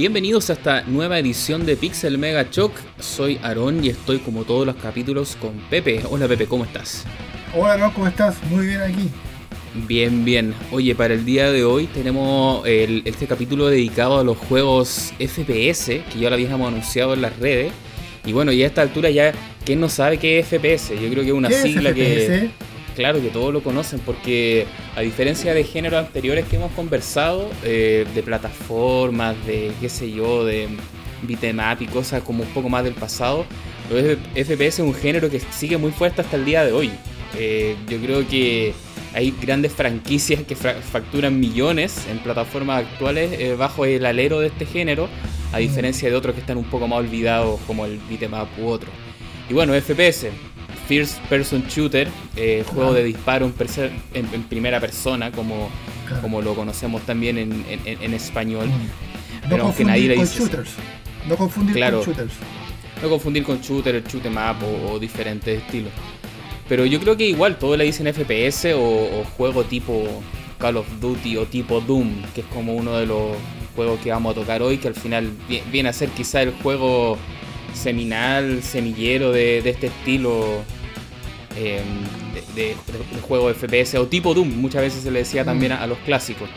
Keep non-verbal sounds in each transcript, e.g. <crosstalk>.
Bienvenidos a esta nueva edición de Pixel Mega Choc. Soy Aarón y estoy como todos los capítulos con Pepe. Hola Pepe, ¿cómo estás? Hola Aarón, ¿cómo estás? Muy bien aquí. Bien, bien. Oye, para el día de hoy tenemos este capítulo dedicado a los juegos FPS, que ya lo habíamos anunciado en las redes. Y bueno, y a esta altura ya, ¿quién no sabe qué es FPS? Yo creo que es una sigla que claro que todos lo conocen, porque a diferencia de géneros anteriores que hemos conversado, eh, de plataformas, de qué sé yo, de beatmap y cosas como un poco más del pasado, los FPS es un género que sigue muy fuerte hasta el día de hoy. Eh, yo creo que hay grandes franquicias que facturan millones en plataformas actuales eh, bajo el alero de este género, a mm. diferencia de otros que están un poco más olvidados como el beatmap u otro. Y bueno, FPS, First Person Shooter, eh, juego de disparo en, primera persona, como, como lo conocemos también en, español. Mm. Pero aunque nadie le dice. Shooters. No confundir con shooters. No confundir con shooter, el shoot em up o, diferentes estilos. Pero yo creo que igual todos le dicen FPS o, juego tipo Call of Duty o tipo Doom, que es como uno de los juegos que vamos a tocar hoy, que al final viene a ser quizá el juego seminal, semillero de este estilo Em, de, juego de FPS o tipo Doom, muchas veces se le decía también a, los clásicos.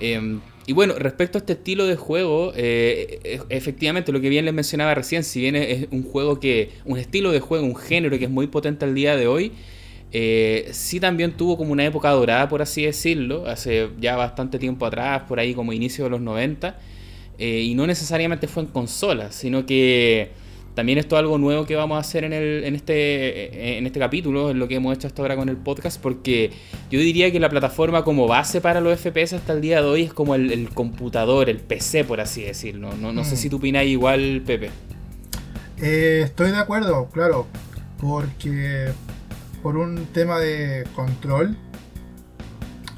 Em, y bueno, respecto a este estilo de juego, eh, e, efectivamente lo que bien les mencionaba recién, si bien es un juego que, un estilo de juego, un género que es muy potente al día de hoy, eh, sí también tuvo como una época dorada, por así decirlo, hace ya bastante tiempo atrás, por ahí como inicio de los 90, eh, y no necesariamente fue en consolas, sino que también esto es algo nuevo que vamos a hacer en, el, en, este, en este capítulo, en lo que hemos hecho hasta ahora con el podcast, porque yo diría que la plataforma como base para los FPS hasta el día de hoy es como el, computador, el PC, por así decirlo. No, no, sé mm. si tú opinas igual, Pepe. Eh, estoy de acuerdo, claro, porque por un tema de control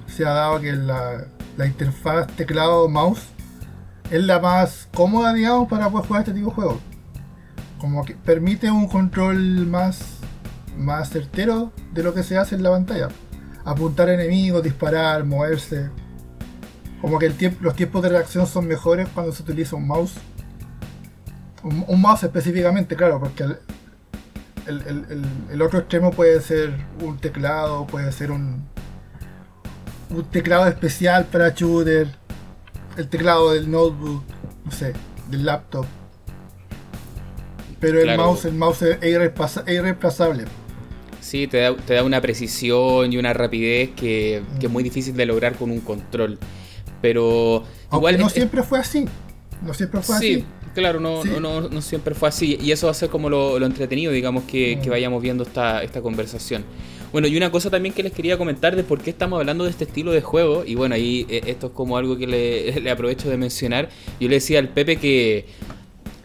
se ha dado que la, la interfaz teclado-mouse es la más cómoda, digamos, para poder jugar este tipo de juegos como que permite un control más, más certero de lo que se hace en la pantalla. Apuntar enemigos, disparar, moverse. Como que el los tiempos de reacción son mejores cuando se utiliza un mouse. Un, mouse específicamente, claro, porque el, otro extremo puede ser un teclado, puede ser un, un teclado especial para shooter, el teclado del notebook, no sé, del laptop. Pero el mouse, el mouse es irreemplazable. Sí, te da, una precisión y una rapidez que, es muy difícil de lograr con un control. Pero igual. No siempre fue así. No siempre fue sí, Claro, no, no, no, siempre fue así. Y eso va a ser como lo, entretenido, digamos, que, mm. vayamos viendo esta, esta conversación. Bueno, y una cosa también que les quería comentar de por qué estamos hablando de este estilo de juego, y bueno, ahí eh, esto es como algo que le, <laughs> le aprovecho de mencionar. Yo le decía al Pepe que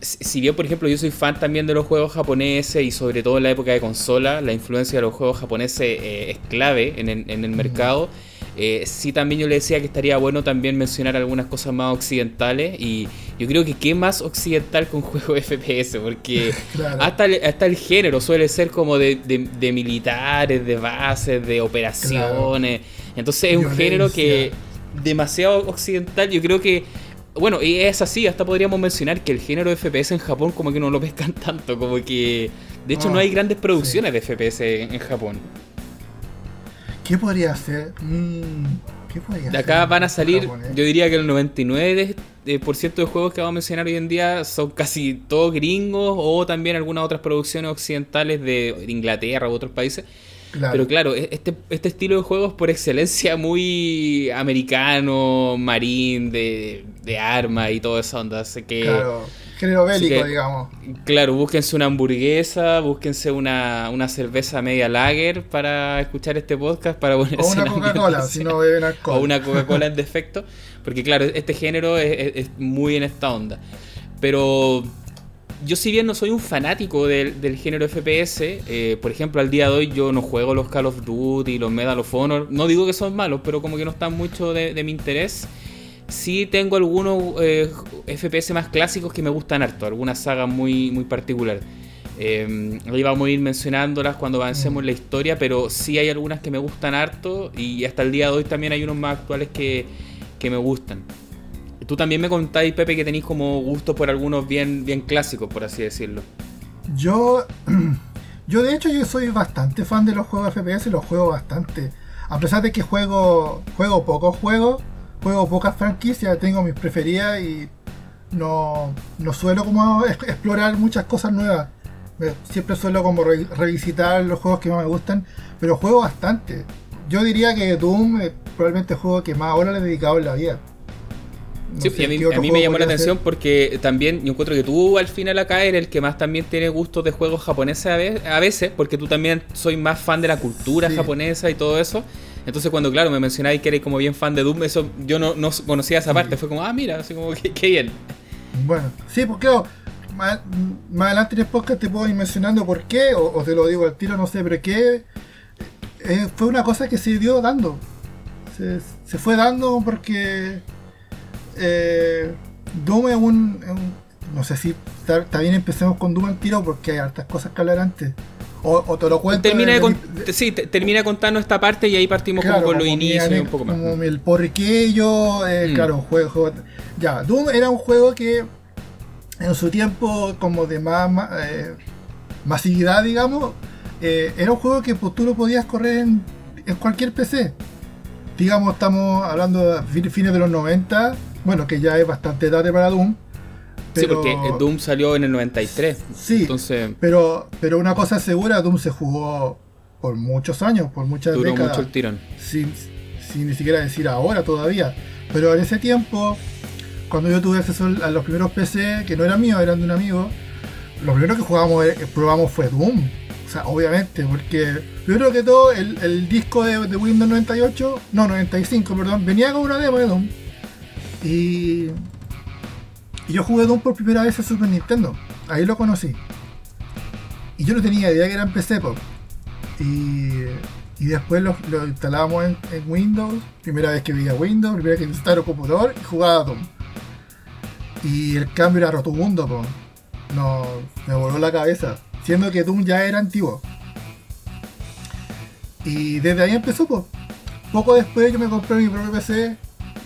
si bien, por ejemplo, yo soy fan también de los juegos japoneses y sobre todo en la época de consola, la influencia de los juegos japoneses eh, es clave en, el mercado. Eh, sí, también yo le decía que estaría bueno también mencionar algunas cosas más occidentales y yo creo que qué más occidental que un juego <laughs> de FPS, porque <laughs> hasta, el, hasta el género suele ser como de, militares, de bases, de operaciones. Entonces es un género que demasiado occidental, yo creo que bueno, y es así, hasta podríamos mencionar que el género de FPS en Japón como que no lo pescan tanto, como que... De hecho no hay grandes producciones de FPS en, Japón. ¿Qué podría ser? Mm, ¿Qué podría de acá van a salir, yo diría que el 99% de juegos que vamos a mencionar hoy en día son casi todos gringos o también algunas otras producciones occidentales de Inglaterra u otros países pero claro, e-, este, este estilo de juego es por excelencia muy americano, marín, de, de arma y toda esa onda. Así que, claro, género bélico, digamos. Claro, búsquense una hamburguesa, búsquense una, una cerveza media lager para escuchar este podcast. Para o una Coca-Cola, si no beben alcohol. O una Coca-Cola en defecto. Porque claro, este género es muy en esta onda. Pero yo si bien no soy un fanático del, género FPS, eh, por ejemplo, al día de hoy yo no juego los Call of Duty, los Medal of Honor, no digo que son malos, pero como que no están mucho de, mi interés. Sí tengo algunos eh, FPS más clásicos que me gustan harto, algunas sagas muy, muy particulares. Eh, ahí vamos a ir mencionándolas cuando avancemos la historia, pero sí hay algunas que me gustan harto y hasta el día de hoy también hay unos más actuales que, que me gustan. Tú también me contáis, Pepe, que tenéis como gustos por algunos bien, bien clásicos, por así decirlo. Yo, <clears throat> yo de hecho yo soy bastante fan de los juegos FPS, los juego bastante. A pesar de que juego, juego pocos juegos, juego pocas franquicias, tengo mis preferidas y no, no suelo como explorar muchas cosas nuevas. Siempre suelo como revisitar los juegos que más me gustan, pero juego bastante. Yo diría que Doom es probablemente el juego que más ahora le he dedicado en la vida. Sí, a mí, me llamó la atención porque también yo encuentro que tú al final acá eres el que más también tiene gustos de juegos japoneses a veces, porque tú también soy más fan de la cultura japonesa y todo eso. Entonces cuando, claro, me mencionáis que eres como bien fan de Doom, eso yo no, no conocía esa parte. Fue como, ah, mira, así como, qué, bien. Bueno, sí, porque más, adelante en el podcast te puedo ir mencionando por qué, o, te lo digo al tiro, no sé, pero qué. Eh, fue una cosa que se dio dando. Se, fue dando porque eh, Doom es un, No sé si está, bien empecemos con Doom al tiro porque hay hartas cosas que hablar antes. O, te lo cuento. Termina de, sí, termina contando esta parte y ahí partimos como con los inicios un poco más. Como el porquillo, eh, mm. claro, juego. Ya, Doom era un juego que en su tiempo, como de más, eh, masividad, digamos, eh, era un juego que pues, tú lo podías correr en, cualquier PC. Digamos, estamos hablando de fines de los 90, bueno, que ya es bastante tarde para Doom sí, porque Doom salió en el 93. Sí, entonces... pero, pero una cosa segura, Doom se jugó por muchos años, por muchas Duró décadas. mucho el tirón. Sin, sin ni siquiera decir ahora todavía. Pero en ese tiempo, cuando yo tuve acceso a los primeros PC, que no eran míos, eran de un amigo, lo primero que jugamos, eh, probamos fue Doom. O sea, obviamente, porque primero que todo, el, disco de, de, Windows 98, no, 95, perdón, venía con una demo de Doom. Y y yo jugué Doom por primera vez en Super Nintendo. Ahí lo conocí. Y yo no tenía idea que era en PC, Y, y después lo, instalábamos en, Windows. Primera vez que veía Windows, primera vez que instalar el computador y jugaba Doom. Y el cambio era rotundo, po. No, me voló la cabeza. Siendo que Doom ya era antiguo. Y desde ahí empezó, pues. Poco después yo me compré mi propio PC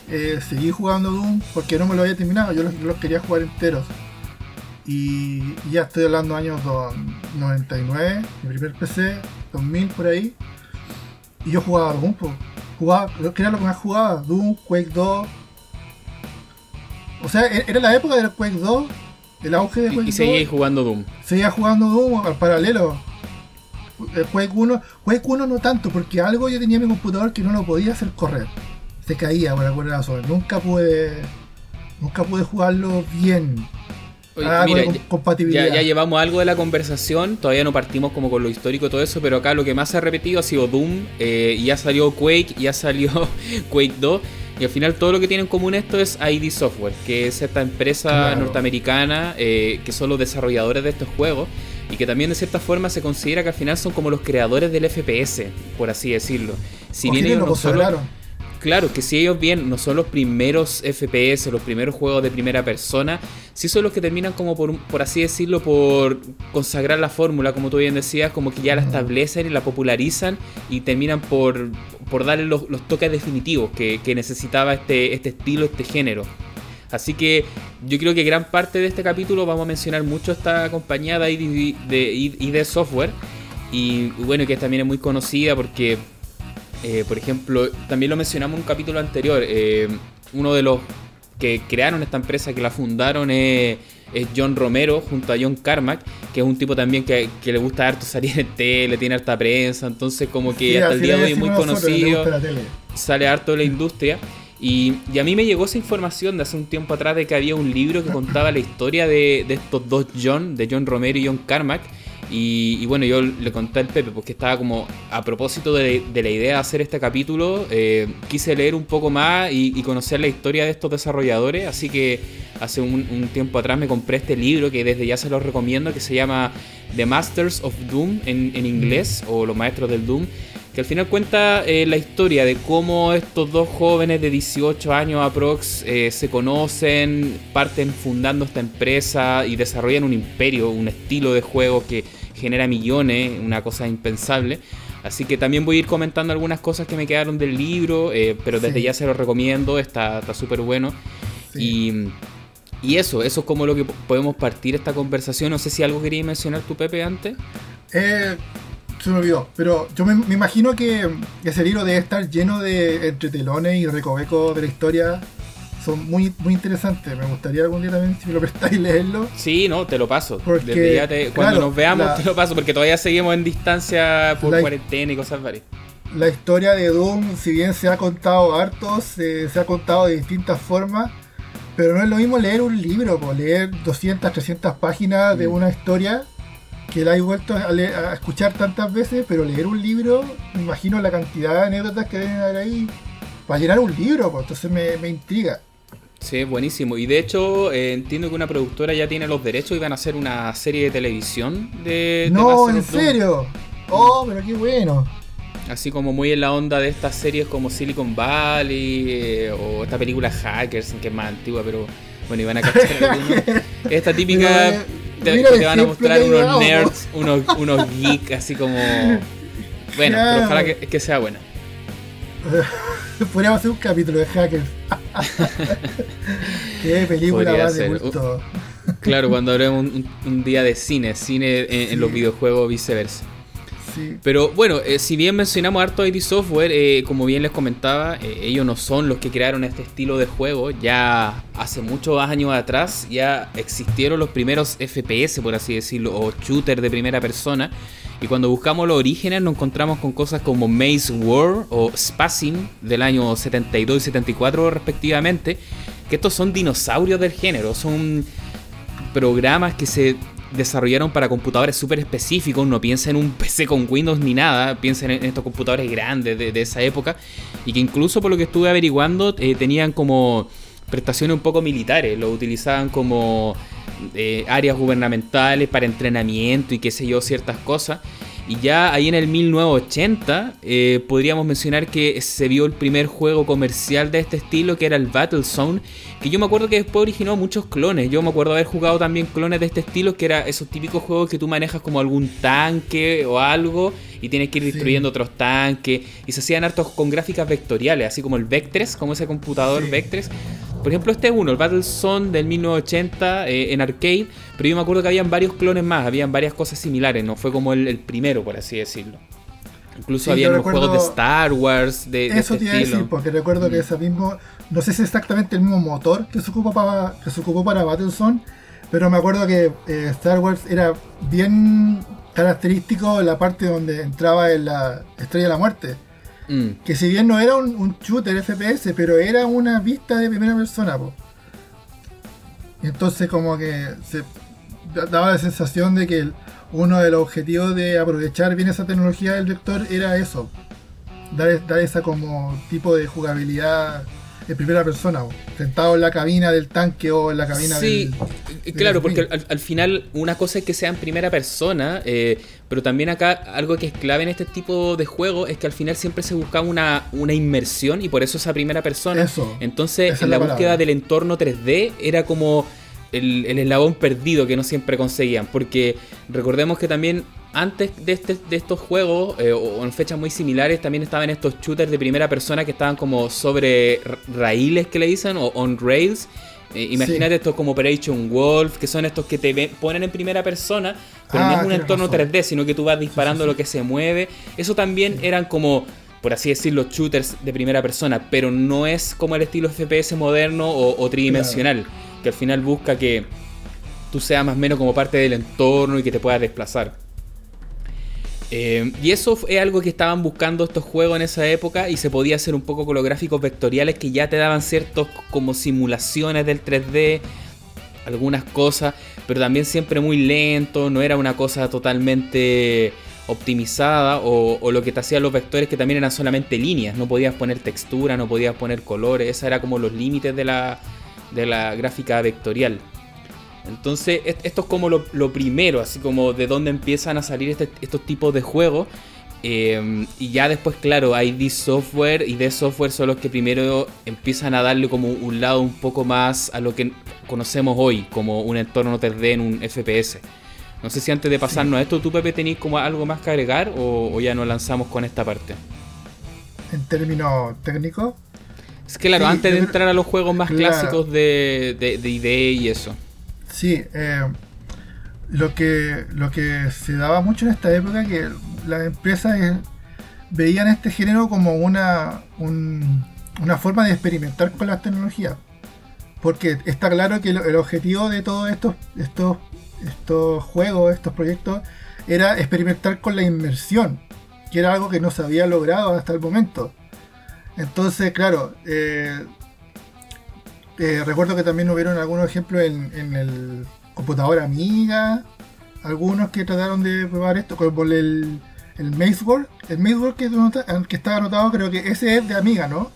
eh, seguí jugando Doom porque no me lo había terminado, yo los, quería jugar enteros. Y ya estoy hablando años 99, mi primer PC, 2000 por ahí. Y yo jugaba Doom, pues. jugaba, que era lo que más jugaba, Doom, Quake 2. O sea, e-, era la época del Quake 2, el auge de Quake 2. Y seguía jugando Doom. Seguía jugando Doom al paralelo. El Quake 1, Quake 1 no tanto, porque algo yo tenía en mi computador que no lo podía hacer correr se caía por alguna razón. Nunca pude. Nunca pude jugarlo bien. Ah, compatibilidad. Ya, llevamos algo de la conversación, todavía no partimos como con lo histórico y todo eso, pero acá lo que más se ha repetido ha sido Doom, eh, ya salió Quake, ya salió <laughs> Quake 2, y al final todo lo que tiene en común esto es ID Software, que es esta empresa norteamericana eh, que son los desarrolladores de estos juegos y que también de cierta forma se considera que al final son como los creadores del FPS, por así decirlo. Si bien ellos no solo, claro, que si ellos bien no son los primeros FPS, los primeros juegos de primera persona, sí son los que terminan como por, por así decirlo, por consagrar la fórmula, como tú bien decías, como que ya la establecen y la popularizan y terminan por, por darle los, toques definitivos que, necesitaba este, este estilo, este género. Así que yo creo que gran parte de este capítulo vamos a mencionar mucho esta compañía de ID, de ID Software. Y bueno, que también es muy conocida porque eh, por ejemplo, también lo mencionamos en un capítulo anterior. Eh, uno de los que crearon esta empresa, que la fundaron, es, John Romero junto a John Carmack, que es un tipo también que, le gusta harto salir en tele, tiene harta prensa, entonces como que hasta el día de hoy es muy conocido, sale harto de la industria. Y, a mí me llegó esa información de hace un tiempo atrás de que había un libro que <laughs> contaba la historia de, de estos dos John, de John Romero y John Carmack, y, bueno, yo le conté al Pepe porque estaba como a propósito de, la idea de hacer este capítulo, eh, quise leer un poco más y, conocer la historia de estos desarrolladores, así que hace un, tiempo atrás me compré este libro que desde ya se lo recomiendo, que se llama The Masters of Doom en, inglés, o Los Maestros del Doom, que al final cuenta eh, la historia de cómo estos dos jóvenes de 18 años aprox eh, se conocen, parten fundando esta empresa y desarrollan un imperio, un estilo de juego que genera millones, una cosa impensable. Así que también voy a ir comentando algunas cosas que me quedaron del libro, eh, pero desde ya se lo recomiendo, está súper bueno. Y, y, eso, eso es como lo que podemos partir esta conversación. No sé si algo querías mencionar tu Pepe antes. Eh, se me olvidó, pero yo me, imagino que ese libro debe estar lleno de entretelones y recovecos de la historia son muy, muy interesantes. Me gustaría algún día también, si me lo prestáis, <laughs> leerlo. Sí, no, te lo paso. cuando nos veamos, te lo paso, porque todavía seguimos en distancia por cuarentena y cosas varias. La historia de Doom, si bien se ha contado harto, se, ha contado de distintas formas, pero no es lo mismo leer un libro, pues, leer 200, 300 páginas de mm. una historia que la he vuelto a, escuchar tantas veces, pero leer un libro, me imagino la cantidad de anécdotas que deben haber ahí para llenar un libro, pues, entonces me, me intriga. Sí, buenísimo. Y de hecho, eh, entiendo que una productora ya tiene los derechos y van a hacer una serie de televisión de. no, ¿en serio? Oh, pero qué bueno. Así como muy en la onda de estas series como Silicon Valley eh, o esta película Hackers, que es más antigua, pero bueno, iban a cachar <laughs> Esta típica te, van a mostrar unos nerds, unos, unos geeks, así como. Bueno, pero ojalá que, que sea buena. <laughs> Podríamos hacer un capítulo de hackers. <laughs> Qué película más de gusto. Claro, cuando hablemos un, <laughs> día de cine, cine en, los videojuegos, viceversa. Pero bueno, eh, si bien mencionamos harto ID Software, eh, como bien les comentaba, eh, ellos no son los que crearon este estilo de juego. Ya hace muchos años atrás ya existieron los primeros FPS, por así decirlo, o shooters de primera persona. Y cuando buscamos los orígenes nos encontramos con cosas como Maze War o Spacing del año 72 y 74 respectivamente, que estos son dinosaurios del género, son programas que se desarrollaron para computadores súper específicos, no piensa en un PC con Windows ni nada, piensa en estos computadores grandes de, esa época y que incluso por lo que estuve averiguando eh, tenían como prestaciones un poco militares, lo utilizaban como eh, áreas gubernamentales para entrenamiento y qué sé yo, ciertas cosas. Y ya ahí en el 1980 eh, podríamos mencionar que se vio el primer juego comercial de este estilo, que era el Battlezone, que yo me acuerdo que después originó muchos clones. Yo me acuerdo haber jugado también clones de este estilo, que era esos típicos juegos que tú manejas como algún tanque o algo y tienes que ir destruyendo otros tanques. Y se hacían hartos con gráficas vectoriales, así como el Vectres, como ese computador Vectres. Por ejemplo, este es uno, el Battlezone del 1980 eh, en arcade, pero yo me acuerdo que habían varios clones más, habían varias cosas similares, no fue como el, primero, por así decirlo. Incluso había unos juegos de Star Wars de, Eso este te iba a decir, porque recuerdo que mm. ese mismo, no sé si es exactamente el mismo motor que se ocupó para, que se ocupó para Battlezone, pero me acuerdo que eh, Star Wars era bien característico la parte donde entraba en la Estrella de la Muerte. Mm. Que si bien no era un, shooter FPS, pero era una vista de primera persona. Y entonces como que se daba la sensación de que uno de los objetivos de aprovechar bien esa tecnología del vector era eso. Dar, dar esa como tipo de jugabilidad en primera persona, sentado en la cabina del tanque o en la cabina sí, Sí, claro, porque al, final una cosa es que sea en primera persona, eh, pero también acá algo que es clave en este tipo de juego es que al final siempre se buscaba una, una inmersión y por eso esa primera persona. Eso, Entonces, en la, búsqueda del entorno 3D era como el, el eslabón perdido que no siempre conseguían, porque recordemos que también antes de, este, de estos juegos, eh, o en fechas muy similares, también estaban estos shooters de primera persona que estaban como sobre raíles que le dicen, o on rails. Eh, imagínate estos como Operation Wolf, que son estos que te ponen en primera persona, pero no es ah, un entorno 3D, sino que tú vas disparando lo que se mueve. Eso también eran como, por así decirlo, shooters de primera persona, pero no es como el estilo FPS moderno o, tridimensional, que al final busca que tú seas más o menos como parte del entorno y que te puedas desplazar. Eh, y eso es algo que estaban buscando estos juegos en esa época y se podía hacer un poco con los gráficos vectoriales que ya te daban ciertos como simulaciones del 3D, algunas cosas, pero también siempre muy lento, no era una cosa totalmente optimizada o, lo que te hacían los vectores que también eran solamente líneas, no podías poner textura, no podías poner colores, esa era como los límites de la, de la gráfica vectorial. Entonces, esto es como lo, primero, así como de dónde empiezan a salir este, estos tipos de juegos. Eh, y ya después, claro, ID Software y de Software son los que primero empiezan a darle como un lado un poco más a lo que conocemos hoy, como un entorno 3D en un FPS. No sé si antes de pasarnos a esto, tú Pepe tenéis como algo más que agregar o, ya nos lanzamos con esta parte. En términos técnicos. Es que claro, antes de entrar a los juegos más clásicos de, de, de ID y eso. Sí, eh, lo, que, lo que se daba mucho en esta época que las empresas eh, veían este género como una, una forma de experimentar con las tecnologías. Porque está claro que el, objetivo de todos estos, estos, estos juegos, estos proyectos, era experimentar con la inmersión, que era algo que no se había logrado hasta el momento. Entonces, claro, eh, eh, recuerdo que también hubieron algunos ejemplos en, el computador Amiga, algunos que trataron de probar esto, como el, el Mazeboard, el Mazeboard que, que está anotado, creo que ese es de Amiga, ¿no?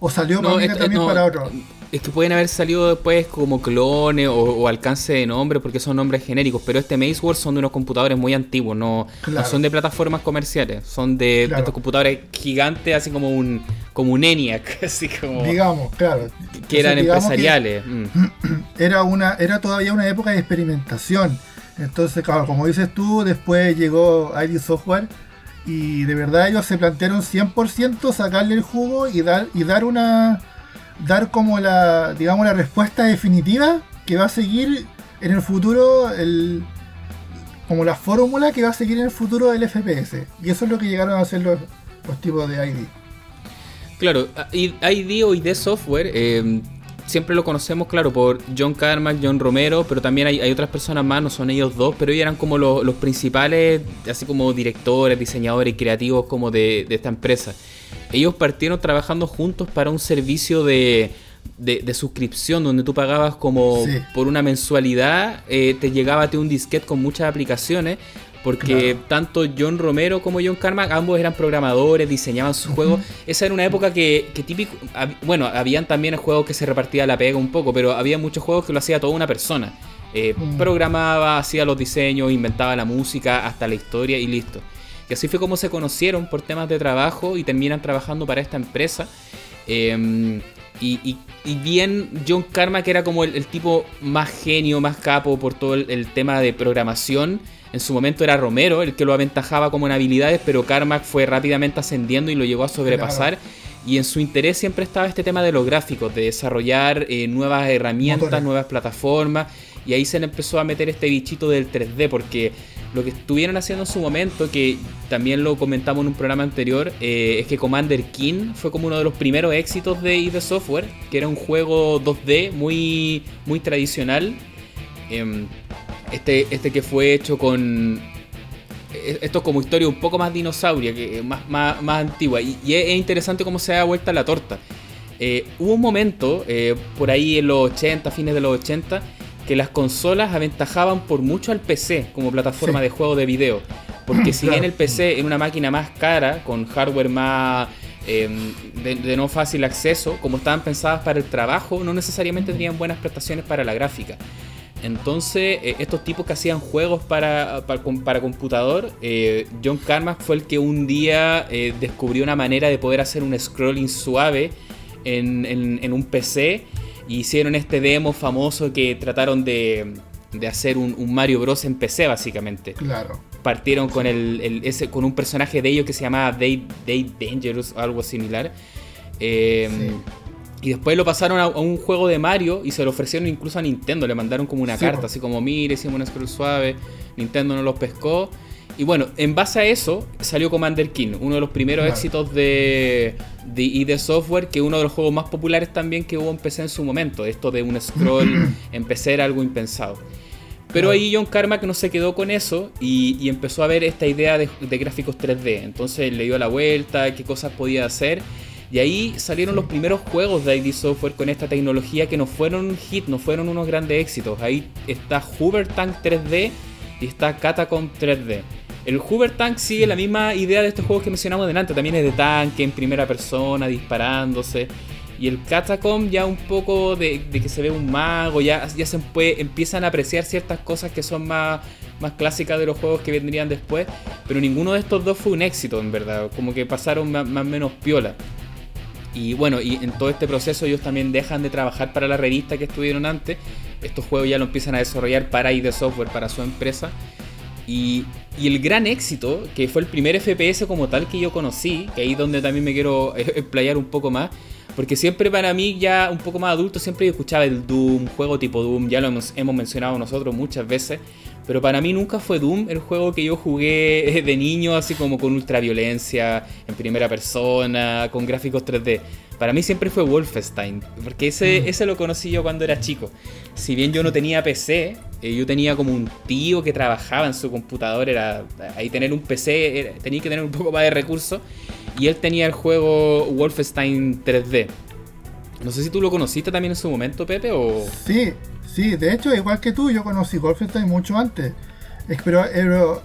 O salió para Amiga también para otro. es que pueden haber salido después como clones o, alcance de nombre porque son nombres genéricos, pero este Maze son de unos computadores muy antiguos, no, son de plataformas comerciales, son de, estos computadores gigantes, así como un como un ENIAC, <laughs> así como digamos, claro, que eran empresariales. <clears throat> Era una era todavía una época de experimentación. Entonces, claro, como dices tú, después llegó ID Software y de verdad ellos se plantearon 100% sacarle el jugo y dar y dar una dar como la, digamos, la respuesta definitiva que va a seguir en el futuro, el, como la fórmula que va a seguir en el futuro del FPS. Y eso es lo que llegaron a hacer los, los tipos de ID. Claro, ID o ID Software, eh, siempre lo conocemos, claro, por John Carmack, John Romero, pero también hay, otras personas más, no son ellos dos, pero ellos eran como los, los principales, así como directores, diseñadores creativos como de, de esta empresa ellos partieron trabajando juntos para un servicio de, de, suscripción donde tú pagabas como por una mensualidad, eh, te llegaba un disquete con muchas aplicaciones. Porque tanto John Romero como John Carmack, ambos eran programadores, diseñaban sus juegos. Esa era una época que, que típico. Bueno, habían también juegos que se repartía la pega un poco, pero había muchos juegos que lo hacía toda una persona. Eh, mm. Programaba, hacía los diseños, inventaba la música, hasta la historia y listo. Y así fue como se conocieron por temas de trabajo y terminan trabajando para esta empresa. Em, y, bien John Karma, que era como el, tipo más genio, más capo por todo el, tema de programación. En su momento era Romero el que lo aventajaba como en habilidades, pero Carmack fue rápidamente ascendiendo y lo llegó a sobrepasar. Y en su interés siempre estaba este tema de los gráficos, de desarrollar eh, nuevas herramientas, nuevas plataformas. Y ahí se le empezó a meter este bichito del 3D, porque lo que estuvieron haciendo en su momento, que también lo comentamos en un programa anterior, eh, es que Commander King fue como uno de los primeros éxitos de ID Software, que era un juego 2D muy, muy tradicional. Em, este, este que fue hecho con. E, esto es como historia un poco más dinosauria, que más, más, más antigua. Y, es interesante cómo se da vuelta la torta. Eh, hubo un momento, eh, por ahí en los 80, fines de los 80, que las consolas aventajaban por mucho al PC como plataforma de juego de video. Porque <clears throat> si bien el PC en una máquina más cara, con hardware más em, de, no fácil acceso, como estaban pensadas para el trabajo, no necesariamente tenían buenas prestaciones para la gráfica. Entonces, eh, estos tipos que hacían juegos para, para, computador, eh, John Carmack fue el que un día eh, descubrió una manera de poder hacer un scrolling suave en, en un PC hicieron este demo famoso que trataron de, hacer un, Mario Bros. en PC, básicamente. Claro. Partieron con, el, ese, con un personaje de ellos que se llamaba Dave, Dangerous o algo similar. Em, y después lo pasaron a, un juego de Mario y se lo ofrecieron incluso a Nintendo. Le mandaron como una carta, así como: Mire, hicimos un scroll suave. Nintendo no los pescó. Y bueno, en base a eso salió Commander King, uno de los primeros éxitos de, de ID Software, que es uno de los juegos más populares también que hubo en PC en su momento. Esto de un scroll <clears throat> en PC era algo impensado. Pero ahí John Carmack no se quedó con eso y, empezó a ver esta idea de, gráficos 3D. Entonces le dio la vuelta, qué cosas podía hacer. Y ahí salieron los primeros juegos de ID Software con esta tecnología que no fueron hit, no fueron unos grandes éxitos. Ahí está Hoover Tank 3D y está Catacomb 3D. El Hoover Tank sigue la misma idea de estos juegos que mencionamos delante. También es de tanque en primera persona, disparándose. Y el Catacomb ya un poco de, que se ve un mago, ya, ya se empiezan a apreciar ciertas cosas que son más, más clásicas de los juegos que vendrían después. Pero ninguno de estos dos fue un éxito, en verdad. Como que pasaron más o menos piola. Y bueno, y en todo este proceso ellos también dejan de trabajar para la revista que estuvieron antes. Estos juegos ya lo empiezan a desarrollar para ID Software, para su empresa. Y, el gran éxito, que fue el primer FPS como tal que yo conocí, que ahí es donde también me quiero <laughs> explayar un poco más, Porque siempre para mí, ya un poco más adulto, siempre yo escuchaba el Doom, juego tipo Doom, ya lo hemos, hemos mencionado nosotros muchas veces. Pero para mí nunca fue Doom el juego que yo jugué <laughs> de niño, así como con ultraviolencia, en primera persona, con gráficos 3D. Para mí siempre fue Wolfenstein, porque ese, mm. ese lo conocí yo cuando era chico. Si bien yo no tenía PC, eh, yo tenía como un tío que trabajaba en su computador, era ahí tener un PC, tenía que tener un poco más de recursos, y él tenía el juego Wolfenstein 3D. No sé si tú lo conociste también en su momento, Pepe, o... Sí, sí, de hecho, igual que tú, yo conocí Wolfenstein mucho antes. Pero, pero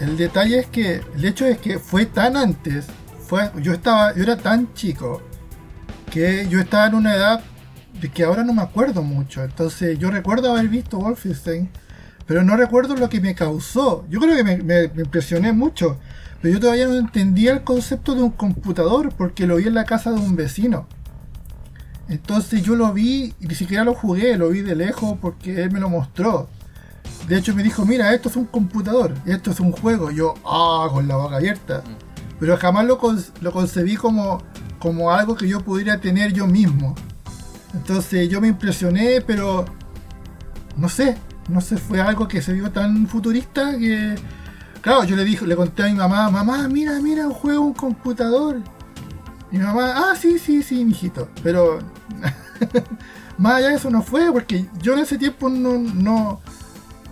el detalle es que, el hecho es que fue tan antes, fue, yo estaba, yo era tan chico, que yo estaba en una edad de que ahora no me acuerdo mucho. Entonces yo recuerdo haber visto Wolfenstein, pero no recuerdo lo que me causó. Yo creo que me, impresioné mucho, pero yo todavía no entendía el concepto de un computador porque lo vi en la casa de un vecino. Entonces yo lo vi y ni siquiera lo jugué, lo vi de lejos porque él me lo mostró. De hecho me dijo, mira, esto es un computador, esto es un juego. Yo, ah, con la boca abierta. Mm. Pero jamás lo, lo concebí como como algo que yo pudiera tener yo mismo. Entonces yo me impresioné, pero no sé, no sé, fue algo que se vio tan futurista que, claro, yo le dije, le conté a mi mamá, mamá, mira, mira, un juego, un computador. Y mi mamá, ah, sí, sí, sí, mijito. Pero <laughs> más allá de eso no fue, porque yo en ese tiempo no, no,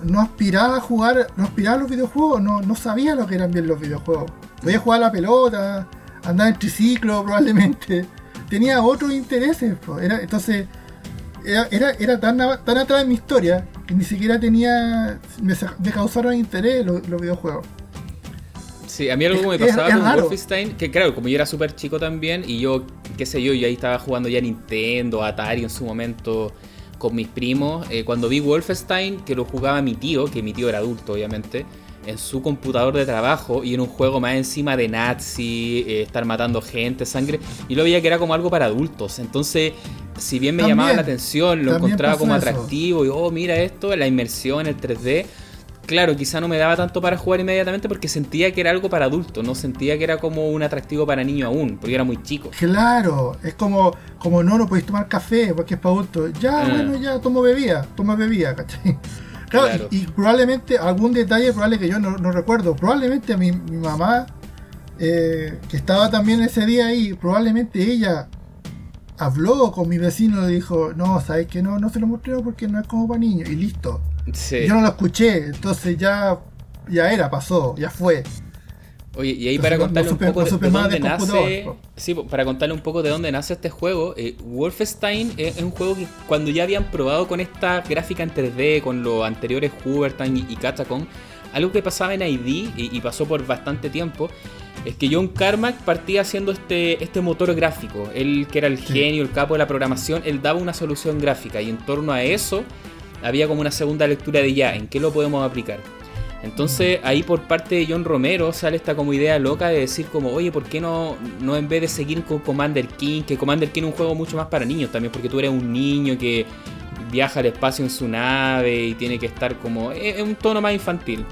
no aspiraba a jugar, no aspiraba a los videojuegos, no, no sabía lo que eran bien los videojuegos. Podía jugar a la pelota, andaba en triciclo probablemente, <laughs> tenía otros intereses. Era, entonces, era, era, tan, tan atrás de mi historia que ni siquiera tenía, me, causaron interés los, videojuegos. Sí, a mí algo que me pasaba con Wolfenstein, que claro, como yo era súper chico también, y yo, qué sé yo, yo ahí estaba jugando ya Nintendo, Atari en su momento con mis primos, eh, cuando vi Wolfenstein, que lo jugaba mi tío, que mi tío era adulto obviamente, en su computador de trabajo y en un juego más encima de nazi, eh, estar matando gente, sangre, y lo veía que era como algo para adultos. Entonces, si bien me llamaba la atención, lo encontraba como atractivo, y oh, mira esto, la inmersión, el 3D. Claro, quizá no me daba tanto para jugar inmediatamente porque sentía que era algo para adultos, no sentía que era como un atractivo para niño aún, porque era muy chico. Claro, es como, como no, no podéis tomar café porque es para adultos. Ya, ah. bueno, ya tomo bebida, tomo bebida, ¿cachai? <laughs> Claro, Y, probablemente algún detalle probable que yo no, recuerdo. Probablemente a mi, mamá, eh, que estaba también ese día ahí, probablemente ella habló con mi vecino y dijo, no, sabes que no, no se lo mostré porque no es como para niños. Y listo. Yo no lo escuché, entonces ya, ya era, pasó, ya fue. Oye, y ahí para contarle un poco de, dónde nace. Sí, para contarle un poco de dónde nace este juego. Eh, Wolfenstein es, un juego que cuando ya habían probado con esta gráfica en 3D, con los anteriores Hubertan y, y algo que pasaba en ID y, pasó por bastante tiempo, es que John Carmack partía haciendo este, este motor gráfico. Él, que era el genio, el capo de la programación, él daba una solución gráfica y en torno a eso había como una segunda lectura de ya, ¿en qué lo podemos aplicar? Entonces ahí por parte de John Romero sale esta como idea loca de decir como, oye, ¿por qué no, no en vez de seguir con Commander King, que Commander King es un juego mucho más para niños también, porque tú eres un niño que viaja al espacio en su nave y tiene que estar como, es un tono más infantil.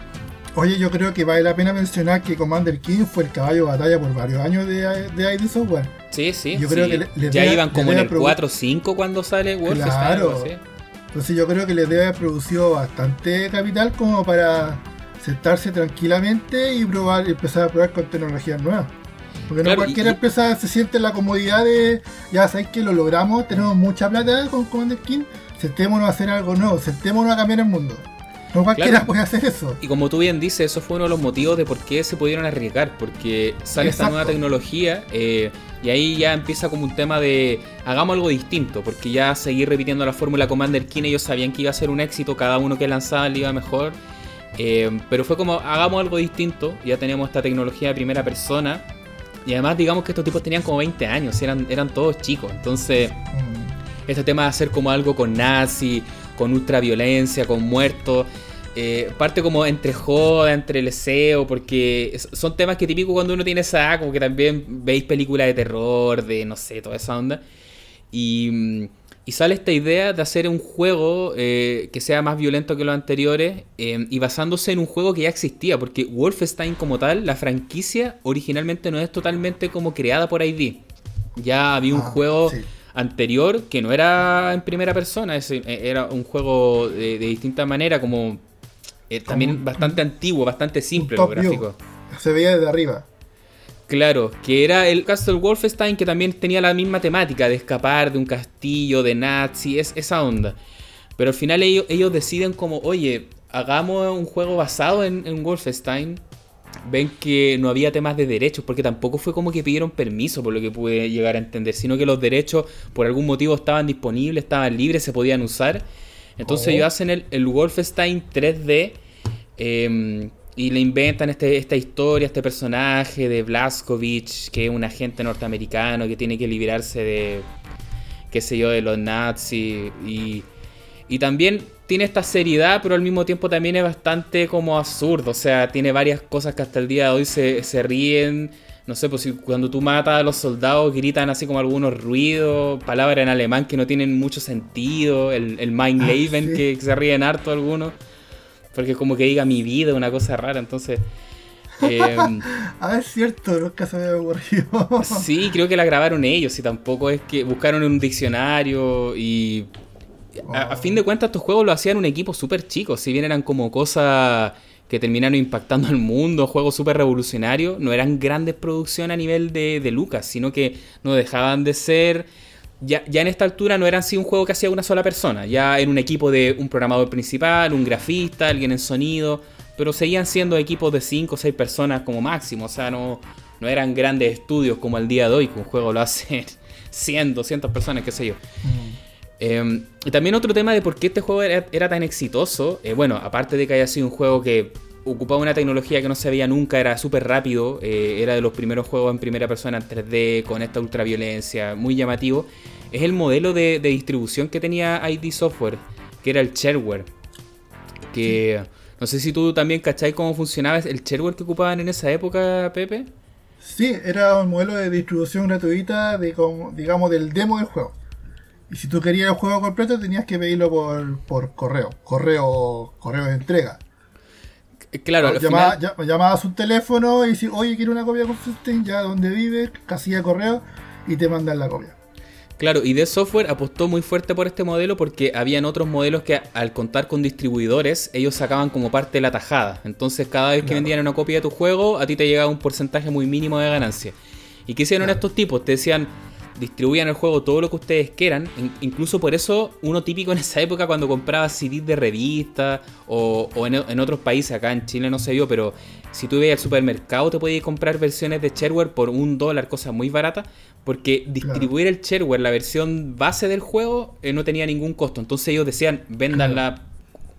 Oye, yo creo que vale la pena mencionar que Commander King fue el caballo de batalla por varios años de, de ID Software. Sí, sí. Yo creo que ya iban como en el 4 o 5 cuando sale Wolfenstein. Claro. Entonces yo creo que les debe haber producido bastante capital como para sentarse tranquilamente y probar, empezar a probar con tecnologías nuevas. Porque no cualquier empresa se siente en la comodidad de, ya sabéis que lo logramos, tenemos mucha plata con Commander King, sentémonos a hacer algo nuevo, sentémonos a cambiar el mundo. No cualquiera puede hacer eso. Y como tú bien dices, eso fue uno de los motivos de por qué se pudieron arriesgar, porque sale esta nueva tecnología eh, y ahí ya empieza como un tema de hagamos algo distinto, porque ya seguir repitiendo la fórmula Commander King ellos sabían que iba a ser un éxito, cada uno que lanzaba le iba mejor eh, pero fue como, hagamos algo distinto, ya tenemos esta tecnología de primera persona. Y además digamos que estos tipos tenían como 20 años, eran, eran todos chicos. Entonces, mm. este tema de hacer como algo con nazi, con ultraviolencia, con muertos, eh, parte como entre joda, entre el SEO, porque son temas que típico cuando uno tiene esa como que también veis películas de terror, de no sé, toda esa onda. Y mm, y sale esta idea de hacer un juego eh, que sea más violento que los anteriores eh, y basándose en un juego que ya existía, porque Wolfenstein como tal, la franquicia originalmente no es totalmente como creada por ID. Ya había un Ah, juego sí. Anterior que no era en primera persona, ese, eh, era un juego de, de distinta manera, como eh, también bastante antiguo, bastante simple los gráficos. Se veía desde arriba. Claro, que era el Castle Wolfenstein que también tenía la misma temática de escapar de un castillo, de nazi, es, esa onda. Pero al final ellos, ellos deciden como, oye, hagamos un juego basado en, en Wolfenstein. Ven que no había temas de derechos, porque tampoco fue como que pidieron permiso, por lo que pude llegar a entender, sino que los derechos por algún motivo estaban disponibles, estaban libres, se podían usar. Entonces Oh. ellos hacen el, el Wolfenstein 3D eh, y le inventan este, esta historia, este personaje de Blazkowicz, que es un agente norteamericano que tiene que liberarse de, qué sé yo, de los nazis. Y, y también tiene esta seriedad, pero al mismo tiempo también es bastante como absurdo. O sea, tiene varias cosas que hasta el día de hoy se, se ríen. No sé, pues si cuando tú matas a los soldados gritan así como algunos ruidos, palabras en alemán que no tienen mucho sentido, el, el Mein Ah, Leben sí. que se ríen harto algunos, porque como que diga mi vida, una cosa rara, entonces... <laughs> em, Ah, es cierto, nunca se me había ocurrido. Sí, creo que la grabaron ellos y tampoco es que buscaron en un diccionario y... A, fin de cuentas estos juegos lo hacían un equipo súper chico, si bien eran como cosas que terminaron impactando al mundo, juegos súper revolucionarios, no eran grandes producciones a nivel de, de Lucas, sino que no dejaban de ser... Ya, ya en esta altura no eran así un juego que hacía una sola persona, ya era un equipo de un programador principal, un grafista, alguien en sonido, pero seguían siendo equipos de 5 o 6 personas como máximo, o sea, no, no eran grandes estudios como el día de hoy, que un juego lo hacen <laughs> 100, 200 personas, qué sé yo. Mm. Eh, y también otro tema de por qué este juego era, era tan exitoso, eh, bueno, aparte de que haya sido un juego que ocupaba una tecnología que no se veía nunca, era súper rápido, eh, era de los primeros juegos en primera persona en 3D, con esta ultraviolencia, muy llamativo, es el modelo de, de distribución que tenía ID Software, que era el shareware. Que no sé si tú también cacháis cómo funcionaba el shareware que ocupaban en esa época, Pepe. Sí, era un modelo de distribución gratuita de digamos del demo del juego. Y si tú querías el juego completo tenías que pedirlo por, por correo, correo, correo de entrega. Eh, Claro, al final- llamabas un teléfono y decís, oye, quiero una copia de Wolfenstein, ya donde vives, casilla de correo, y te mandan la copia. Claro, y de software apostó muy fuerte por este modelo porque habían otros modelos que al contar con distribuidores, ellos sacaban como parte de la tajada. Entonces cada vez que Claro. vendían una copia de tu juego, a ti te llegaba un porcentaje muy mínimo de ganancia. ¿Y qué hicieron Claro. estos tipos? Te decían, distribuyan el juego todo lo que ustedes quieran. In- incluso por eso, uno típico en esa época cuando compraba CDs de revista o, o en, en otros países, acá en Chile no se vio, pero si tú ibas al supermercado te podías comprar versiones de shareware por un dólar, cosas muy baratas, porque distribuir el shareware, la versión base del juego, eh, no tenía ningún costo. Entonces ellos decían, véndanla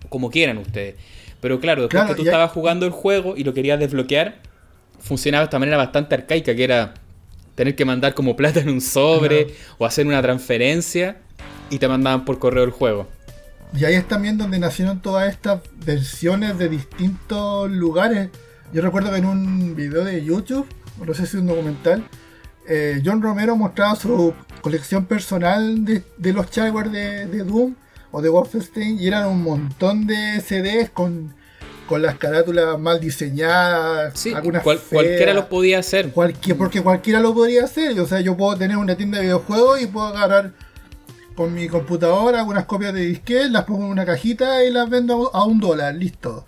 como quieran ustedes. Pero claro, después Claro, que tú hay- estabas jugando el juego y lo querías desbloquear, funcionaba de esta manera bastante arcaica, que era tener que mandar como plata en un sobre Claro. o hacer una transferencia y te mandaban por correo el juego. Y ahí es también donde nacieron todas estas versiones de distintos lugares. Yo recuerdo que en un video de YouTube, no sé si un documental, eh, John Romero mostraba su colección personal de, de los shareware de, de Doom o de Wolfenstein y eran un montón de CDs con, con las carátulas mal diseñadas, Sí, algunas cual- feas. cualquiera lo podía hacer. Cualquier, porque cualquiera lo podría hacer. O sea, yo puedo tener una tienda de videojuegos y puedo agarrar con mi computadora algunas copias de disquete, las pongo en una cajita y las vendo a un dólar. Listo.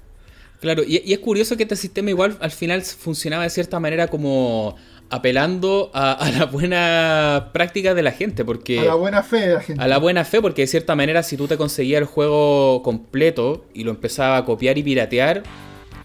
Claro, y, y es curioso que este sistema igual al final funcionaba de cierta manera como apelando a, a la buena práctica de la gente, porque... A la buena fe de la gente. A la buena fe, porque de cierta manera si tú te conseguías el juego completo y lo empezabas a copiar y piratear,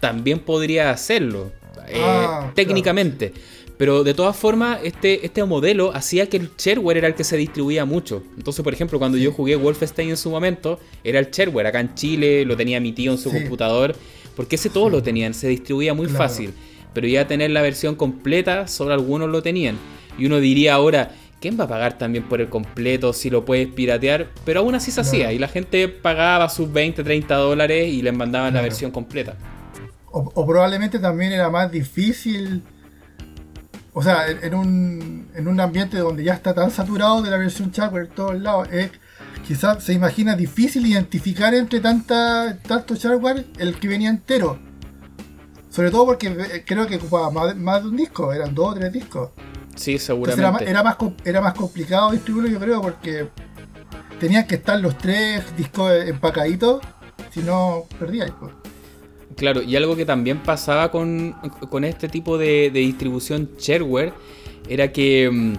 también podrías hacerlo, eh, Ah, técnicamente. Pero de todas formas, este, este modelo hacía que el shareware era el que se distribuía mucho. Entonces, por ejemplo, cuando yo jugué Wolfenstein en su momento, era el shareware. Acá en Chile lo tenía mi tío en su Sí. computador, porque ese todos lo tenían, se distribuía muy Claro. fácil. Pero ya tener la versión completa, solo algunos lo tenían. Y uno diría ahora, ¿quién va a pagar también por el completo si lo puedes piratear? Pero aún así se Claro. hacía y la gente pagaba sus 20, 30 dólares y les mandaban la versión completa. O, o probablemente también era más difícil. O sea, en, un, en un ambiente donde ya está tan saturado de la versión shareware en todos lados, es quizás se imagina difícil identificar entre tanta, tanto shareware el que venía entero. Sobre todo porque eh, creo que ocupaba más, más de un disco, eran dos o tres discos. Sí, Entonces seguramente. era, más, era más complicado distribuirlo, yo creo, porque tenían que estar los tres discos empacaditos, si no perdíais. Pues. Claro, y algo que también pasaba con, con este tipo de, de distribución shareware era que, mm,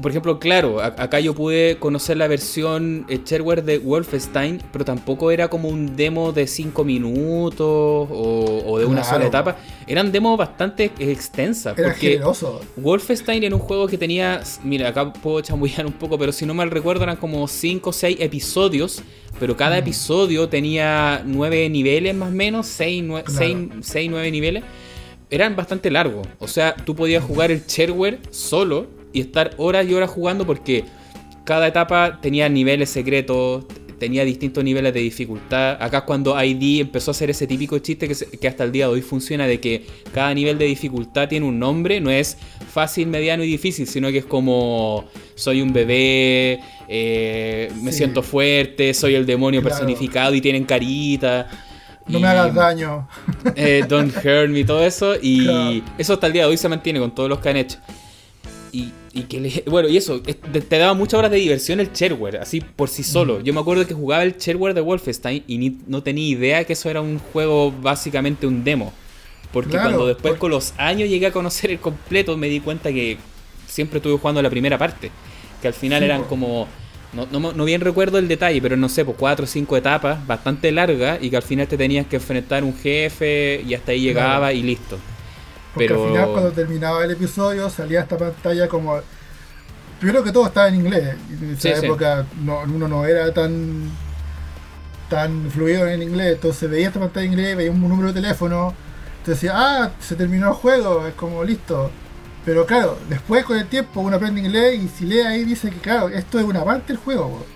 por ejemplo, claro, acá yo pude conocer la versión shareware de Wolfenstein, pero tampoco era como un demo de 5 minutos o, o de una Claro. sola etapa. Eran demos bastante extensas. Era porque generoso. Wolfenstein era un juego que tenía, mira, acá puedo chamullar un poco, pero si no mal recuerdo eran como 5 o 6 episodios, pero cada Mm. episodio tenía 9 niveles más o menos, 6, Claro. 9 niveles. Eran bastante largos, o sea, tú podías jugar el shareware solo y estar horas y horas jugando porque cada etapa tenía niveles secretos, tenía distintos niveles de dificultad. Acá es cuando ID empezó a hacer ese típico chiste que, se- que hasta el día de hoy funciona de que cada nivel de dificultad tiene un nombre, no es fácil, mediano y difícil, sino que es como soy un bebé, eh, me Sí. siento fuerte, soy el demonio Claro. personificado y tienen carita. No y- me hagas daño. <laughs> eh, Don't Hurt Me, todo eso. Y Claro. eso hasta el día de hoy se mantiene con todos los que han hecho. Y, y que le- <laughs> bueno, y eso, es- te, te daba muchas horas de diversión el shareware, así por sí solo. Yo me acuerdo que jugaba el shareware de Wolfenstein y ni- no tenía idea que eso era un juego básicamente un demo. Porque Claro, cuando después con los años llegué a conocer el completo, me di cuenta que siempre estuve jugando la primera parte. Que al final Sí, eran como. No, no, no bien recuerdo el detalle, pero no sé, pues cuatro o cinco etapas bastante largas y que al final te tenías que enfrentar a un jefe y hasta ahí llegaba Claro. y listo. Porque Pero- al final, cuando terminaba el episodio, salía esta pantalla como. Primero que todo estaba en inglés. En esa Sí, sí. época no- uno no era tan tan fluido en inglés. Entonces veía esta pantalla en inglés, veía un número de teléfono. Entonces decía, ah, se terminó el juego, es como listo. Pero claro, después con el tiempo uno aprende inglés y si lee ahí dice que claro, esto es una parte del juego. po.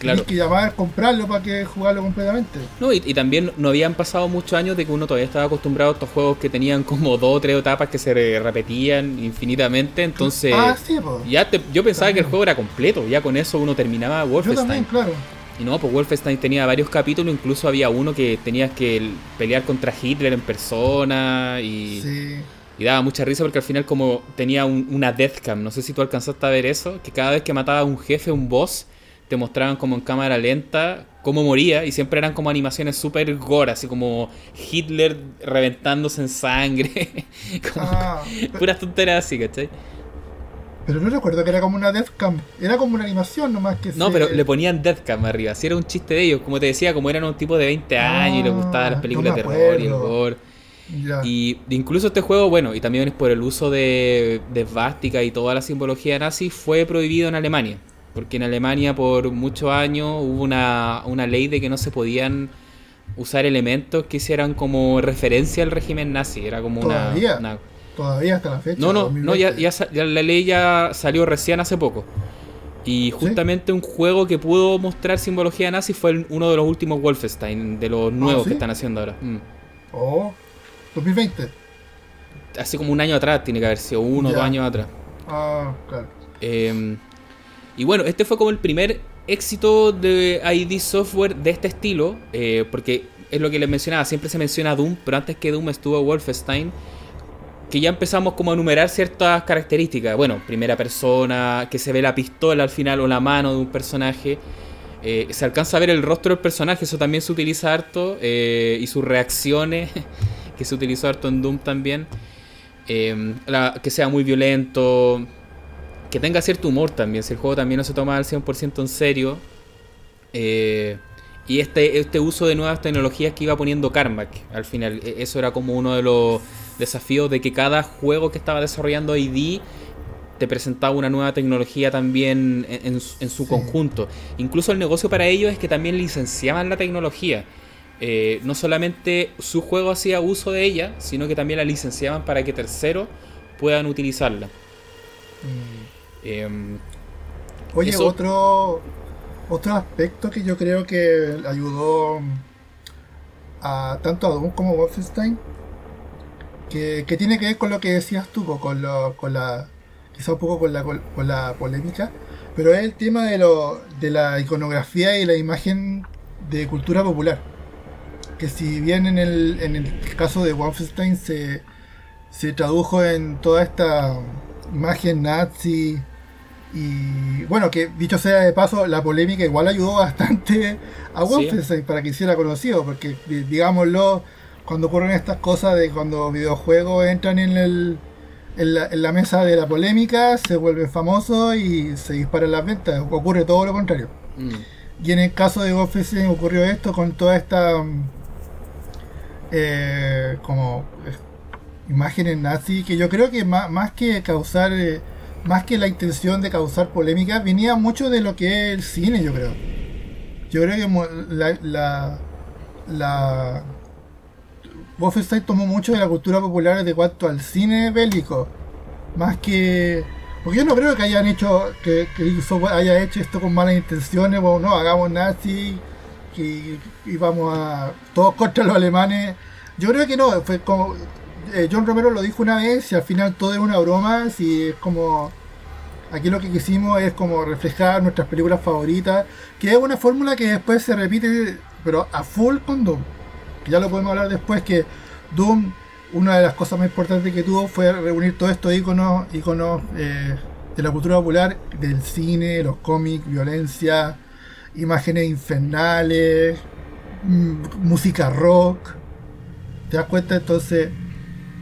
Claro. Que llamar, comprarlo para que jugarlo completamente. No, y, y también no habían pasado muchos años de que uno todavía estaba acostumbrado a estos juegos que tenían como dos o tres etapas que se re- repetían infinitamente. Entonces, ah, sí, ya te- yo pensaba que el juego era completo. Ya con eso uno terminaba Yo Wolfenstein. también, claro. Y no, pues Wolfenstein tenía varios capítulos, incluso había uno que tenías que el- pelear contra Hitler en persona y, Sí. y daba mucha risa porque al final como tenía un- una deathcam, no sé si tú alcanzaste a ver eso, que cada vez que mataba a un jefe, un boss, te mostraban como en cámara lenta cómo moría y siempre eran como animaciones súper gore, así como Hitler reventándose en sangre, <laughs> como Ah, <laughs> puras tonteras así, ¿cachai? Pero no recuerdo que era como una Deathcam. Era como una animación nomás que No, se- pero le ponían deathcam arriba, si era un chiste de ellos, como te decía, como eran un tipo de 20 años y les gustaban Ah, las películas no de terror y el gore. Ya. Y incluso este juego, bueno, y también es por el uso de, de esvástica y toda la simbología nazi, fue prohibido en Alemania. Porque en Alemania por muchos años hubo una, una ley de que no se podían usar elementos que hicieran como referencia al régimen nazi. Era como una, ¿Todavía? una- Todavía hasta la fecha. No, no, no, ya, 2020. ya sa- ya la ley ya salió recién hace poco. Y justamente un juego que pudo mostrar simbología nazi fue el- uno de los últimos Wolfenstein, de los nuevos ¿sí? que están haciendo ahora. Mm. Oh, 2020. Hace como un año atrás, tiene que haber sido uno o dos años atrás. Ah, claro. Eh, y bueno, este fue como el primer éxito de ID Software de este estilo, eh, porque es lo que les mencionaba, siempre se menciona Doom, pero antes que Doom estuvo Wolfenstein, que ya empezamos como a enumerar ciertas características. Bueno, primera persona, que se ve la pistola al final o la mano de un personaje. eh, se alcanza a ver el rostro del personaje, eso también se utiliza harto, eh, y sus reacciones, <laughs> que se utilizó harto en Doom también. Que sea muy violento, que tenga cierto humor también, si el juego también no se toma al 100% en serio. Eh, y este, este uso de nuevas tecnologías que iba poniendo Carmack al final, e- eso era como uno de los desafíos de que cada juego que estaba desarrollando ID te presentaba una nueva tecnología también en, en su- en su Sí. conjunto. Incluso el negocio para ellos es que también licenciaban la tecnología. Eh, no solamente su juego hacía uso de ella, sino que también la licenciaban para que terceros puedan utilizarla. Mm. Em, Oye, Eso- otro otro aspecto que yo creo que ayudó a tanto a Doom como a Wolfenstein que, que tiene que ver con lo que decías tú, con, lo, con la quizá un poco con la, con, con la polémica, pero es el tema de, lo, de la iconografía y la imagen de cultura popular. Que si bien en el, en el caso de Wolfenstein se, se tradujo en toda esta imagen nazi. Y bueno, que dicho sea de paso, la polémica igual ayudó bastante a Wolfenstein para que hiciera conocido, porque digámoslo, cuando ocurren estas cosas de cuando videojuegos entran en, el, en, la, mesa de la polémica, se vuelven famosos y se disparan las ventas, ocurre todo lo contrario. Mm. Y en el caso de Wolfenstein ocurrió esto con toda esta eh, como imágenes nazi que yo creo que más, que causar eh, más que la intención de causar polémica venía mucho de lo que es el cine yo creo. Yo creo que la, la, la Wolfenstein tomó mucho de la cultura popular de cuanto al cine bélico más que porque yo no creo que hayan hecho que, que haya hecho esto con malas intenciones o no hagamos nazi que íbamos a todos contra los alemanes yo creo que no fue como eh, John Romero lo dijo una vez y al final todo es una broma, si es como... Aquí lo que quisimos es como reflejar nuestras películas favoritas, que es una fórmula que después se repite, pero a full con Doom. ya lo podemos hablar después, que Doom, una de las cosas más importantes que tuvo fue reunir todos estos iconos, iconos eh, de la cultura popular, del cine, los cómics, violencia, imágenes infernales, música rock. ¿Te das cuenta? Entonces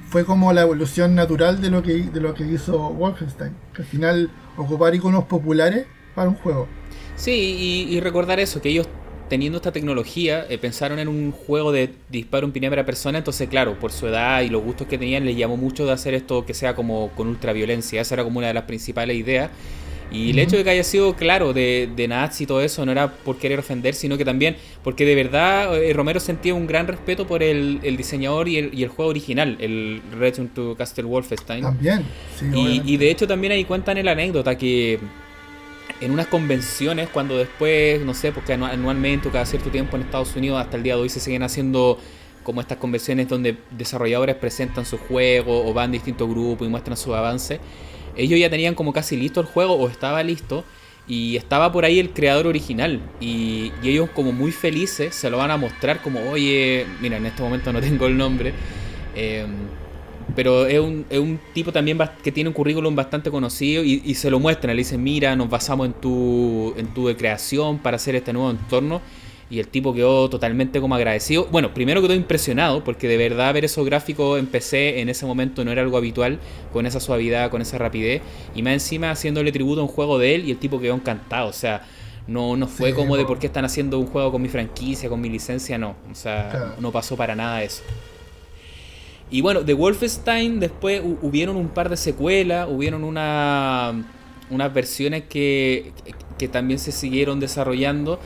fue como la evolución natural de lo que, de lo que hizo Wolfenstein. Que al final ocupar iconos populares para un juego. Sí, y, recordar eso, que ellos teniendo esta tecnología eh, pensaron en un juego de disparo en primera persona, entonces claro, por su edad y los gustos que tenían les llamó mucho de hacer esto que sea como con ultraviolencia, esa era como una de las principales ideas. Y el hecho de que haya sido claro de, de Nazi y todo eso no era por querer ofender, sino que también porque de verdad eh, Romero sentía un gran respeto por el, diseñador y el, y el, juego original, el Return to Castle Wolfenstein. También, sí, y, y, de hecho también ahí cuentan la anécdota que en unas convenciones, cuando después, no sé, porque anualmente o cada cierto tiempo en Estados Unidos hasta el día de hoy se siguen haciendo como estas convenciones donde desarrolladores presentan su juego o van distintos grupos y muestran su avance ellos ya tenían como casi listo el juego o estaba listo y estaba por ahí el creador original y, ellos como muy felices se lo van a mostrar como, oye, mira, en este momento no <laughs> tengo el nombre, em, pero es un, es un, tipo también que tiene un currículum bastante conocido y, se lo muestran, le dicen, mira, nos basamos en tu, en tu creación para hacer este nuevo entorno y el tipo quedó totalmente como agradecido. Bueno, primero quedó impresionado porque de verdad ver esos gráficos en PC en ese momento no era algo habitual, con esa suavidad, con esa rapidez. Y más encima haciéndole tributo a un juego de él y el tipo quedó encantado. O sea, no, no fue como de por qué están haciendo un juego con mi franquicia, con mi licencia, no. O sea, no pasó para nada eso. Y bueno, de Wolfenstein después hubieron un par de secuelas, hubieron una, unas versiones que, que también se siguieron desarrollando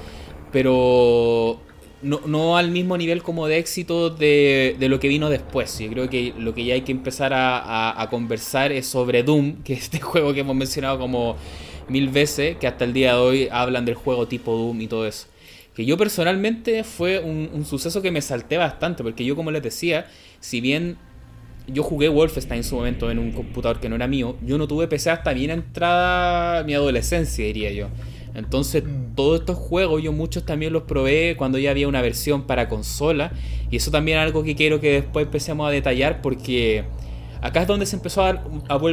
pero no, al mismo nivel como de éxito de, lo que vino después. Yo creo que lo que ya hay que empezar a, conversar es sobre Doom, <laughs> que es este juego que hemos mencionado como mil veces, que hasta el día de hoy hablan del juego tipo Doom y todo eso. Que yo personalmente fue un, suceso que me salté bastante, porque yo como les decía, si bien yo jugué Wolfenstein en su momento en un computador que no era mío, yo no tuve PC hasta bien entrada mi adolescencia, diría yo. Entonces, mm. todos estos juegos yo muchos también los probé cuando ya había una versión para consola. Y eso también es algo que quiero que después empecemos a detallar porque acá es donde se empezó a dar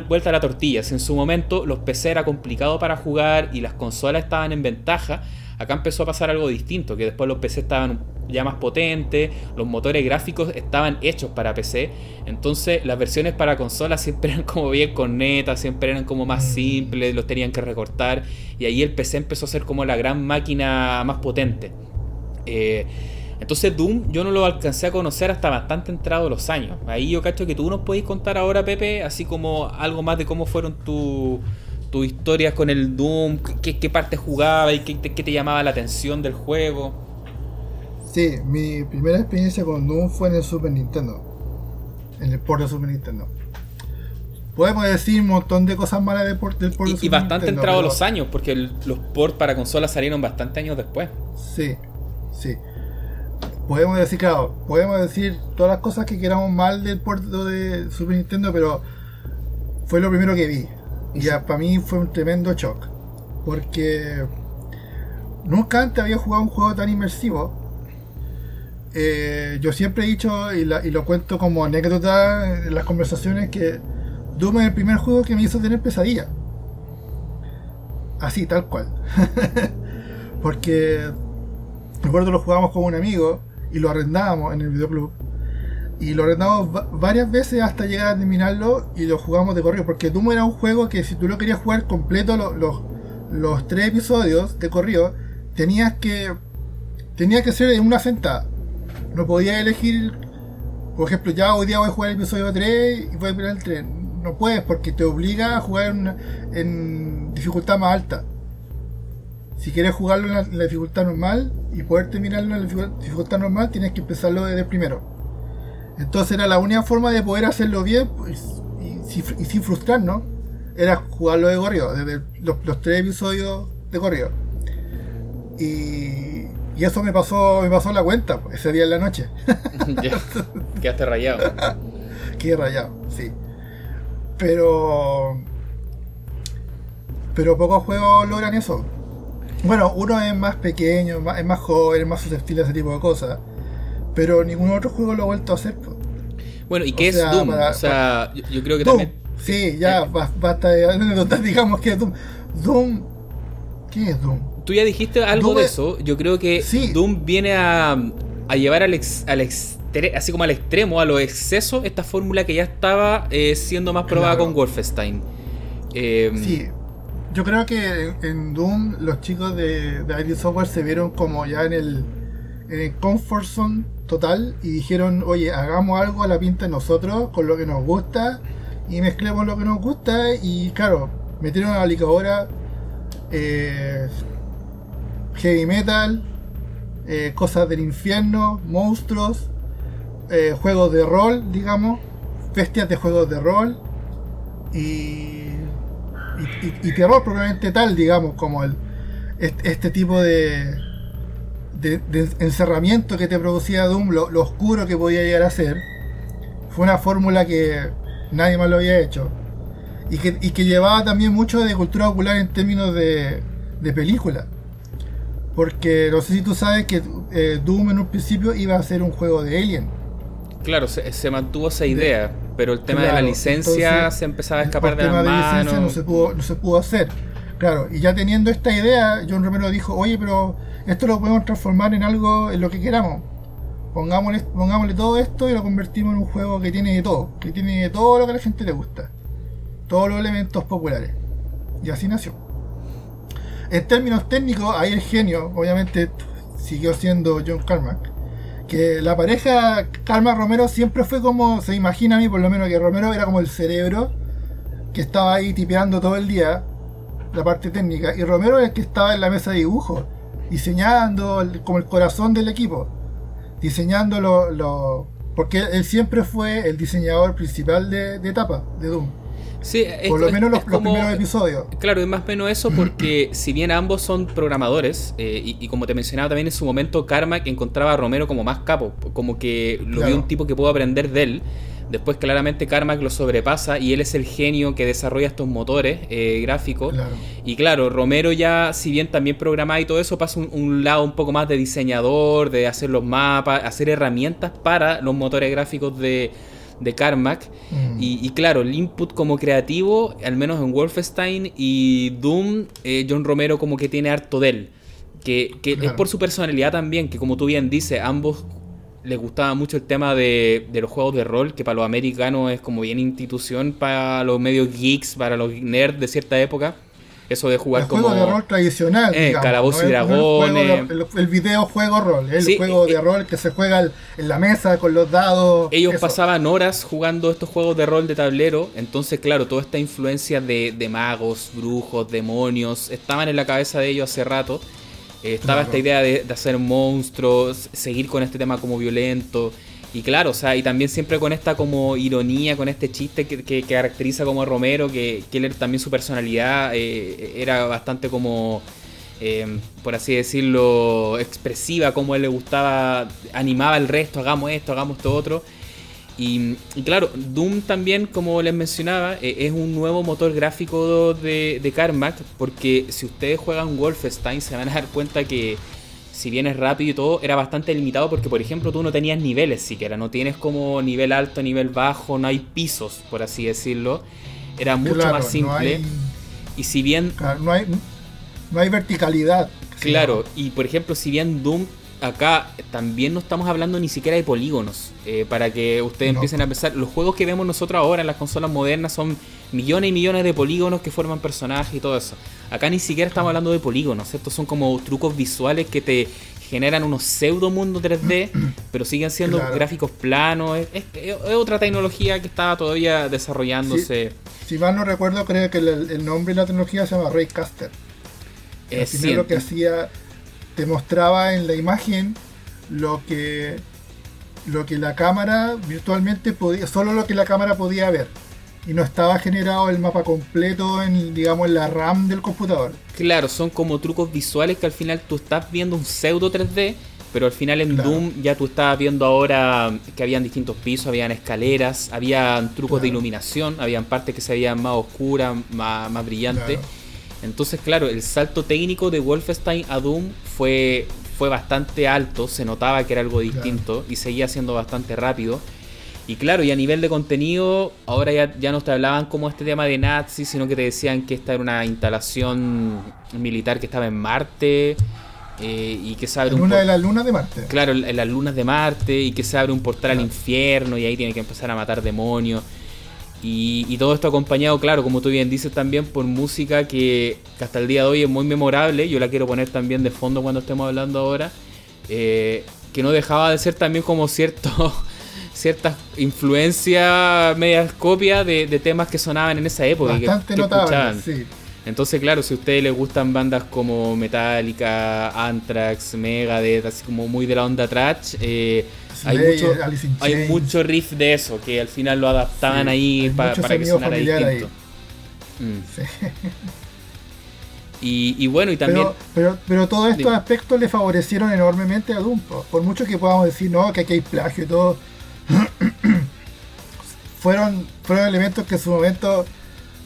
vuelta a la tortilla. Si en su momento los PC era complicado para jugar y las consolas estaban en ventaja, acá empezó a pasar algo distinto, que después los PC estaban ya más potentes, los motores gráficos estaban hechos para PC, entonces las versiones para consolas <laughs> siempre eran como bien cornetas, siempre eran como más simples, los tenían que recortar, y ahí el PC empezó a ser como la gran máquina más potente. Eh, entonces Doom yo no lo alcancé a conocer hasta bastante entrado los años. Ahí yo cacho que tú nos podéis contar ahora, Pepe, así como algo más de cómo fueron tus tu historias con el Doom, qué, qué parte jugaba y qué, qué te llamaba la atención del juego. Sí, mi primera experiencia con Doom fue en el Super Nintendo. En el port de Super Nintendo. Podemos decir un montón de cosas malas del port, del port y, y bastante entrado los años, porque los ports para consolas salieron bastante años después. Sí, sí. Podemos decir, claro, podemos decir todas las cosas que queramos mal del port de Super Nintendo, pero fue lo primero que vi. Ya para mí fue un tremendo shock. Porque nunca antes había jugado un juego tan inmersivo eh, yo siempre he dicho, y, lo cuento como anécdota en las conversaciones, que Doom es el primer juego que me hizo tener pesadilla. Así, tal cual. <laughs> Porque recuerdo lo jugábamos con un amigo y lo arrendábamos en el videoclub. Y lo arrendamos varias veces hasta llegar a terminarlo y lo jugamos de corrido. Porque Doom era un juego que si tú lo querías jugar completo, los, los tres episodios de corrido, tenías que tenía que ser en una sentada. No podías elegir, por ejemplo, ya hoy día voy a jugar el episodio 3 y voy a mirar el 3. No puedes porque te obliga a jugar en, dificultad más alta. Si quieres jugarlo en la, dificultad normal y poder terminarlo en la dificultad normal, tienes que empezarlo desde primero. Entonces era la única forma de poder hacerlo bien pues, y, sin frustrarnos. Era jugarlo de corrido, desde los, los tres episodios de corrido. Y, y eso me pasó, me pasó la cuenta pues, ese día en la noche. <laughs> Quedaste rayado. <laughs> Quedé rayado, sí. Pero. Pero pocos juegos logran eso. Bueno, uno es más pequeño, es más joven, es más susceptible a ese tipo de cosas. Pero ningún otro juego lo ha vuelto a hacer. Bueno, ¿y qué es Doom? o sea, yo, creo que también. Sí, ya, eh, basta de <laughs> digamos que Doom. Doom. ¿Qué es Doom? tú ya dijiste algo de eso. Yo creo que Doom viene a, llevar al, al así como al extremo, a los excesos, esta fórmula que ya estaba eh, siendo más probada con Wolfenstein. Em, sí, yo creo que en Doom los chicos de, de ID Software se vieron como ya en el, el comfort zone total y dijeron, oye, hagamos algo a la pinta nosotros con lo que nos gusta y mezclemos lo que nos gusta y claro, metieron a la licuadora eh, heavy metal, eh, cosas del infierno, monstruos, eh, juegos de rol, digamos, bestias de juegos de rol y, terror probablemente tal, digamos, como el, este, tipo de, de, encerramiento que te producía Doom, lo, lo oscuro que podía llegar a ser. Fue una fórmula que nadie más lo había hecho. Y que, y que llevaba también mucho de cultura popular en términos de, de película. Porque no sé si tú sabes que eh, Doom en un principio iba a ser un juego de Alien. Claro, se, mantuvo esa idea, pero el tema de la licencia se empezaba a escapar de las manos. no se, pudo, no se pudo hacer. Claro, y ya teniendo esta idea, John Romero dijo, oye, pero esto lo podemos transformar en algo, en lo que queramos. Pongámosle, pongámosle todo esto y lo convertimos en un juego que tiene de todo, que tiene de todo lo que a la gente le gusta. Todos los elementos populares. Y así nació. En términos técnicos, ahí el genio, obviamente, siguió siendo John Carmack. Que la pareja Carmack Romero siempre fue como, se imagina a mí por lo menos, que Romero era como el cerebro que estaba ahí tipeando todo el día la parte técnica. Y Romero es el que estaba en la mesa de dibujo, diseñando como el corazón del equipo. Diseñando lo, porque él siempre fue el diseñador principal de, de etapa de Doom. Sí, Por lo menos los, primeros episodios. Claro, es más o menos eso <laughs> porque si bien ambos son programadores, eh, y, como te mencionaba también en su momento, Karma que encontraba a Romero como más capo, como que lo vio un tipo que pudo aprender de él. Después claramente Carmack lo sobrepasa y él es el genio que desarrolla estos motores eh, gráficos. Y claro, Romero ya, si bien también programa y todo eso, pasa un, lado un poco más de diseñador, de hacer los mapas, hacer herramientas para los motores gráficos de, de Carmack. Mm. Y, claro, el input como creativo, al menos en Wolfenstein y Doom, eh, John Romero como que tiene harto de él. Que, es por su personalidad también, que como tú bien dices, ambos les gustaba mucho el tema de, de, los juegos de rol, que para los americanos es como bien institución, para los medios geeks, para los nerds de cierta época. Eso de jugar el como. juego de rol tradicional. Eh, Calabozos y dragones. El, videojuego rol. El juego de eh, rol que se juega en la mesa con los dados. Ellos pasaban horas jugando estos juegos de rol de tablero. Entonces, claro, toda esta influencia de, de magos, brujos, demonios, estaban en la cabeza de ellos hace rato. Eh, estaba esta idea de, de hacer monstruos, seguir con este tema como violento. Y claro, o sea, y también siempre con esta como ironía, con este chiste que, caracteriza como a Romero, que, que él también su personalidad eh, era bastante como, eh, por así decirlo, expresiva, como él le gustaba, animaba al resto, hagamos esto, hagamos esto otro. Y, claro, Doom también, como les mencionaba, eh, es un nuevo motor gráfico de, de Carmack, porque si ustedes juegan Wolfenstein se van a dar cuenta que si bien es rápido y todo, era bastante limitado porque, por ejemplo, tú no tenías niveles siquiera, no tienes como nivel alto, nivel bajo, no hay pisos, por así decirlo. Era mucho más simple. Y si bien... no, hay, no hay verticalidad. Claro, y por ejemplo, si bien Doom acá también no estamos hablando ni siquiera de polígonos. Eh, para que ustedes empiecen a pensar, los juegos que vemos nosotros ahora en las consolas modernas son millones y millones de polígonos que forman personajes y todo eso. Acá ni siquiera estamos hablando de polígonos, estos son como trucos visuales que te generan unos pseudo mundos 3D, <clears throat> pero siguen siendo gráficos planos. Es, otra tecnología que está todavía desarrollándose. Si, mal no recuerdo, creo que el, nombre de la tecnología se llama Raycaster. Es lo que hacía te mostraba en la imagen lo que lo que la cámara virtualmente podía, solo lo que la cámara podía ver. Y no estaba generado el mapa completo en, digamos, en la RAM del computador. Claro, son como trucos visuales que al final tú estás viendo un pseudo 3D, pero al final en Doom ya tú estabas viendo ahora que habían distintos pisos, habían escaleras, habían trucos de iluminación, habían partes que se veían más oscuras, más, más brillantes. Entonces, claro, el salto técnico de Wolfenstein a Doom fue, fue bastante alto, se notaba que era algo distinto y seguía siendo bastante rápido. Y claro, y a nivel de contenido, ahora ya, ya no te hablaban como este tema de nazis, sino que te decían que esta era una instalación militar que estaba en Marte. Eh, y que se abre en una de las lunas de Marte. Claro, en las lunas de Marte y que se abre un portal al infierno y ahí tiene que empezar a matar demonios. Y, todo esto acompañado, claro, como tú bien dices también, por música que, hasta el día de hoy es muy memorable. Yo la quiero poner también de fondo cuando estemos hablando ahora. Eh, que no dejaba de ser también como cierto, <laughs> ciertas influencias, medias copias de, temas que sonaban en esa época. Bastante que, sí. Entonces, claro, si a ustedes les gustan bandas como Metallica, Anthrax, Megadeth, así como muy de la onda trash, eh, hay, mucho, hay mucho riff de eso, que al final lo adaptaban ahí para que sonara distinto. Mm. Y, bueno, y también. Pero, pero, todos estos aspectos le favorecieron enormemente a Doom. Por mucho que podamos decir, no, que aquí hay plagio y todo. <clears throat> fueron, fueron elementos que en su momento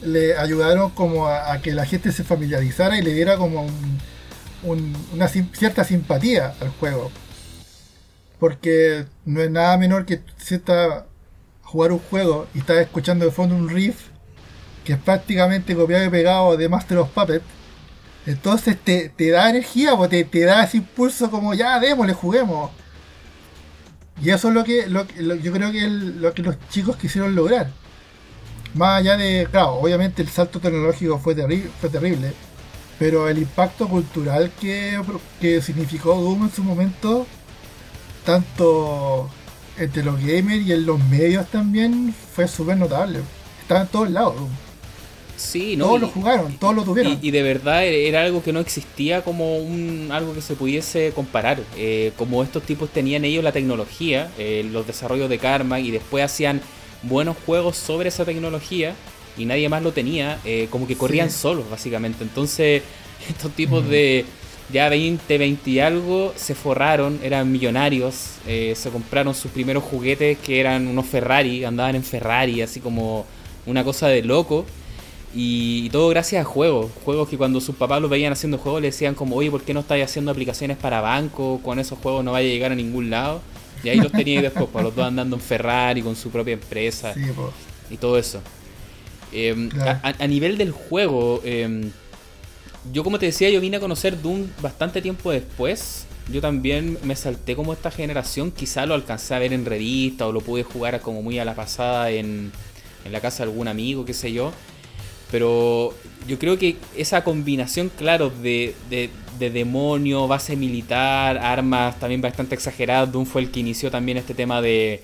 le ayudaron como a, que la gente se familiarizara y le diera como una cierta simpatía al juego. Porque no es nada menor que si estás a jugar un juego y estás escuchando de fondo un riff que es prácticamente copiado y pegado de Master of Puppets. Entonces te, da energía, te, te da ese impulso como ya, démosle, juguemos. Y eso es lo que, yo creo que lo que los chicos quisieron lograr. Más allá de, claro, obviamente el salto tecnológico fue, terrible fue terrible, pero el impacto cultural que, que significó Doom en su momento, tanto entre los gamers y en los medios también, fue súper notable. Estaba en todos lados. Sí, ¿no? Todos lo jugaron, todos lo tuvieron. Y, de verdad era algo que no existía como un algo que se pudiese comparar. Eh, como estos tipos tenían ellos la tecnología, eh, los desarrollos de Karma y después hacían buenos juegos sobre esa tecnología y nadie más lo tenía, eh, como que corrían solos, básicamente. Entonces, <laughs> estos tipos de ya 20, 20 y algo se forraron, eran millonarios, eh, se compraron sus primeros juguetes que eran unos Ferrari, andaban en Ferrari, así como una cosa de loco. Y, todo gracias a juegos, juegos que cuando sus papás los veían haciendo juegos le decían como, oye, ¿por qué no estáis haciendo aplicaciones para banco? Con esos juegos no vaya a llegar a ningún lado. Y ahí los <laughs> tenía después, pues, los dos andando en Ferrari con su propia empresa y todo eso. Em, a, nivel del juego, em, yo como te decía, yo vine a conocer Doom bastante tiempo después. Yo también me salté como esta generación, quizá lo alcancé a ver en revista o lo pude jugar como muy a la pasada en, en la casa de algún amigo, qué sé yo. Pero yo creo que esa combinación, claro, de, de, demonio, base militar, armas también bastante exageradas. Doom fue el que inició también este tema de,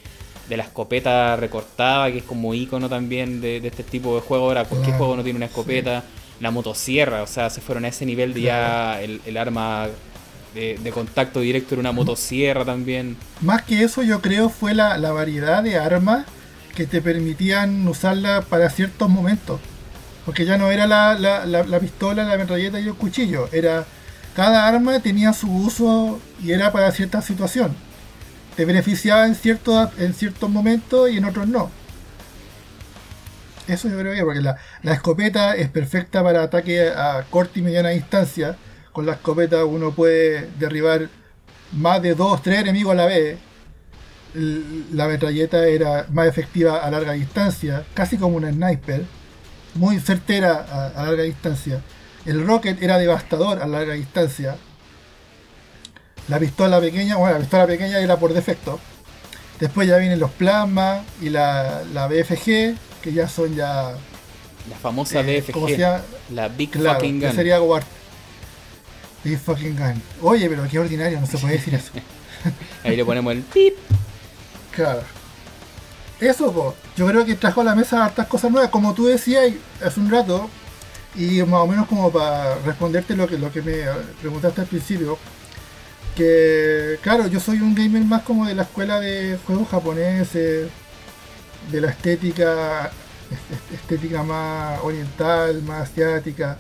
de la escopeta recortada, que es como icono también de, este tipo de juego. Ahora, ¿por qué juego no tiene una escopeta? La motosierra, o sea, se fueron a ese nivel de ya el, arma de, contacto directo en una motosierra también. Más que eso, yo creo fue la, la variedad de armas que te permitían usarla para ciertos momentos. Porque ya no era la, la, la, pistola, la metralleta y el cuchillo. Era. Cada arma tenía su uso y era para cierta situación. Te beneficiaba en ciertos, en ciertos momentos y en otros no. Eso yo creo que porque la, escopeta es perfecta para ataque a corta y mediana distancia. Con la escopeta uno puede derribar más de dos, tres enemigos a la vez, la metralleta era más efectiva a larga distancia, casi como una sniper, muy certera a, larga distancia. El rocket era devastador a larga distancia. La pistola pequeña, bueno, la pistola pequeña era por defecto. Después ya vienen los plasmas y la BFG, que ya son ya. La famosa eh, BFG. La Big Fucking Gun. Sería Big Fucking Gun. Oye, pero qué ordinario, no se puede decir eso. <laughs> Ahí le ponemos el pip. Claro. Eso, yo creo que trajo a la mesa hartas cosas nuevas, como tú decías hace un rato, y más o menos como para responderte lo que, lo que me preguntaste al principio, que claro, yo soy un gamer más como de la escuela de juegos japoneses, de la estética, estética más oriental, más asiática,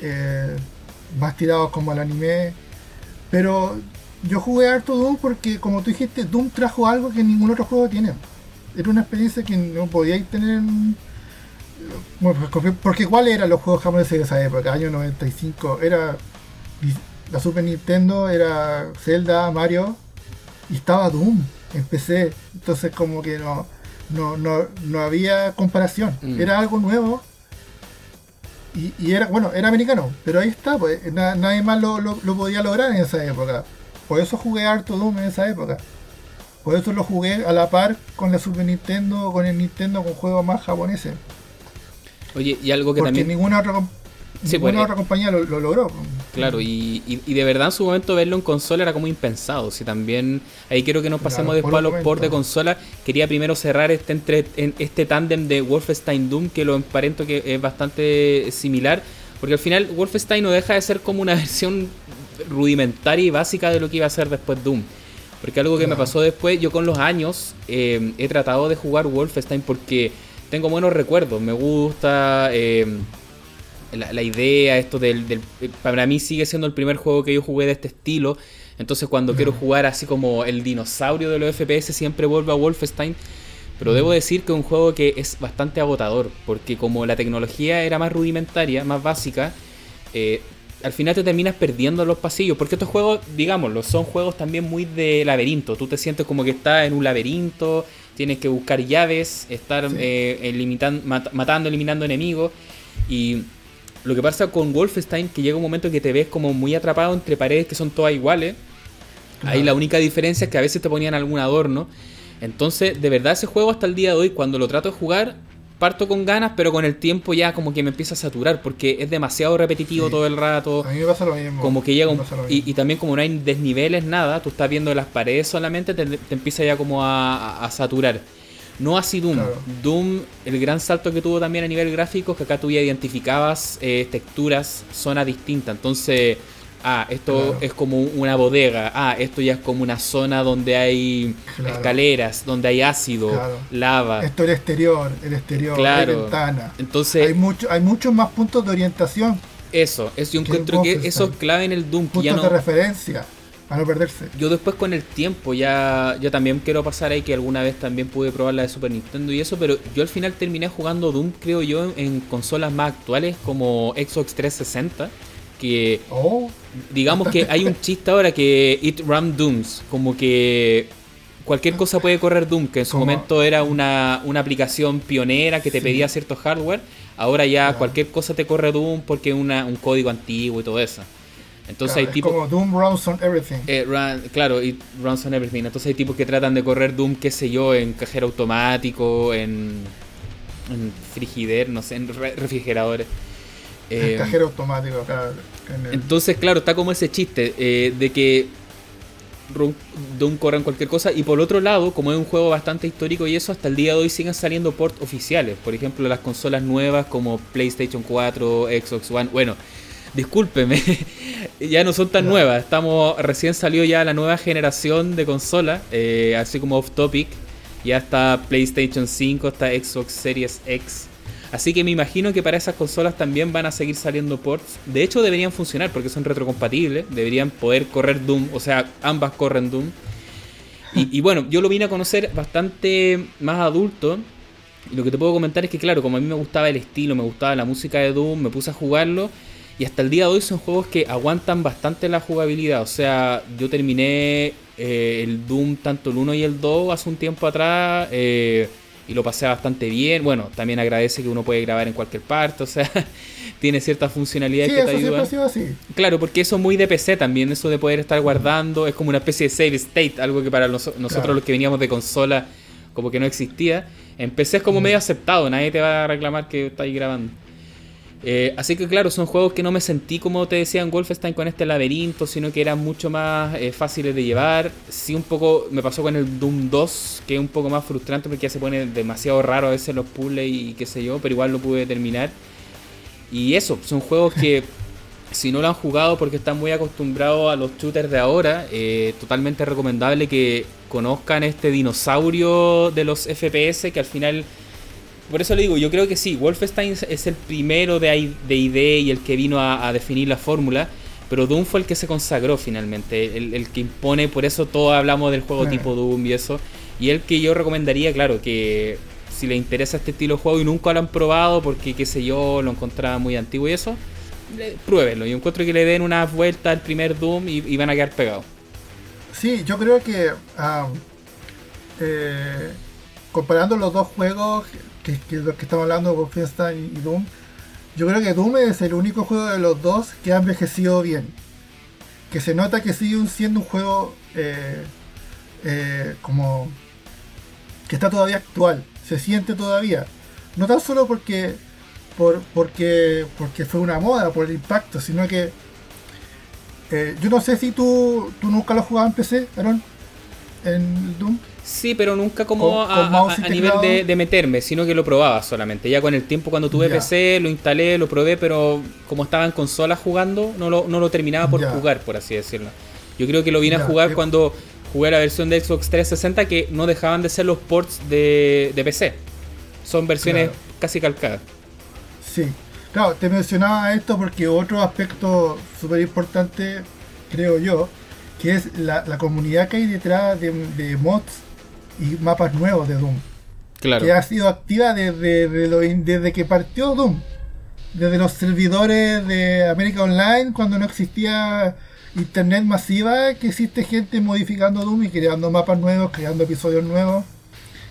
eh, más tirado como al anime, pero yo jugué harto Doom porque, como tú dijiste, Doom trajo algo que ningún otro juego tiene. Era una experiencia que no podíais tener. Bueno, porque igual eran los juegos japoneses de esa época, año 95. Era la Super Nintendo, era Zelda, Mario, y estaba Doom en PC. Entonces, como que no, no, no, no había comparación. Mm. Era algo nuevo. Y, era, bueno, era americano, pero ahí está, pues nadie más lo, lo podía lograr en esa época. Por eso jugué harto Doom en esa época. Por eso lo jugué a la par con la Super Nintendo, con el Nintendo, con juegos más japoneses. Oye, y algo que Porque también. ninguna otra, ninguna pues, otra compañía lo, logró. Claro, y, de verdad en su momento verlo en consola era como impensado. Si también. Ahí quiero que nos pasemos después a los ports de consola. Quería primero cerrar este entre en este tándem de Wolfenstein Doom, que lo emparento que es bastante similar. Porque al final Wolfenstein no deja de ser como una <laughs> versión rudimentaria y básica de lo que iba a ser después Doom. Porque algo que me pasó después, yo con los años eh, he tratado de jugar Wolfenstein porque tengo buenos recuerdos, me gusta eh, la, idea, esto del, del, Para mí sigue siendo el primer juego que yo jugué de este estilo, entonces cuando quiero jugar así como el dinosaurio de los FPS siempre vuelvo a Wolfenstein. Pero debo decir que es un juego que es bastante agotador, porque como la tecnología era más rudimentaria, más básica, eh, al final te terminas perdiendo los pasillos. Porque estos juegos, digámoslo, son juegos también muy de laberinto. Tú te sientes como que estás en un laberinto, tienes que buscar llaves, estar eh, matando, eliminando enemigos. Y lo que pasa con Wolfenstein, que llega un momento que te ves como muy atrapado entre paredes que son todas iguales. Ahí la única diferencia es que a veces te ponían algún adorno. Entonces, de verdad, ese juego hasta el día de hoy, cuando lo trato de jugar, parto con ganas, pero con el tiempo ya como que me empieza a saturar porque es demasiado repetitivo todo el rato. A mí me pasa lo mismo. Como que llega y, también como no hay desniveles, nada, tú estás viendo las paredes solamente, te, empieza ya como a, saturar. No así Doom. Doom, el gran salto que tuvo también a nivel gráfico es que acá tú ya identificabas eh, texturas, zona distinta. Entonces ah, esto es como una bodega, ah, esto ya es como una zona donde hay escaleras, donde hay ácido, lava. Esto es el exterior, el exterior, la ventana. Entonces, hay, mucho, hay muchos más puntos de orientación. Eso, es, yo encuentro que eso es clave en el Doom. Puntos de referencia. Para no perderse. Yo después con el tiempo ya, yo también quiero pasar ahí que alguna vez también pude probar la de Super Nintendo y eso, pero yo al final terminé jugando Doom, creo yo, en consolas más actuales como Xbox 360 que oh. digamos que hay un <laughs> chiste ahora que It Run Dooms, como que cualquier cosa puede correr Doom, que en su momento era una, aplicación pionera que te pedía cierto hardware, ahora ya cualquier cosa te corre Doom porque es un código antiguo y todo eso. Entonces hay tipos. Como Doom runs on everything. Eh, claro, it runs on everything. Entonces hay tipos que tratan de correr Doom, qué sé yo, en cajero automático, en, en frigider, no sé, en refrigeradores. El eh, cajero automático acá. Entonces, claro, está como ese chiste eh, de que Doom corre en cualquier cosa. Y por otro lado, como es un juego bastante histórico y eso, hasta el día de hoy siguen saliendo ports oficiales. Por ejemplo, las consolas nuevas como PlayStation 4, Xbox One. Bueno, discúlpeme, <laughs> ya no son tan nuevas. Estamos recién salió ya la nueva generación de consolas, eh, así como off topic. Ya está PlayStation 5, está Xbox Series X. Así que me imagino que para esas consolas también van a seguir saliendo ports. De hecho, deberían funcionar porque son retrocompatibles. Deberían poder correr Doom. O sea, ambas corren Doom. Y, bueno, yo lo vine a conocer bastante más adulto. Y lo que te puedo comentar es que, claro, como a mí me gustaba el estilo, me gustaba la música de Doom, me puse a jugarlo. Y hasta el día de hoy son juegos que aguantan bastante la jugabilidad. O sea, yo terminé eh, el Doom, tanto el 1 y el 2, hace un tiempo atrás. Eh, y lo pasé bastante bien. Bueno, también agradece que uno puede grabar en cualquier parte. O sea, <laughs> tiene ciertas funcionalidades que te ayudan. así. Claro, porque eso es muy de PC también. Eso de poder estar guardando. Es como una especie de save state. Algo que para nosotros los que veníamos de consola como que no existía. En PC es como medio aceptado. Nadie te va a reclamar que estás grabando. Eh, así que claro, son juegos que no me sentí como te decía en Wolfenstein con este laberinto, sino que eran mucho más eh, fáciles de llevar. Sí, un poco me pasó con el Doom 2, que es un poco más frustrante porque ya se pone demasiado raro a veces los puzzles y qué sé yo, pero igual lo pude terminar. Y eso, son juegos que <laughs> si no lo han jugado porque están muy acostumbrados a los shooters de ahora, eh, totalmente recomendable que conozcan este dinosaurio de los FPS que al final por eso le digo, yo creo que sí, Wolfenstein es el primero de, de ID y el que vino a, definir la fórmula, pero Doom fue el que se consagró finalmente, el, que impone, por eso todos hablamos del juego tipo Doom y eso, y el que yo recomendaría, claro, que si le interesa este estilo de juego y nunca lo han probado porque, qué sé yo, lo encontraba muy antiguo y eso, pruébenlo. Yo encuentro que le den una vuelta al primer Doom y, van a quedar pegados. Sí, yo creo que ah, eh, comparando los dos juegos, que, que que estamos hablando, Wolfenstein y Doom, yo creo que Doom es el único juego de los dos que ha envejecido bien. Que se nota que sigue siendo un juego eh, eh, como que está todavía actual, se siente todavía. No tan solo porque por, porque porque fue una moda, por el impacto, sino que eh, yo no sé si tú, tú nunca lo jugabas en PC, Aaron, en Doom. Sí, pero nunca como a, nivel de, meterme, sino que lo probaba solamente. Ya con el tiempo cuando tuve PC, lo instalé, lo probé, pero como estaba en consola jugando, no lo, no lo terminaba por jugar, por así decirlo. Yo creo que lo vine a jugar cuando jugué la versión de Xbox 360 que no dejaban de ser los ports de, PC. Son versiones casi calcadas. Sí, claro, te mencionaba esto porque otro aspecto súper importante, creo yo, que es la, comunidad que hay detrás de, de mods y mapas nuevos de Doom. Claro. Que ha sido activa desde, desde, que partió Doom. Desde los servidores de América Online, cuando no existía internet masiva, que existe gente modificando Doom y creando mapas nuevos, creando episodios nuevos.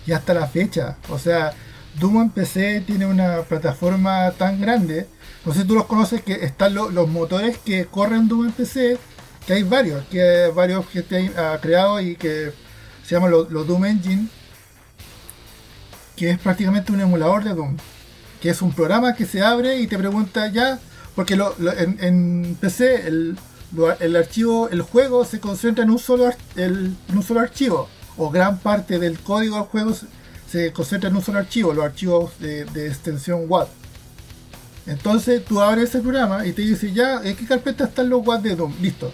Y hasta la fecha. O sea, Doom en PC tiene una plataforma tan grande. No sé si tú los conoces, que están los motores que corren Doom en PC, que hay varios, que varios que te ha creado y que se llama lo, Doom Engine, que es prácticamente un emulador de Doom, que es un programa que se abre y te pregunta ya, porque en, PC el, archivo, el juego se concentra en un solo, en un solo archivo, o gran parte del código del juego se, concentra en un solo archivo, los archivos de, extensión WAD. Entonces tú abres ese programa y te dice ya, ¿en qué carpeta están los WAD de Doom? Listo.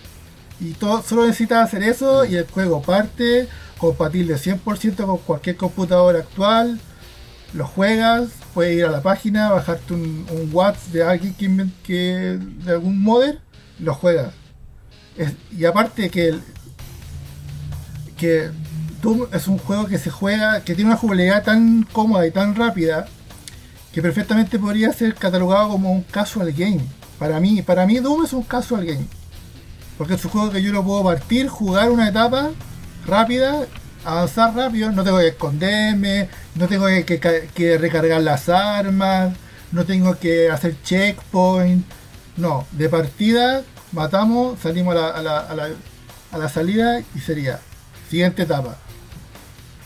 Y todo, solo necesitas hacer eso y el juego parte compatible 100% con cualquier computadora actual. Lo juegas, puedes ir a la página, bajarte un, un de alguien que, que, de algún modder, lo juegas. y aparte que que Doom es un juego que se juega, que tiene una jugabilidad tan cómoda y tan rápida que perfectamente podría ser catalogado como un casual game. Para mí, para mí Doom es un casual game. Porque es un juego que yo lo puedo partir, jugar una etapa rápida, avanzar rápido, no tengo que esconderme, no tengo que, recargar las armas, no tengo que hacer checkpoint. No, de partida matamos, salimos a la, a la, salida y sería siguiente etapa.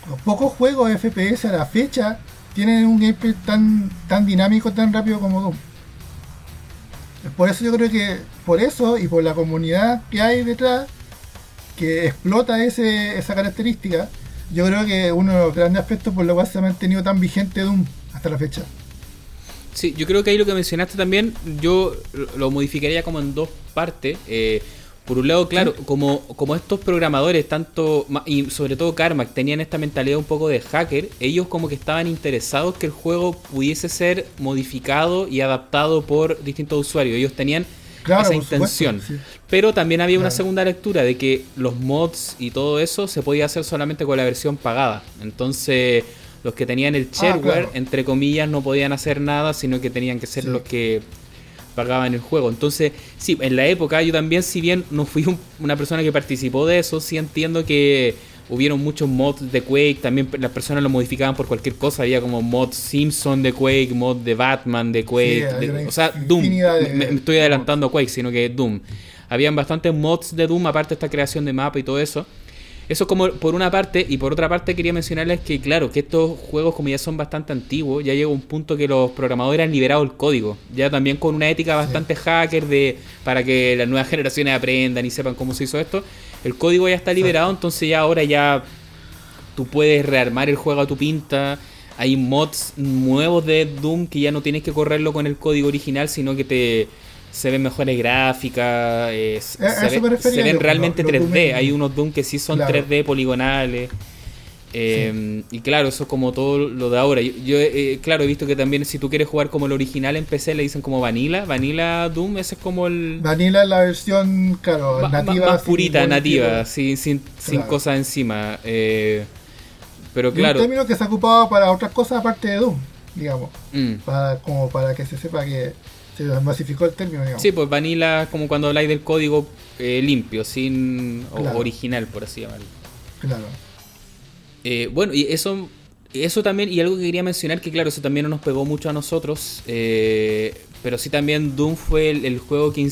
Los pocos juegos FPS a la fecha tienen un gameplay tan, tan dinámico, tan rápido como Doom. Por eso yo creo que, por eso y por la comunidad que hay detrás, que explota ese, esa característica, yo creo que uno de los grandes aspectos por lo cual se ha mantenido tan vigente Doom hasta la fecha. Sí, yo creo que ahí lo que mencionaste también, yo lo modificaría como en dos partes. Eh, por un lado, claro, como, como estos programadores, tanto y sobre todo Carmack, tenían esta mentalidad un poco de hacker, ellos como que estaban interesados que el juego pudiese ser modificado y adaptado por distintos usuarios. Ellos tenían esa intención. Pero también había una segunda lectura de que los mods y todo eso se podía hacer solamente con la versión pagada. Entonces, los que tenían el ah, shareware, entre comillas, no podían hacer nada, sino que tenían que ser los que pagaban el juego. Entonces, sí, en la época yo también, si bien no fui una persona que participó de eso, sí entiendo que hubieron muchos mods de Quake, también las personas lo modificaban por cualquier cosa, había como mod Simpson de Quake, mod de Batman de Quake, o sea, Doom, me, estoy adelantando a Quake, sino que Doom. Habían bastantes mods de Doom, aparte de esta creación de mapa y todo eso. Eso como por una parte, y por otra parte quería mencionarles que claro, que estos juegos como ya son bastante antiguos, ya llegó un punto que los programadores han liberado el código, ya también con una ética bastante hacker de para que las nuevas generaciones aprendan y sepan cómo se hizo esto. El código ya está liberado, entonces ya ahora ya tú puedes rearmar el juego a tu pinta. Hay mods nuevos de Doom que ya no tienes que correrlo con el código original, sino que te se ven mejores gráficas, eh, se, ven realmente 3D. Hay unos Doom que sí son 3D poligonales. Eh, y claro, eso es como todo lo de ahora. Yo, eh, claro, he visto que también si tú quieres jugar como el original en PC le dicen como Vanilla. Vanilla Doom, ese es como el... Vanilla es la versión, claro, nativa. Más purita, nativa, sin, sin, sin cosas encima. pero claro... un término que se ha ocupado para otras cosas aparte de Doom, digamos. Mm. Para, como para que se sepa que se masificó el término, digamos. Sí, pues vanilla como cuando habláis del código eh, limpio, sin original, por así llamarlo. Claro. Eh, bueno, y eso, eso también, y algo que quería mencionar, que claro, eso también no nos pegó mucho a nosotros, eh, pero sí también Doom fue el, juego que,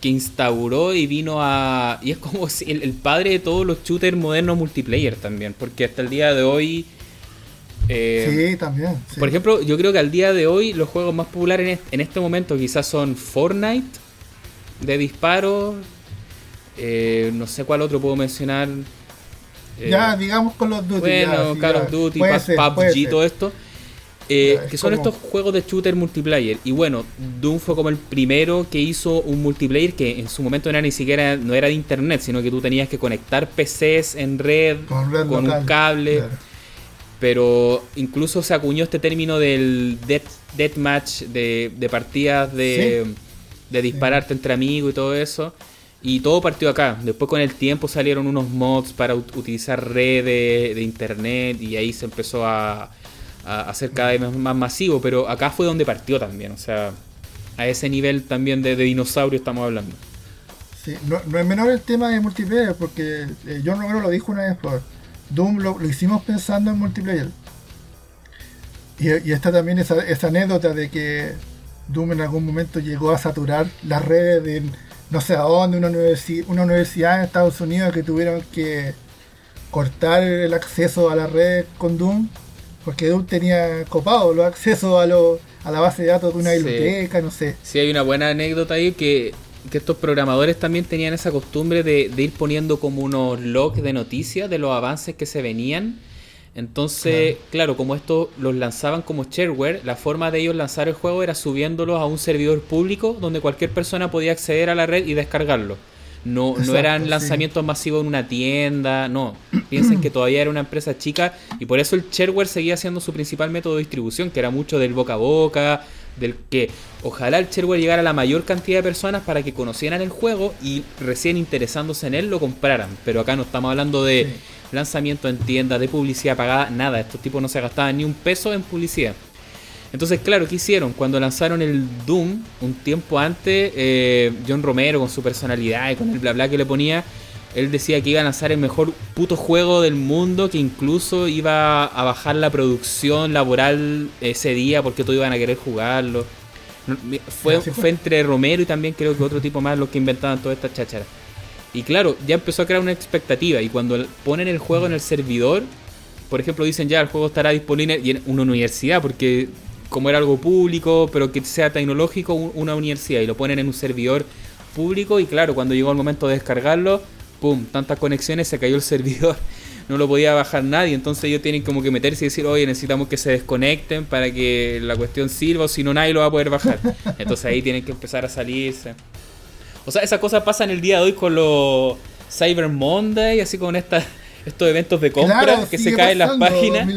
que, instauró y vino a... Y es como el, el padre de todos los shooters modernos multiplayer también, porque hasta el día de hoy eh, sí, también. Por ejemplo, yo creo que al día de hoy los juegos más populares en este, momento quizás son Fortnite, de disparo, eh, no sé cuál otro puedo mencionar. Eh, ya, digamos con los Duty. Bueno, Call of Duty, PUBG, todo esto. que son estos juegos de shooter multiplayer. Y bueno, Doom fue como el primero que hizo un multiplayer que en su momento no era ni siquiera no era de internet, sino que tú tenías que conectar PCs en red con, un cable pero incluso se acuñó este término del deathmatch, de, de partidas de, de dispararte entre amigos y todo eso. Y todo partió acá. Después con el tiempo salieron unos mods para utilizar redes de internet y ahí se empezó a, hacer cada vez más masivo. Pero acá fue donde partió también. O sea, a ese nivel también de, dinosaurio estamos hablando. Sí, no, es menor el tema de multiplayer porque eh, John Romero lo dijo una vez por Doom lo, hicimos pensando en multiplayer. Y, y está también esa, anécdota de que Doom en algún momento llegó a saturar las redes de no sé a dónde, una, una universidad en Estados Unidos que tuvieron que cortar el acceso a la red con Doom porque Doom tenía copado los accesos a, lo, a la base de datos de una biblioteca, no sé. Sí, hay una buena anécdota ahí que que estos programadores también tenían esa costumbre de, ir poniendo como unos logs de noticias de los avances que se venían. Entonces, claro. como esto los lanzaban como shareware, la forma de ellos lanzar el juego era subiéndolos a un servidor público donde cualquier persona podía acceder a la red y descargarlo. No, no eran lanzamientos masivos en una tienda, no. <clears throat> Piensen que todavía era una empresa chica y por eso el shareware seguía siendo su principal método de distribución, que era mucho del boca a boca, del que ojalá el shareware llegara a la mayor cantidad de personas para que conocieran el juego y recién interesándose en él lo compraran. Pero acá no estamos hablando de lanzamiento en tiendas, de publicidad pagada, nada. Estos tipos no se gastaban ni un peso en publicidad. Entonces, claro, ¿qué hicieron? Cuando lanzaron el Doom, un tiempo antes, eh, John Romero con su personalidad y con el bla bla que le ponía, él decía que iba a lanzar el mejor puto juego del mundo, que incluso iba a bajar la producción laboral ese día porque todos iban a querer jugarlo. Fue, fue entre Romero y también creo que otro tipo más los que inventaban toda esta cháchara. Y claro, ya empezó a crear una expectativa y cuando ponen el juego en el servidor, por ejemplo, dicen ya el juego estará disponible en una universidad porque como era algo público, pero que sea tecnológico, una universidad y lo ponen en un servidor público y claro, cuando llegó el momento de descargarlo, pum, tantas conexiones, se cayó el <laughs> servidor, no lo podía bajar nadie, entonces ellos tienen como que meterse y decir, oye, necesitamos que se desconecten para que la cuestión sirva, o si no nadie lo va a poder bajar. <laughs> Entonces ahí tienen que empezar a salirse. O sea, esa cosa pasa en el día de hoy con los Cyber Monday, así con estos eventos de compra que se caen las páginas.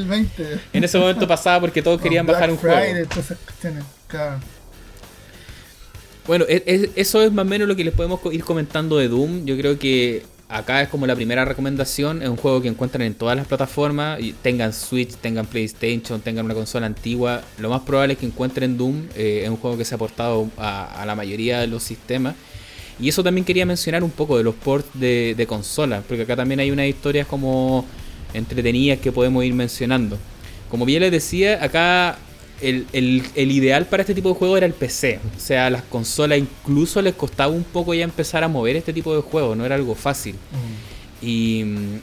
En ese momento pasaba porque todos querían bajar un juego. Bueno, eso es más o menos lo que les podemos ir comentando de Doom. Yo creo que acá es como la primera recomendación. Es un juego que encuentran en todas las plataformas. Tengan Switch, tengan PlayStation, tengan una consola antigua. Lo más probable es que encuentren Doom. Eh, es un juego que se ha portado a, la mayoría de los sistemas. Y eso también quería mencionar un poco de los ports de, de consola. Porque acá también hay unas historias como entretenidas que podemos ir mencionando. Como bien les decía, acá el, ideal para este tipo de juego era el PC. O sea, las consolas incluso les costaba un poco ya empezar a mover este tipo de juegos, no era algo fácil. Y mm,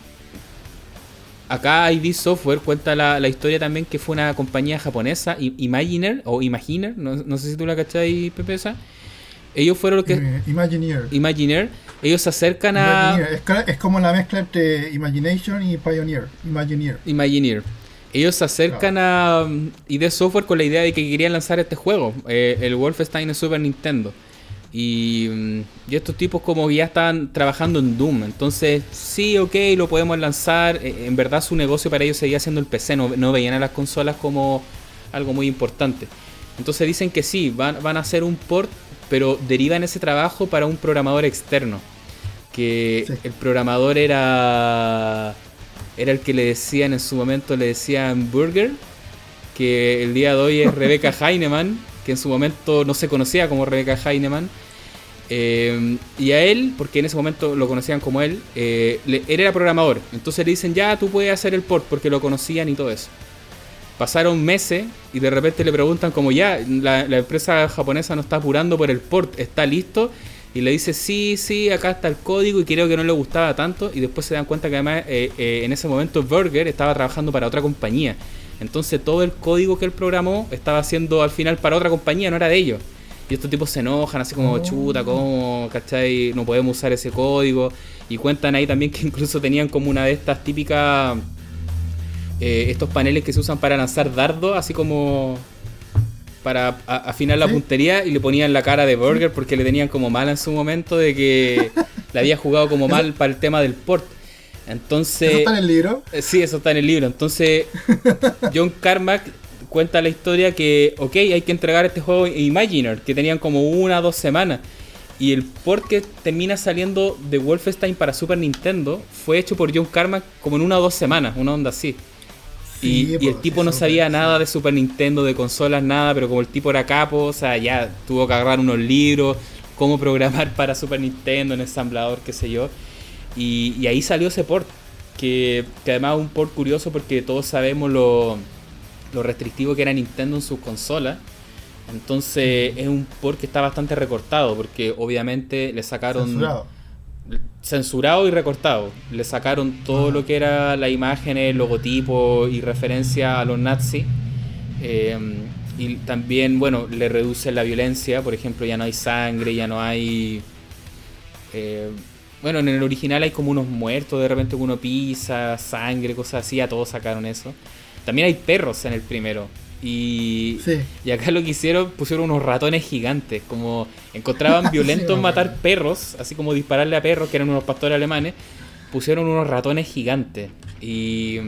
acá ID Software cuenta la, historia también que fue una compañía japonesa, Imaginer, o Imaginer, no, sé si tú la cachai, Pepesa. Ellos fueron los que. Eh, Imagineer. Imagineer. Ellos se acercan a. Es, es, como la mezcla entre Imagination y Pioneer. Imagineer. Imagineer. Ellos se acercan a ID Software con la idea de que querían lanzar este juego, eh, el Wolfenstein en Super Nintendo. Y, mm, y, estos tipos como ya estaban trabajando en Doom. Entonces, sí, ok, lo podemos lanzar. Eh, en verdad su negocio para ellos seguía siendo el PC. No, veían a las consolas como algo muy importante. Entonces dicen que sí, van, van a hacer un port, pero derivan ese trabajo para un programador externo. Que el programador era era el que le decían en su momento, le decían Burger, que el día de hoy es <laughs> Rebecca Heinemann, que en su momento no se conocía como Rebecca Heinemann. Eh, y a él, porque en ese momento lo conocían como él, eh, él era programador. Entonces le dicen, ya tú puedes hacer el port, porque lo conocían y todo eso. Pasaron meses y de repente le preguntan como ya, la, la empresa japonesa no está apurando por el port, está listo y le dice, sí, sí, acá está el código y creo que no le gustaba tanto. Y después se dan cuenta que además eh, eh, en ese momento Burger estaba trabajando para otra compañía. Entonces todo el código que él programó estaba haciendo al final para otra compañía, no era de ellos. Y estos tipos se enojan así como, oh. chuta, ¿cómo? ¿Cachai? No podemos usar ese código. Y cuentan ahí también que incluso tenían como una de estas típicas... Eh, estos paneles que se usan para lanzar dardos, así como para afinar la puntería y le ponían la cara de Burger porque le tenían como mal en su momento de que <laughs> le había jugado como mal para el tema del port. Entonces. ¿Eso está en el libro? Eh, sí, eso está en el libro. Entonces, <laughs> John Carmack cuenta la historia que, ok, hay que entregar este juego Imaginer, que tenían como una o dos semanas. Y el port que termina saliendo de Wolfenstein para Super Nintendo fue hecho por John Carmack como en una o dos semanas, una onda así y, el pues, tipo no sabía nada de Super Nintendo, de consolas, nada, pero como el tipo era capo, o sea, ya tuvo que agarrar unos libros, cómo programar <laughs> para Super Nintendo, en ensamblador, qué sé yo. Y, ahí salió ese port, que, además es un port curioso porque todos sabemos lo, lo restrictivo que era Nintendo en sus consolas. Entonces es un port que está bastante recortado porque obviamente le sacaron censurado y recortado. Le sacaron todo lo que era la imagen, el logotipo y referencia a los nazis. Eh, y también, bueno, le reduce la violencia. Por ejemplo, ya no hay sangre, ya no hay. Eh, bueno, en el original hay como unos muertos, de repente uno pisa, sangre, cosas así. A todos sacaron eso. También hay perros en el primero. Y, y acá lo que hicieron, pusieron unos ratones gigantes, como encontraban <laughs> violentos matar perros, así como dispararle a perros, que eran unos pastores alemanes, pusieron unos ratones gigantes. Y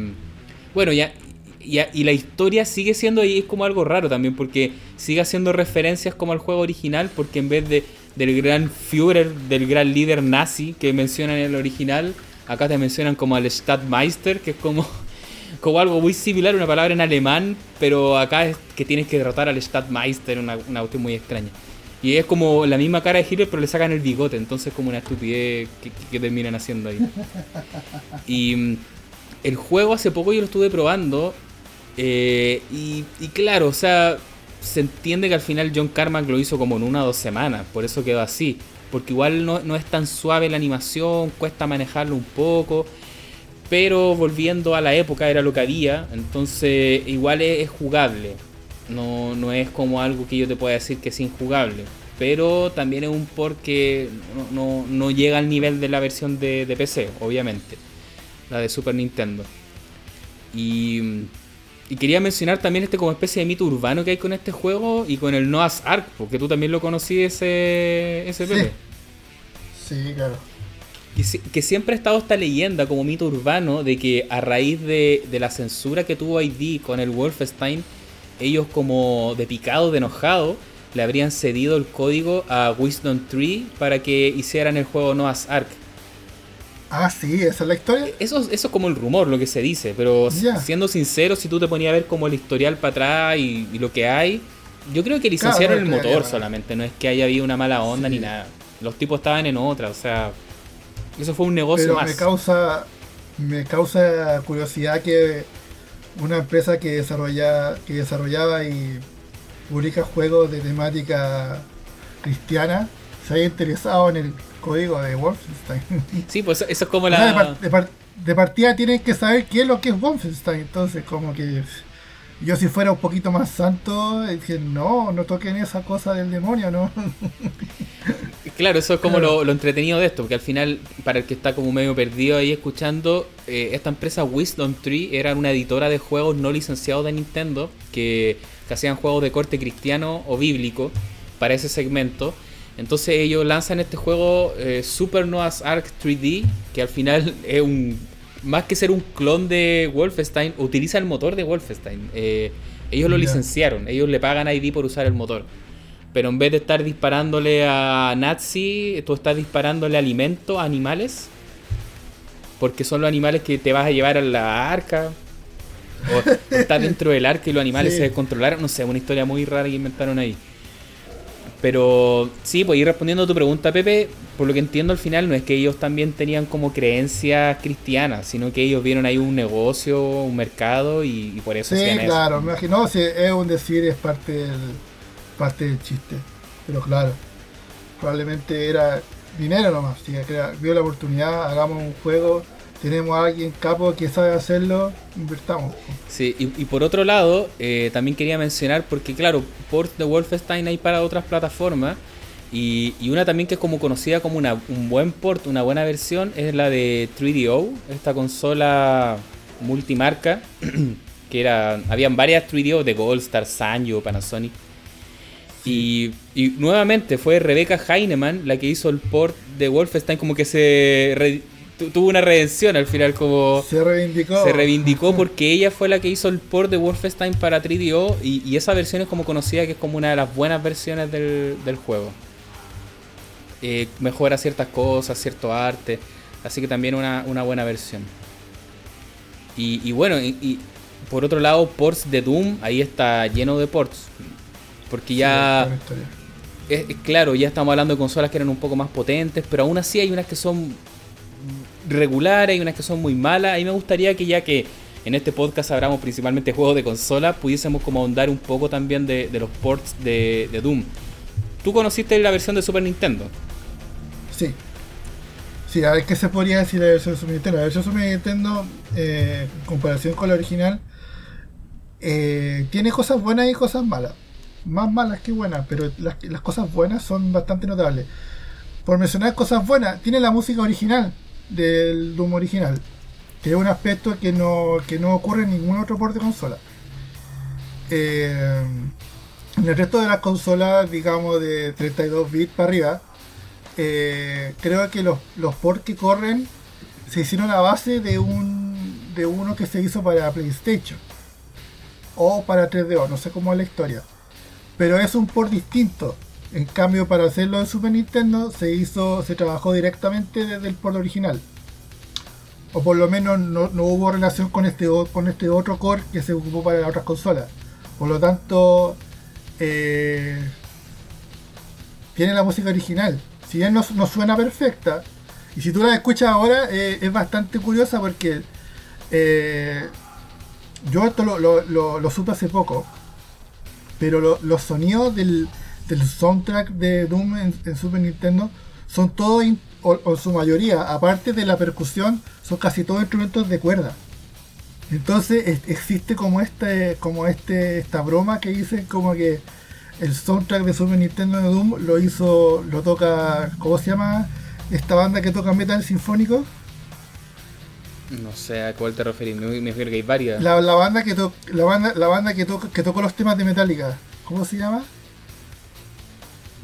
bueno, ya, y la historia sigue siendo ahí, es como algo raro también, porque sigue haciendo referencias como al juego original, porque en vez de del gran Führer, del gran líder nazi que mencionan en el original, acá te mencionan como al Stadtmeister, que es como como algo muy similar, una palabra en alemán, pero acá es que tienes que derrotar al Stadtmeister, una, una cuestión muy extraña. Y es como la misma cara de Hitler, pero le sacan el bigote, entonces como una estupidez que, terminan haciendo ahí. <laughs> Y mm, el juego hace poco yo lo estuve probando, eh, y, claro, o sea, se entiende que al final John Carmack lo hizo como en una o dos semanas, por eso quedó así. Porque igual no, no es tan suave la animación, cuesta manejarlo un poco pero volviendo a la época era lo que había, entonces igual es, jugable. No, no, es como algo que yo te pueda decir que es injugable. Pero también es un port que no, llega al nivel de la versión de, PC, obviamente. La de Super Nintendo. Y, quería mencionar también este como especie de mito urbano que hay con este juego y con el Noah's Ark, porque tú también lo conocí ese, ese sí. Sí, claro que, siempre ha estado esta leyenda como mito urbano de que a raíz de, la censura que tuvo ID con el Wolfenstein, ellos como de picado, de enojado, le habrían cedido el código a Wisdom Tree para que hicieran el juego Noah's Ark. Ah, sí, esa es la historia. Eso, eso es como el rumor, lo que se dice, pero siendo sincero, si tú te ponías a ver como el historial para atrás y, y lo que hay, yo creo que licenciaron Claro, el motor solamente, no es que haya habido una mala onda Sí. ni nada. Los tipos estaban en otra, o sea, eso fue un negocio Pero más. me causa me causa curiosidad que una empresa que desarrolla que desarrollaba y publica juegos de temática cristiana se haya interesado en el código de Wolfenstein. <laughs> Sí, pues eso es como O sea, de, la... par- de par- de partida tienen que saber qué es lo que es Wolfenstein. Entonces, como que yo si fuera un poquito más santo, dije, no, no toquen esa cosa del demonio, ¿no? Claro, eso es como Claro. lo, lo entretenido de esto, porque al final, para el que está como medio perdido ahí escuchando, eh, esta empresa Wisdom Tree era una editora de juegos no licenciados de Nintendo, que, que hacían juegos de corte cristiano o bíblico para ese segmento. Entonces ellos lanzan este juego eh, Super Noah's Ark 3D, que al final <laughs> es un... Más que ser un clon de Wolfenstein, utiliza el motor de Wolfenstein. Eh, ellos lo licenciaron, ellos le pagan a ID por usar el motor. Pero en vez de estar disparándole a Nazi, tú estás disparándole alimento a animales. Porque son los animales que te vas a llevar a la arca. O estás dentro del arca y los animales Sí. se descontrolaron. No sé, una historia muy rara que inventaron ahí. Pero sí, pues ir respondiendo a tu pregunta, Pepe, por lo que entiendo al final no es que ellos también tenían como creencias cristianas, sino que ellos vieron ahí un negocio, un mercado y, y por eso Sí, hacían eso. claro, me imagino, si es un decir, es parte del, parte del chiste. Pero claro, probablemente era dinero nomás. Si vio la oportunidad, hagamos un juego, tenemos a alguien capo que sabe hacerlo, invertamos. Sí, y, y por otro lado, eh, también quería mencionar, porque claro, port de Wolfenstein hay para otras plataformas, y, y una también que es como conocida como una, un buen port, una buena versión, es la de 3DO, esta consola multimarca, <clears throat> que era, habían varias 3DO de Goldstar, Sanyo, Panasonic. Y, y nuevamente fue Rebecca Heinemann la que hizo el port de Wolfenstein, como que se re- tu- tuvo una redención al final, como Se reivindicó. se reivindicó porque ella fue la que hizo el port de Wolfenstein para 3DO y, y esa versión es como conocida que es como una de las buenas versiones del, del juego. Eh, mejora ciertas cosas, cierto arte, así que también una, una buena versión. Y, y bueno, y, y por otro lado, ports de Doom, ahí está lleno de ports. Porque ya... Sí, es claro, ya estamos hablando de consolas que eran un poco más potentes, pero aún así hay unas que son regulares, hay unas que son muy malas. Y me gustaría que ya que en este podcast hablamos principalmente juegos de consola, pudiésemos como ahondar un poco también de, los ports de, Doom. ¿Tú conociste la versión de Super Nintendo? Sí. Sí, a ver qué se podría decir de la versión de Super Nintendo. La versión de Super Nintendo, eh, en comparación con la original, eh, tiene cosas buenas y cosas malas. Más malas que buenas, pero las cosas buenas son bastante notables. Por mencionar cosas buenas, tiene la música original del Doom original, que es un aspecto que no, que no ocurre en ningún otro port de consola. Eh, en el resto de las consolas, digamos de 32 bits para arriba, eh, creo que los, los ports que corren se hicieron a base de un de uno que se hizo para PlayStation o para 3DO, no sé cómo es la historia. Pero es un port distinto. En cambio, para hacerlo en Super Nintendo se hizo, se trabajó directamente desde el port original. O por lo menos no, no hubo relación con este, con este otro core que se ocupó para las otras consolas. Por lo tanto, eh, tiene la música original. Si bien no, no suena perfecta, y si tú la escuchas ahora, eh, es bastante curiosa porque eh, yo esto lo, lo- lo- supe hace poco, pero lo- los sonidos del, del soundtrack de Doom en, en Super Nintendo son todos, o, o su mayoría, aparte de la percusión, son casi todos instrumentos de cuerda. Entonces es- existe como este, como este, esta broma que dicen como que el soundtrack de Super Nintendo de Doom lo hizo, lo toca, ¿cómo se llama? Esta banda que toca metal sinfónico. No sé a cuál te referís, me, me refiero que hay varias. La, la banda que to- la banda, la banda que toca, que tocó los temas de Metallica. ¿Cómo se llama?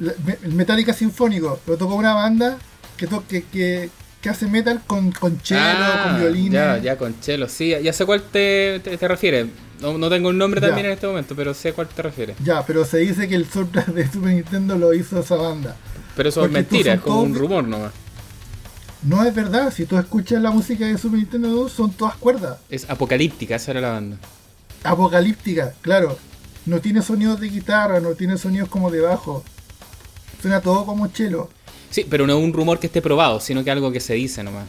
El Metallica Sinfónico. Lo tocó una banda que, to- que, que, que hace metal con, con cello, Ah, con violines. Ya, ya, con chelo, sí, ya, ya sé cuál te, te, te refieres. No, no tengo el nombre Ya. también en este momento, pero sé a cuál te refieres. Ya, pero se dice que el soundtrack de Super Nintendo lo hizo esa banda. Pero eso es Porque mentira, es como un rumor nomás. No es verdad, si tú escuchas la música de Super Nintendo 2 son todas cuerdas. Es apocalíptica, esa era la banda. Apocalíptica, claro. No tiene sonidos de guitarra, no tiene sonidos como de bajo. Suena todo como chelo. Sí, pero no es un rumor que esté probado, sino que algo que se dice nomás.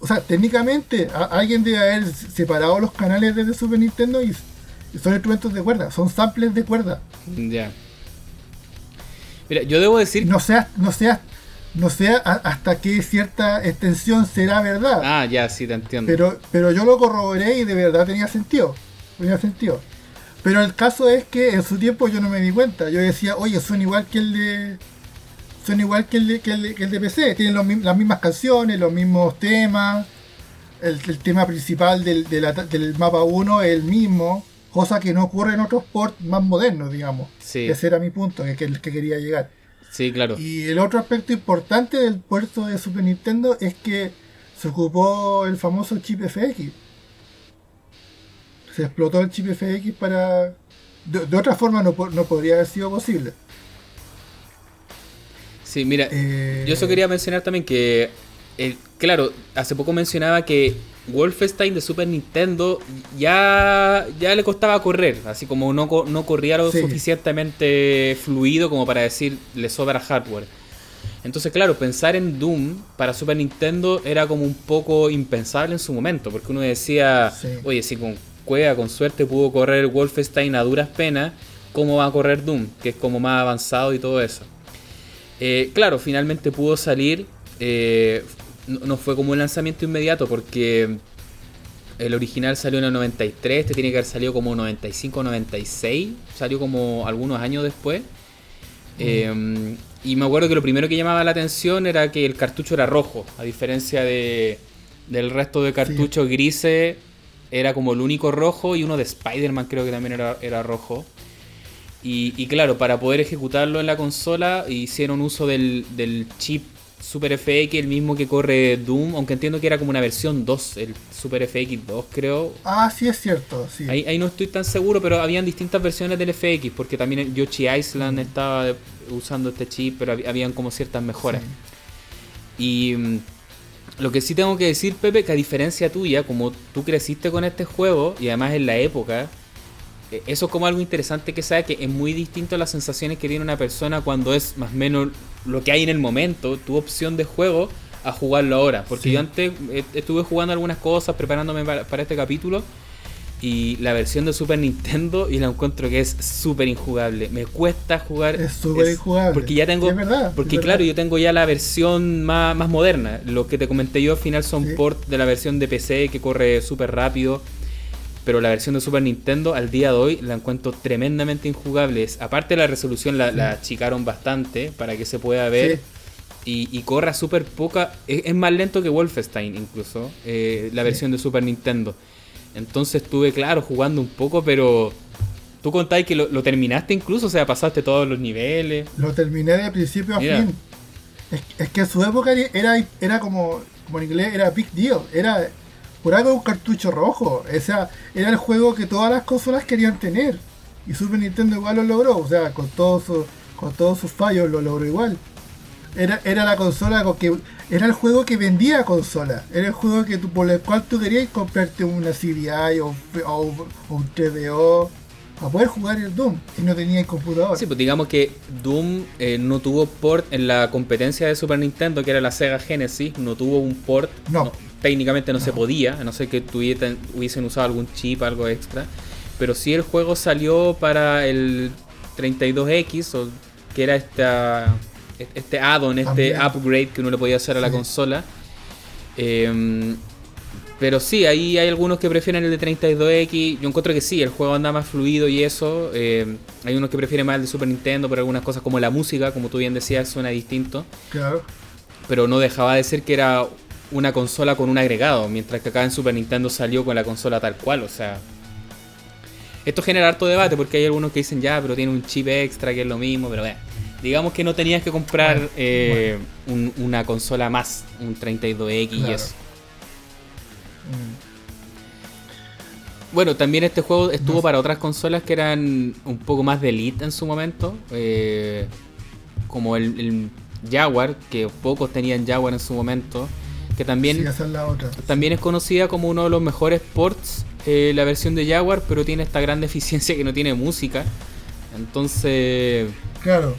O sea, técnicamente alguien debe haber separado los canales desde Super Nintendo y, son instrumentos de cuerda, son samples de cuerda. Ya. Mira, yo debo decir... No sea, no sea, no sé hasta qué cierta extensión será verdad. Ah, ya, sí, te entiendo. Pero, pero yo lo corroboré y de verdad tenía sentido. Tenía sentido. Pero el caso es que en su tiempo yo no me di cuenta. Yo decía, oye, son igual que el de. Son igual que el de, que el de, PC. Tienen las mismas canciones, los mismos temas. El, tema principal del, del mapa 1 es el mismo. Cosa que no ocurre en otros ports más modernos, digamos. Sí. Ese era mi punto, que es el que quería llegar. Sí, claro. Y el otro aspecto importante del puerto de Super Nintendo es que se ocupó el famoso chip FX. Se explotó el chip FX para... De, otra forma no, no, podría haber sido posible. Sí, mira, eh, yo eso quería mencionar también que, eh, claro, hace poco mencionaba que Wolfenstein de Super Nintendo ya, ya le costaba correr, así como no, no corría lo suficientemente fluido como para decir le sobra hardware. Entonces, claro, pensar en Doom para Super Nintendo era como un poco impensable en su momento, porque uno decía, oye, si con Cueva con suerte pudo correr Wolfenstein a duras penas, ¿cómo va a correr Doom? Que es como más avanzado y todo eso. Eh, claro, finalmente pudo salir. Eh, no, fue como un lanzamiento inmediato porque el original salió en el 93, este tiene que haber salido como 95 96, salió como algunos años después. Em, y me acuerdo que lo primero que llamaba la atención era que el cartucho era rojo, a diferencia de, del resto de cartuchos grises, era como el único rojo y uno de Spider-Man creo que también era, era rojo. Y, y, claro, para poder ejecutarlo en la consola hicieron uso del, del chip Super FX, el mismo que corre Doom, aunque entiendo que era como una versión 2, el Super FX 2 creo. Ah, sí es cierto, sí. Ahí, no estoy tan seguro, pero habían distintas versiones del FX, porque también Yoshi Island mm. estaba usando este chip, pero habían como ciertas mejoras. Y mm, lo que sí tengo que decir, Pepe, que a diferencia tuya, como tú creciste con este juego, y además en la época, e, eso es como algo interesante que sabe que es muy distinto a las sensaciones que tiene una persona cuando es más o menos lo que hay en el momento, tu opción de juego, a jugarlo ahora. Porque yo antes eh, estuve jugando algunas cosas, preparándome para, este capítulo. Y la versión de Super Nintendo y la encuentro que es súper injugable. Me cuesta jugar. Es súper injugable. Porque ya tengo. porque claro, yo tengo ya la versión más, moderna. Lo que te comenté yo al final son ports de la versión de PC que corre súper rápido pero la versión de Super Nintendo al día de hoy la encuentro tremendamente injugable. Aparte la resolución la, achicaron bastante para que se pueda ver. Y, corra súper poca. Es, más lento que Wolfenstein incluso, eh, la versión de Super Nintendo. Entonces estuve, claro, jugando un poco, pero tú contáis que lo, terminaste incluso, o sea, pasaste todos los niveles. Lo terminé de principio a fin. Es, que en su época era, era como, como en inglés, era big deal. Era, por algo un cartucho rojo. O sea, era el juego que todas las consolas querían tener. Y Super Nintendo igual lo logró. O sea, con todos sus, con todos sus fallos lo logró igual. Era, era la consola que era el juego que vendía consola. Era el juego que tú, por el cual tú querías comprarte una CDI o, un TVO para poder jugar el Doom si no tenías computador. Sí, pues digamos que Doom eh, no tuvo port en la competencia de Super Nintendo, que era la Sega Genesis, no tuvo un port. no técnicamente no, se podía, a no ser que tuviesen, hubiesen usado algún chip, algo extra. Pero sí el juego salió para el 32X, o que era esta, este add-on, este upgrade que uno le podía hacer a la consola. Em, pero sí, ahí hay algunos que prefieren el de 32X. Yo encuentro que sí, el juego anda más fluido y eso. Em, hay unos que prefieren más el de Super Nintendo, pero algunas cosas como la música, como tú bien decías, suena distinto. Claro. Pero no dejaba de ser que era una consola con un agregado, mientras que acá en Super Nintendo salió con la consola tal cual, o sea. Esto genera harto debate porque hay algunos que dicen ya, pero tiene un chip extra que es lo mismo, pero bueno, digamos que no tenías que comprar eh, una consola más, un 32X y eso. Mm. Bueno, también este juego estuvo para otras consolas que eran un poco más de elite en su momento, eh, como el Jaguar, que pocos tenían Jaguar en su momento, que también, Sí, esa es la otra. también es conocida como uno de los mejores ports, eh, la versión de Jaguar, pero tiene esta gran <laughs> deficiencia que no tiene música. Entonces, Claro,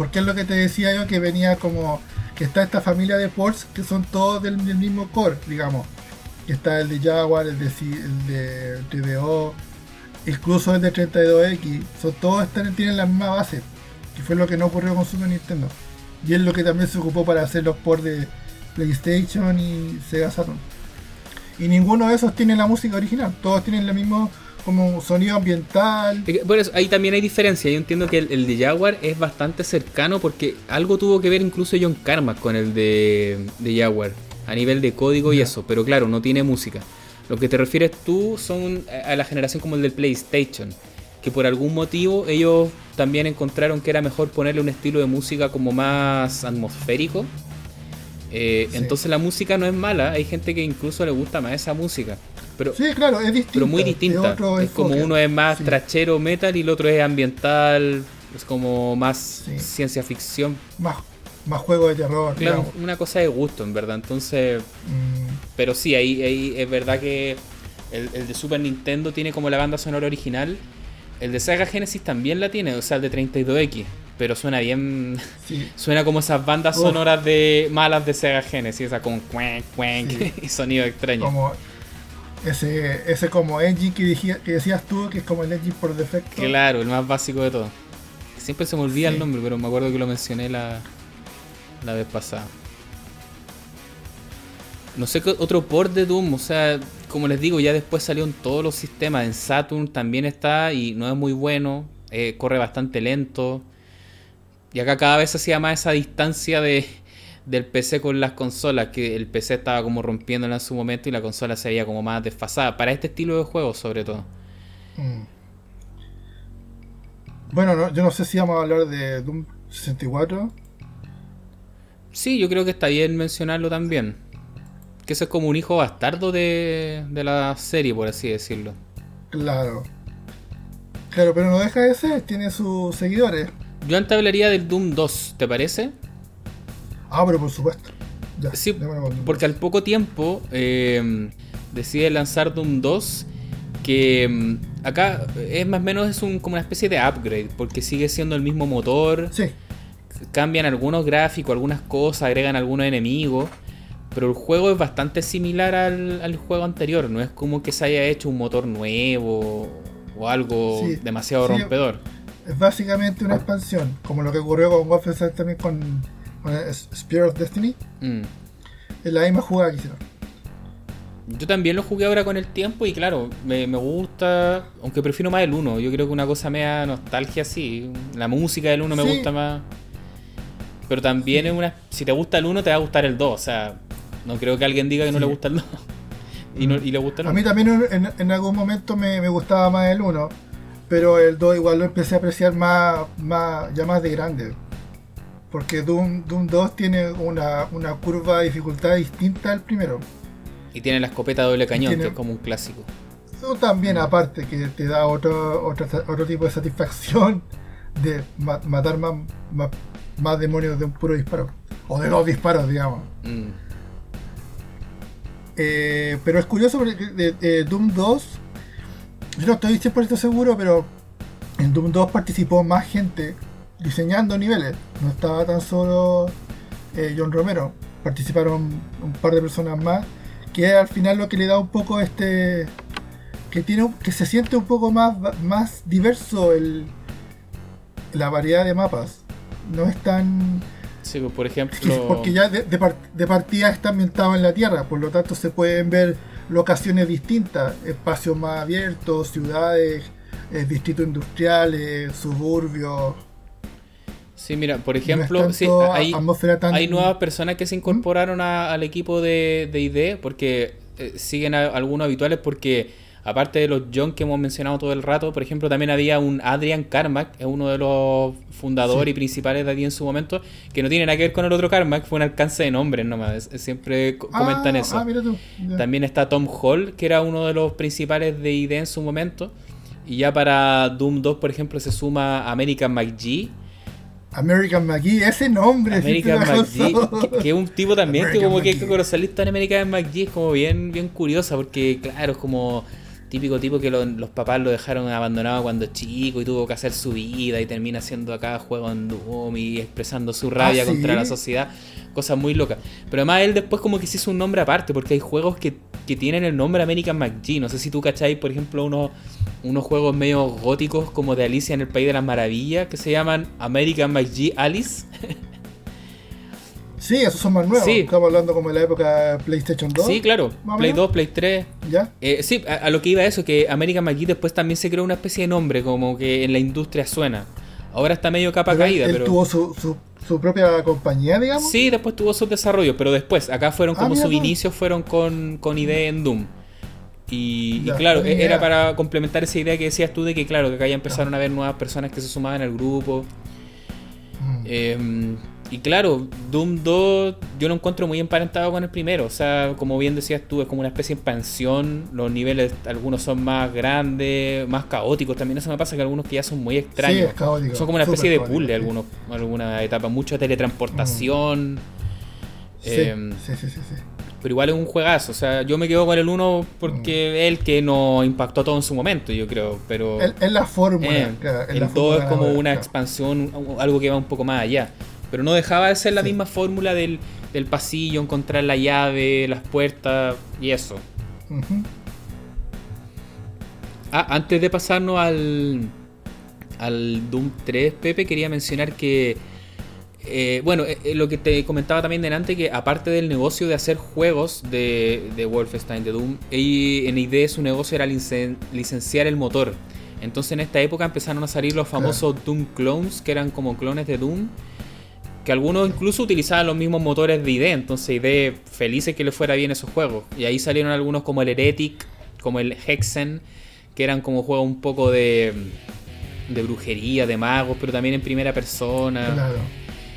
porque es lo que te decía yo que venía como que está esta familia de ports que son todos del, mismo core, digamos. Está el de Jaguar, el de, el de TVO, incluso el de 32X, son todos tienen la misma base, que fue lo que no ocurrió con Super Nintendo. Y es lo que también se ocupó para hacer los ports de PlayStation y Sega Saturn. Y ninguno de esos tiene la música original, todos tienen el mismo como sonido ambiental. Eso, ahí también hay diferencia. Yo entiendo que el, el de Jaguar es bastante cercano porque algo tuvo que ver incluso John Carmack con el de, de Jaguar a nivel de código y eso, pero claro, no tiene música. Lo que te refieres tú son a la generación como el del PlayStation, que por algún motivo ellos también encontraron que era mejor ponerle un estilo de música como más atmosférico. Eh, Sí. Entonces la música no es mala, hay gente que incluso le gusta más esa música. Pero, Sí, claro, es distinta. pero muy distinta. Es como uno es más Sí. trachero metal y el otro es ambiental, es como más Sí. ciencia ficción. más, más juego de terror. Claro, digamos. una cosa de gusto, en verdad. Entonces, Mm, pero sí, ahí, ahí es verdad que el, el de Super Nintendo tiene como la banda sonora original. El de Sega Genesis también la tiene, o sea, el de 32X. Pero suena bien. sí, <laughs> Suena como esas bandas sonoras de malas de Sega Genesis, esa con cuenc, cuenc Sí. <laughs> y sonido extraño. como ese, ese como engine que, dijía- que decías tú, que es como el engine por defecto. Claro, el más básico de todo. Siempre se me olvida Sí. el nombre, pero me acuerdo que lo mencioné la, la vez pasada. No sé qué otro port de Doom, o sea, como les digo, ya después salió en todos los sistemas. En Saturn también está y no es muy bueno, eh, corre bastante lento. Y acá cada vez se hacía más esa distancia de, del PC con las consolas, que el PC estaba como rompiéndola en su momento y la consola se veía como más desfasada, para este estilo de juego sobre todo. Mm. Bueno, no- yo no sé si vamos a hablar de Doom 64. Sí, yo creo que está bien mencionarlo también. Que ese es como un hijo bastardo de, de la serie, por así decirlo. Claro. Claro, pero no deja de ser, tiene sus seguidores. Yo antes hablaría del Doom 2, ¿te parece? Ah, pero por supuesto. Ya, Sí, porque al poco tiempo eh, decide lanzar Doom 2, que mm, acá es más o menos es un, como una especie de upgrade, porque sigue siendo el mismo motor, Sí, cambian algunos gráficos, algunas cosas, agregan algunos enemigos, pero el juego es bastante similar al, al juego anterior, no es como que se haya hecho un motor nuevo o algo Sí, demasiado rompedor. es básicamente una expansión, como lo que ocurrió con Wolfenstein también con, Spear of Destiny. Mm. Es la misma jugada que hicieron. Yo también lo jugué ahora con el tiempo y claro, me, me gusta, aunque prefiero más el 1, yo creo que una cosa media nostalgia sí, la música del 1 me Sí. gusta más. Pero también es una si te gusta el 1 te va a gustar el 2, o sea, no creo que alguien diga que no Sí. le gusta el 2 y, no, y le gusta el A 1. mí también en, en algún momento me, me gustaba más el 1, pero el 2 igual lo empecé a apreciar más, más ya más de grande. Porque Doom, Doom 2 tiene una, una curva de dificultad distinta al primero. Y tiene la escopeta doble cañón, Tiene- que es como un clásico. Eso también aparte que te da otro, otro, otro tipo de satisfacción de ma- matar más, más, más demonios de un puro disparo. O de dos disparos, digamos. Mm. Eh, pero es curioso porque de, de Doom 2, yo no estoy 100% seguro, pero en Doom 2 participó más gente diseñando niveles. No estaba tan solo eh, John Romero, participaron un par de personas más, que al final lo que le da un poco este. que tiene un- que se siente un poco más, más diverso el, la variedad de mapas. No es tan. Sí, pues, por ejemplo, Porque ya de, de par- de partida está ambientado en la Tierra, por lo tanto se pueden ver locaciones distintas, espacios más abiertos, ciudades, eh, distritos industriales, suburbios. Sí, mira, por ejemplo, sí, hay, atmósfera tan- Hay nuevas personas que se incorporaron a- al equipo de, de ID porque eh, siguen a- algunos habituales porque aparte de los John que hemos mencionado todo el rato, por ejemplo, también había un Adrian Carmack, es uno de los fundadores Sí. y principales de ID en su momento, que no tiene nada que ver con el otro Carmack, fue un alcance de nombres nomás, siempre co- comentan Ah, eso. Ah, mira tú. ya. También está Tom Hall, que era uno de los principales de ID en su momento. Y ya para Doom 2, por ejemplo, se suma American McGee, American McGee, ese nombre. American McGee, que, es un tipo también que como que cuando saliste en American McGee es como bien, bien curiosa, porque claro, es como típico tipo que los papás lo dejaron abandonado cuando chico y tuvo que hacer su vida y termina haciendo acá juego en Doom y expresando su rabia ¿Ah, contra la sociedad, cosas muy locas. Pero además él después como que se hizo un nombre aparte, porque hay juegos que, que tienen el nombre American McGee. No sé si tú cacháis, por ejemplo, unos, unos juegos medio góticos como de Alicia en el País de las Maravillas que se llaman American McGee Alice. <laughs> Sí, esos son más nuevos. Estamos hablando como de la época PlayStation 2. Sí, claro. Play 2, Play 3. ¿Ya? Eh, sí, a, lo que iba eso, que American McGee después también se creó una especie de nombre, como que en la industria suena. Ahora está medio capa caída, él pero. tuvo su, su, propia compañía, digamos. Sí, después tuvo su desarrollo, pero después, acá fueron ah, como sus inicios fueron con, con idea en Doom. Y, claro, e, era para complementar esa idea que decías tú de que, claro, que acá ya empezaron a haber nuevas personas que se sumaban al grupo. Mm. Eh, y claro, Doom 2 yo lo encuentro muy emparentado con el primero. O sea, como bien decías tú, es como una especie de expansión. Los niveles, algunos son más grandes, más caóticos. También eso me pasa que algunos que ya son muy extraños. son como una especie de puzzle, algunos, alguna etapa. Mucha teletransportación. Em, sí, sí, sí, sí, Pero igual es un juegazo. O sea, yo me quedo con el 1 porque es el que nos impactó todo en su momento, yo creo. Pero. Es la fórmula. Eh, el 2 es como una expansión, algo que va un poco más allá. Pero no dejaba de ser la misma fórmula del, pasillo, encontrar la llave, las puertas y eso. Ah, antes de pasarnos al, al Doom 3, Pepe, quería mencionar que, eh, bueno, eh, eh, lo que te comentaba también delante, que aparte del negocio de hacer juegos de, de Wolfenstein, de Doom, en idea su negocio era licenciar el motor. Entonces en esta época empezaron a salir los famosos Doom Clones, que eran como clones de Doom, que algunos incluso utilizaban los mismos motores de ID, entonces ID felices que le fuera bien esos juegos. Y ahí salieron algunos como el Heretic, como el Hexen, que eran como juegos un poco de, de brujería, de magos, pero también en primera persona.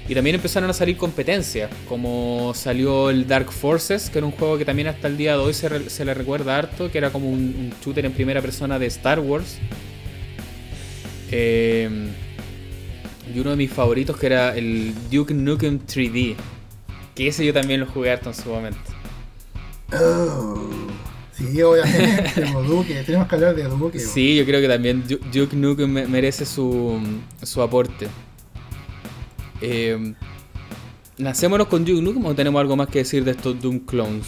Y también empezaron a salir competencias, como salió el Dark Forces, que era un juego que también hasta el día de hoy se, se le recuerda harto, que era como un, un, shooter en primera persona de Star Wars. Eh, y uno de mis favoritos que era el Duke Nukem 3D. Que ese yo también lo jugué harto en su momento. Oh, sí, obviamente, Duke. Tenemos que hablar de Duke. Sí, yo creo que también Duke Nukem merece su, su aporte. Eh, ¿Nacémonos con Duke Nukem o tenemos algo más que decir de estos Doom Clones?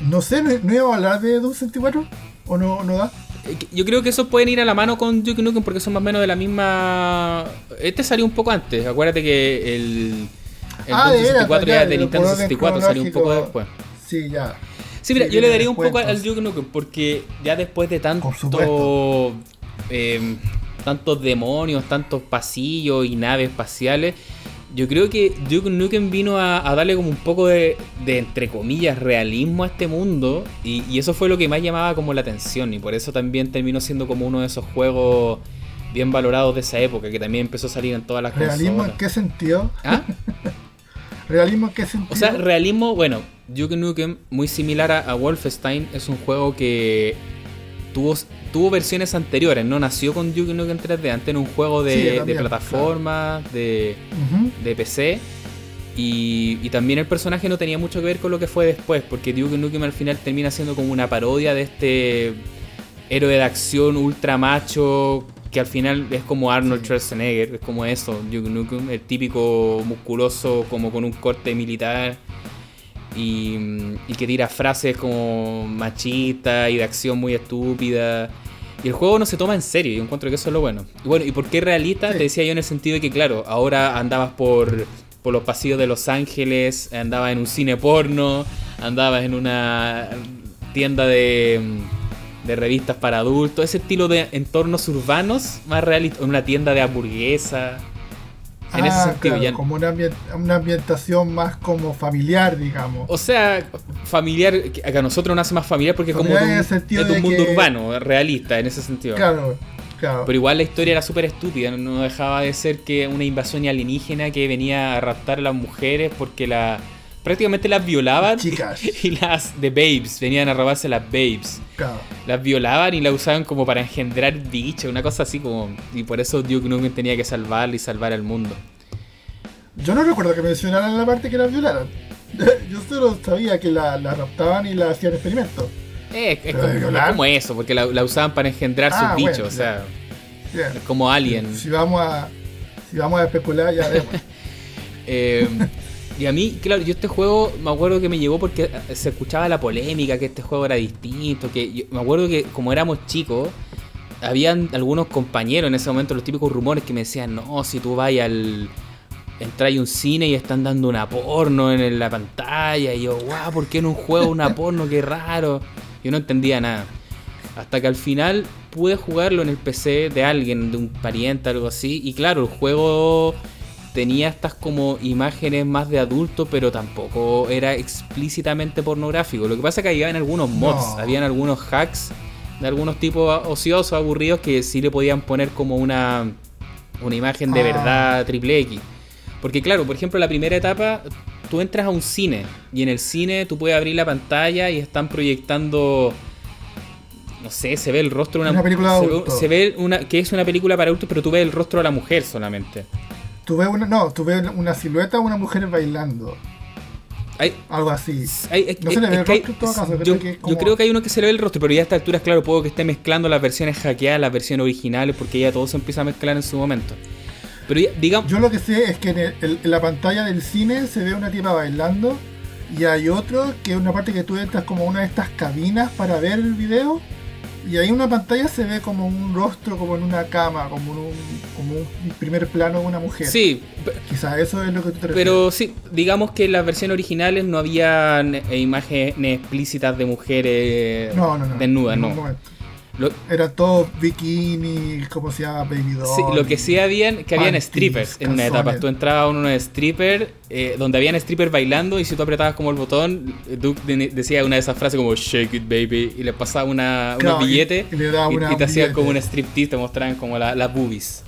No sé, ¿no, íbamos a hablar de Doom 64? ¿O no, no da? Yo creo que esos pueden ir a la mano con Duke Nukem porque son más o menos de la misma. Este salió un poco antes. Acuérdate que el. El ah, 64 ya de Nintendo 64 salió un poco después. Sí, ya. Sí, mira, yo le daría un poco al Duke Nukem porque ya después de tanto. Eh, tantos demonios, tantos pasillos y naves espaciales yo creo que Duke Nukem vino a, darle como un poco de, entre comillas, realismo a este mundo. Y, eso fue lo que más llamaba como la atención. Y por eso también terminó siendo como uno de esos juegos bien valorados de esa época, que también empezó a salir en todas las cosas. ¿Realismo en qué sentido? ¿Ah? <laughs> ¿Realismo en qué sentido? O sea, realismo, bueno, Duke Nukem, muy similar a Wolfenstein, es un juego que tuvo, tuvo versiones anteriores, no nació con Duke Nukem 3D, antes en un juego de, plataforma, de, PC. Y, también el personaje no tenía mucho que ver con lo que fue después, porque Duke Nukem al final termina siendo como una parodia de este héroe de acción ultra macho, que al final es como Arnold Schwarzenegger, es como eso, Duke Nukem, el típico musculoso como con un corte militar y, que tira frases como machista y de acción muy estúpida. Y el juego no se toma en serio, y encuentro que eso es lo bueno. Y bueno, ¿y por qué realista? Te decía yo en el sentido de que, claro, ahora andabas por, por los pasillos de Los Ángeles, andabas en un cine porno, andabas en una tienda de, de revistas para adultos, ese estilo de entornos urbanos más realistas, en una tienda de hamburguesa en ese ah, sentido. Como una, ambientación más como familiar, digamos. O sea, familiar, que a nosotros nos hace más familiar porque es como un, mundo urbano, realista en ese sentido. Claro, claro. Pero igual la historia era súper estúpida, no dejaba de ser que una invasión alienígena que venía a raptar a las mujeres porque la, prácticamente las violaban <laughs> Chicas. y las de babes, venían a robarse las babes. Claro. Las violaban y las usaban como para engendrar bichos, una cosa así como... Y por eso Duke Nukem tenía que salvarla y salvar al mundo. Yo no recuerdo que mencionaran la parte que la violaran. <laughs> Yo solo sabía que la, la raptaban y la hacían experimentos. Eh, es, como, es eso, porque la, la usaban para engendrar Ah, sus bichos, bueno, o sea, como Alien. Si vamos a, si vamos a especular, ya vemos. <laughs> Eh, y a mí, claro, yo este juego me acuerdo que me llegó porque eh, se escuchaba la polémica, que este juego era distinto, que yo- me acuerdo que como éramos chicos, habían algunos compañeros en ese momento, los típicos rumores que me decían, no, si tú vas al... Entras a un cine y están dando una porno en la pantalla. Y yo, guau, ¿por qué en un juego una <laughs> porno? Qué raro. Yo no entendía nada. Hasta que al final pude jugarlo en el PC de alguien, de un pariente, algo así. Y claro, el juego tenía estas como imágenes más de adulto, pero tampoco era explícitamente pornográfico. Lo que pasa es que habían algunos mods, No. habían algunos hacks de algunos tipos ociosos, aburridos, que sí le podían poner como una, una imagen de Ah. verdad triple X. Porque claro, por ejemplo, la primera etapa, tú entras a un cine y en el cine tú puedes abrir la pantalla y están proyectando no sé, se ve el rostro de una, Una película se, ve, se ve una que es una película para adultos, pero tú ves el rostro de la mujer solamente. Tú ves una, no, tú ves una silueta de una mujer bailando. Hay, Algo así. hay- es- No se le es ve el hay- rostro en todo caso, yo, creo que es yo como- creo que hay uno que se le ve el rostro, pero ya a estas alturas, claro, puedo que esté mezclando las versiones hackeadas, las versiones originales, porque ya todo se empieza a mezclar en su momento. Pero ya, digamos, Yo lo que sé es que en, el- en la pantalla del cine se ve una tipa bailando y hay otro que es una parte que tú entras como una de estas cabinas para ver el video y ahí en una pantalla se ve como un rostro como en una cama, como un, como un primer plano de una mujer. sí, Quizás eso es lo que tú te refieres. pero sí, digamos que en las versiones originales no había eh, imágenes explícitas de mujeres no, no, no. desnudas, no. Lo, Eran todos bikini, ¿cómo se llama? Baby doll. Sí, lo que sí habían, que habían panties, strippers en una etapa. Tú entrabas a uno de stripper, eh, donde habían strippers bailando y si tú apretabas como el botón, Duke de- decía una de esas frases como shake it baby y le pasaba una, Claro, unos y- billetes y y, y te hacían como un striptease, te mostraban como la- las boobies.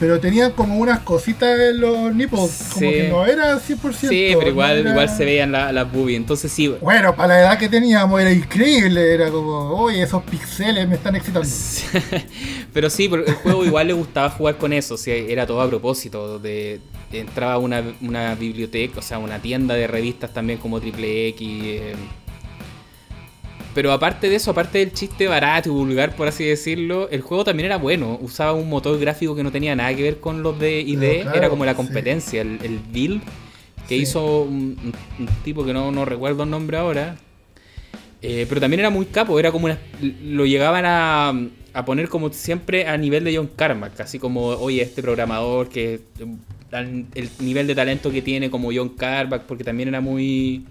Pero tenían como unas cositas en los nipples, como Sí. que no era 100%. Sí, pero igual, no era- igual se veían la- las boobies. Entonces sí, Bueno, para la edad que teníamos era increíble, era como, oye, esos pixeles me están excitando. <laughs> Pero sí, pero el juego igual le gustaba jugar con eso, o sea, era todo a propósito. De, entraba una, una biblioteca, o sea, una tienda de revistas también como Triple X. eh. Pero aparte de eso, aparte del chiste barato y vulgar, por así decirlo, el juego también era bueno. Usaba un motor gráfico que no tenía nada que ver con los de ID, claro, era como la sí. competencia, el, el build que Sí. hizo un, tipo que no, no recuerdo el nombre ahora. Eh, pero también era muy capo, era como una, lo llegaban a, a poner como siempre a nivel de John Carmack, así como, oye, este programador que el nivel de talento que tiene como John Carmack, porque también era muy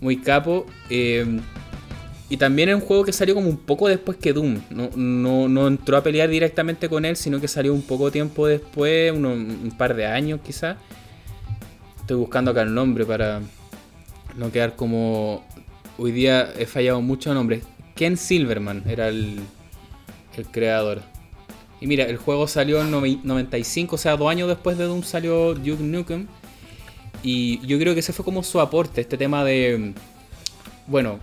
muy capo. eh, y también es un juego que salió como un poco después que Doom. No, no, no entró a pelear directamente con él, sino que salió un poco tiempo después, un par de años quizás. Estoy buscando acá el nombre para no quedar como... Hoy día he fallado muchos nombres. Ken Silverman era el, el creador. Y mira, el juego salió en noven- 95, o sea, dos años después de Doom salió Duke Nukem. Y yo creo que ese fue como su aporte, este tema de... Bueno,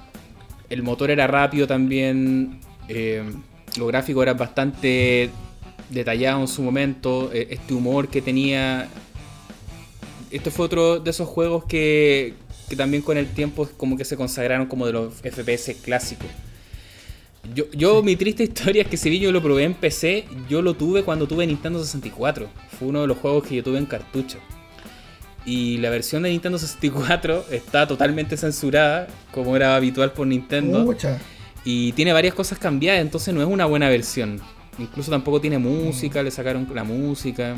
el motor era rápido también, eh, los gráficos eran bastante detallados en su momento, eh, este humor que tenía... Este fue otro de esos juegos que, que también con el tiempo como que se consagraron como de los FPS clásicos. Yo, yo mi triste historia es que si bien yo lo probé en PC, yo lo tuve cuando tuve Nintendo 64. Fue uno de los juegos que yo tuve en cartucho. Y la versión de Nintendo 64 está totalmente censurada, como era habitual por Nintendo. Mucha. Y tiene varias cosas cambiadas, entonces no es una buena versión. Incluso tampoco tiene música, le sacaron la música.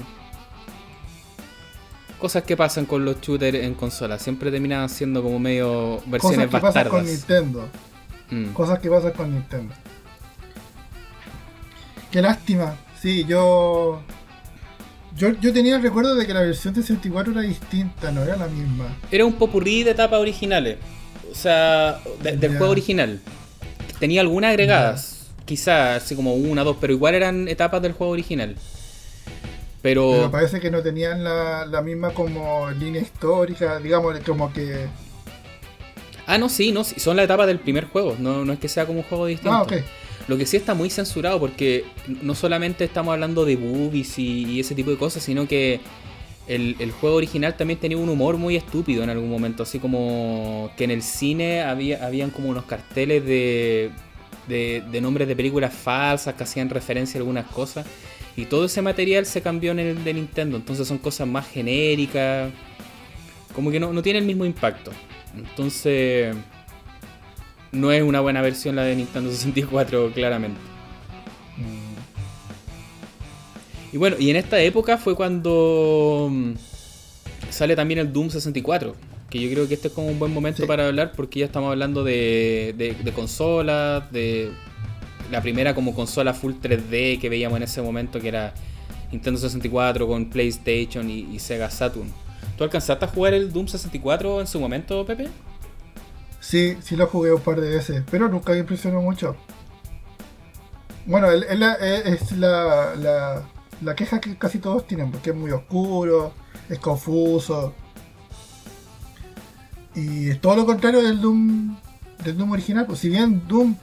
Cosas que pasan con los shooters en consola. Siempre terminan siendo como medio versiones Cosas que pasan con. Nintendo. Mm. Cosas que pasan con Nintendo. Qué lástima. Sí, yo. Yo, yo tenía el recuerdo de que la versión de 64 era distinta, no era la misma. Era un popurrí de etapas originales. O sea, de- del juego original. Tenía algunas agregadas. Quizás así como una, dos, pero igual eran etapas del juego original. Pero, parece que no tenían la, la misma como línea histórica, digamos, como que... Ah, no, sí, no, son la etapa del primer juego, no, no es que sea como un juego distinto. Ah, ok. Lo que sí está muy censurado porque no solamente estamos hablando de boobies y, ese tipo de cosas, sino que el, juego original también tenía un humor muy estúpido en algún momento, así como que en el cine había habían como unos carteles de, de, nombres de películas falsas que hacían referencia a algunas cosas. Y todo ese material se cambió en el de Nintendo, entonces son cosas más genéricas, como que no, no tiene el mismo impacto. Entonces no es una buena versión la de Nintendo 64, claramente. Y bueno, y en esta época fue cuando mm, sale también el Doom 64. Que yo creo que este es como un buen momento para hablar porque ya estamos hablando de, de, consolas, de la primera como consola full 3D que veíamos en ese momento que era Nintendo 64 con PlayStation y, y Sega Saturn. ¿Tú alcanzaste a jugar el Doom 64 en su momento, Pepe? Sí, sí lo jugué un par de veces, pero nunca me impresionó mucho. Bueno, es, la, la, la, queja que casi todos tienen, porque es muy oscuro, es confuso. Y es todo lo contrario del Doom, del Doom original. Pues si bien Doom,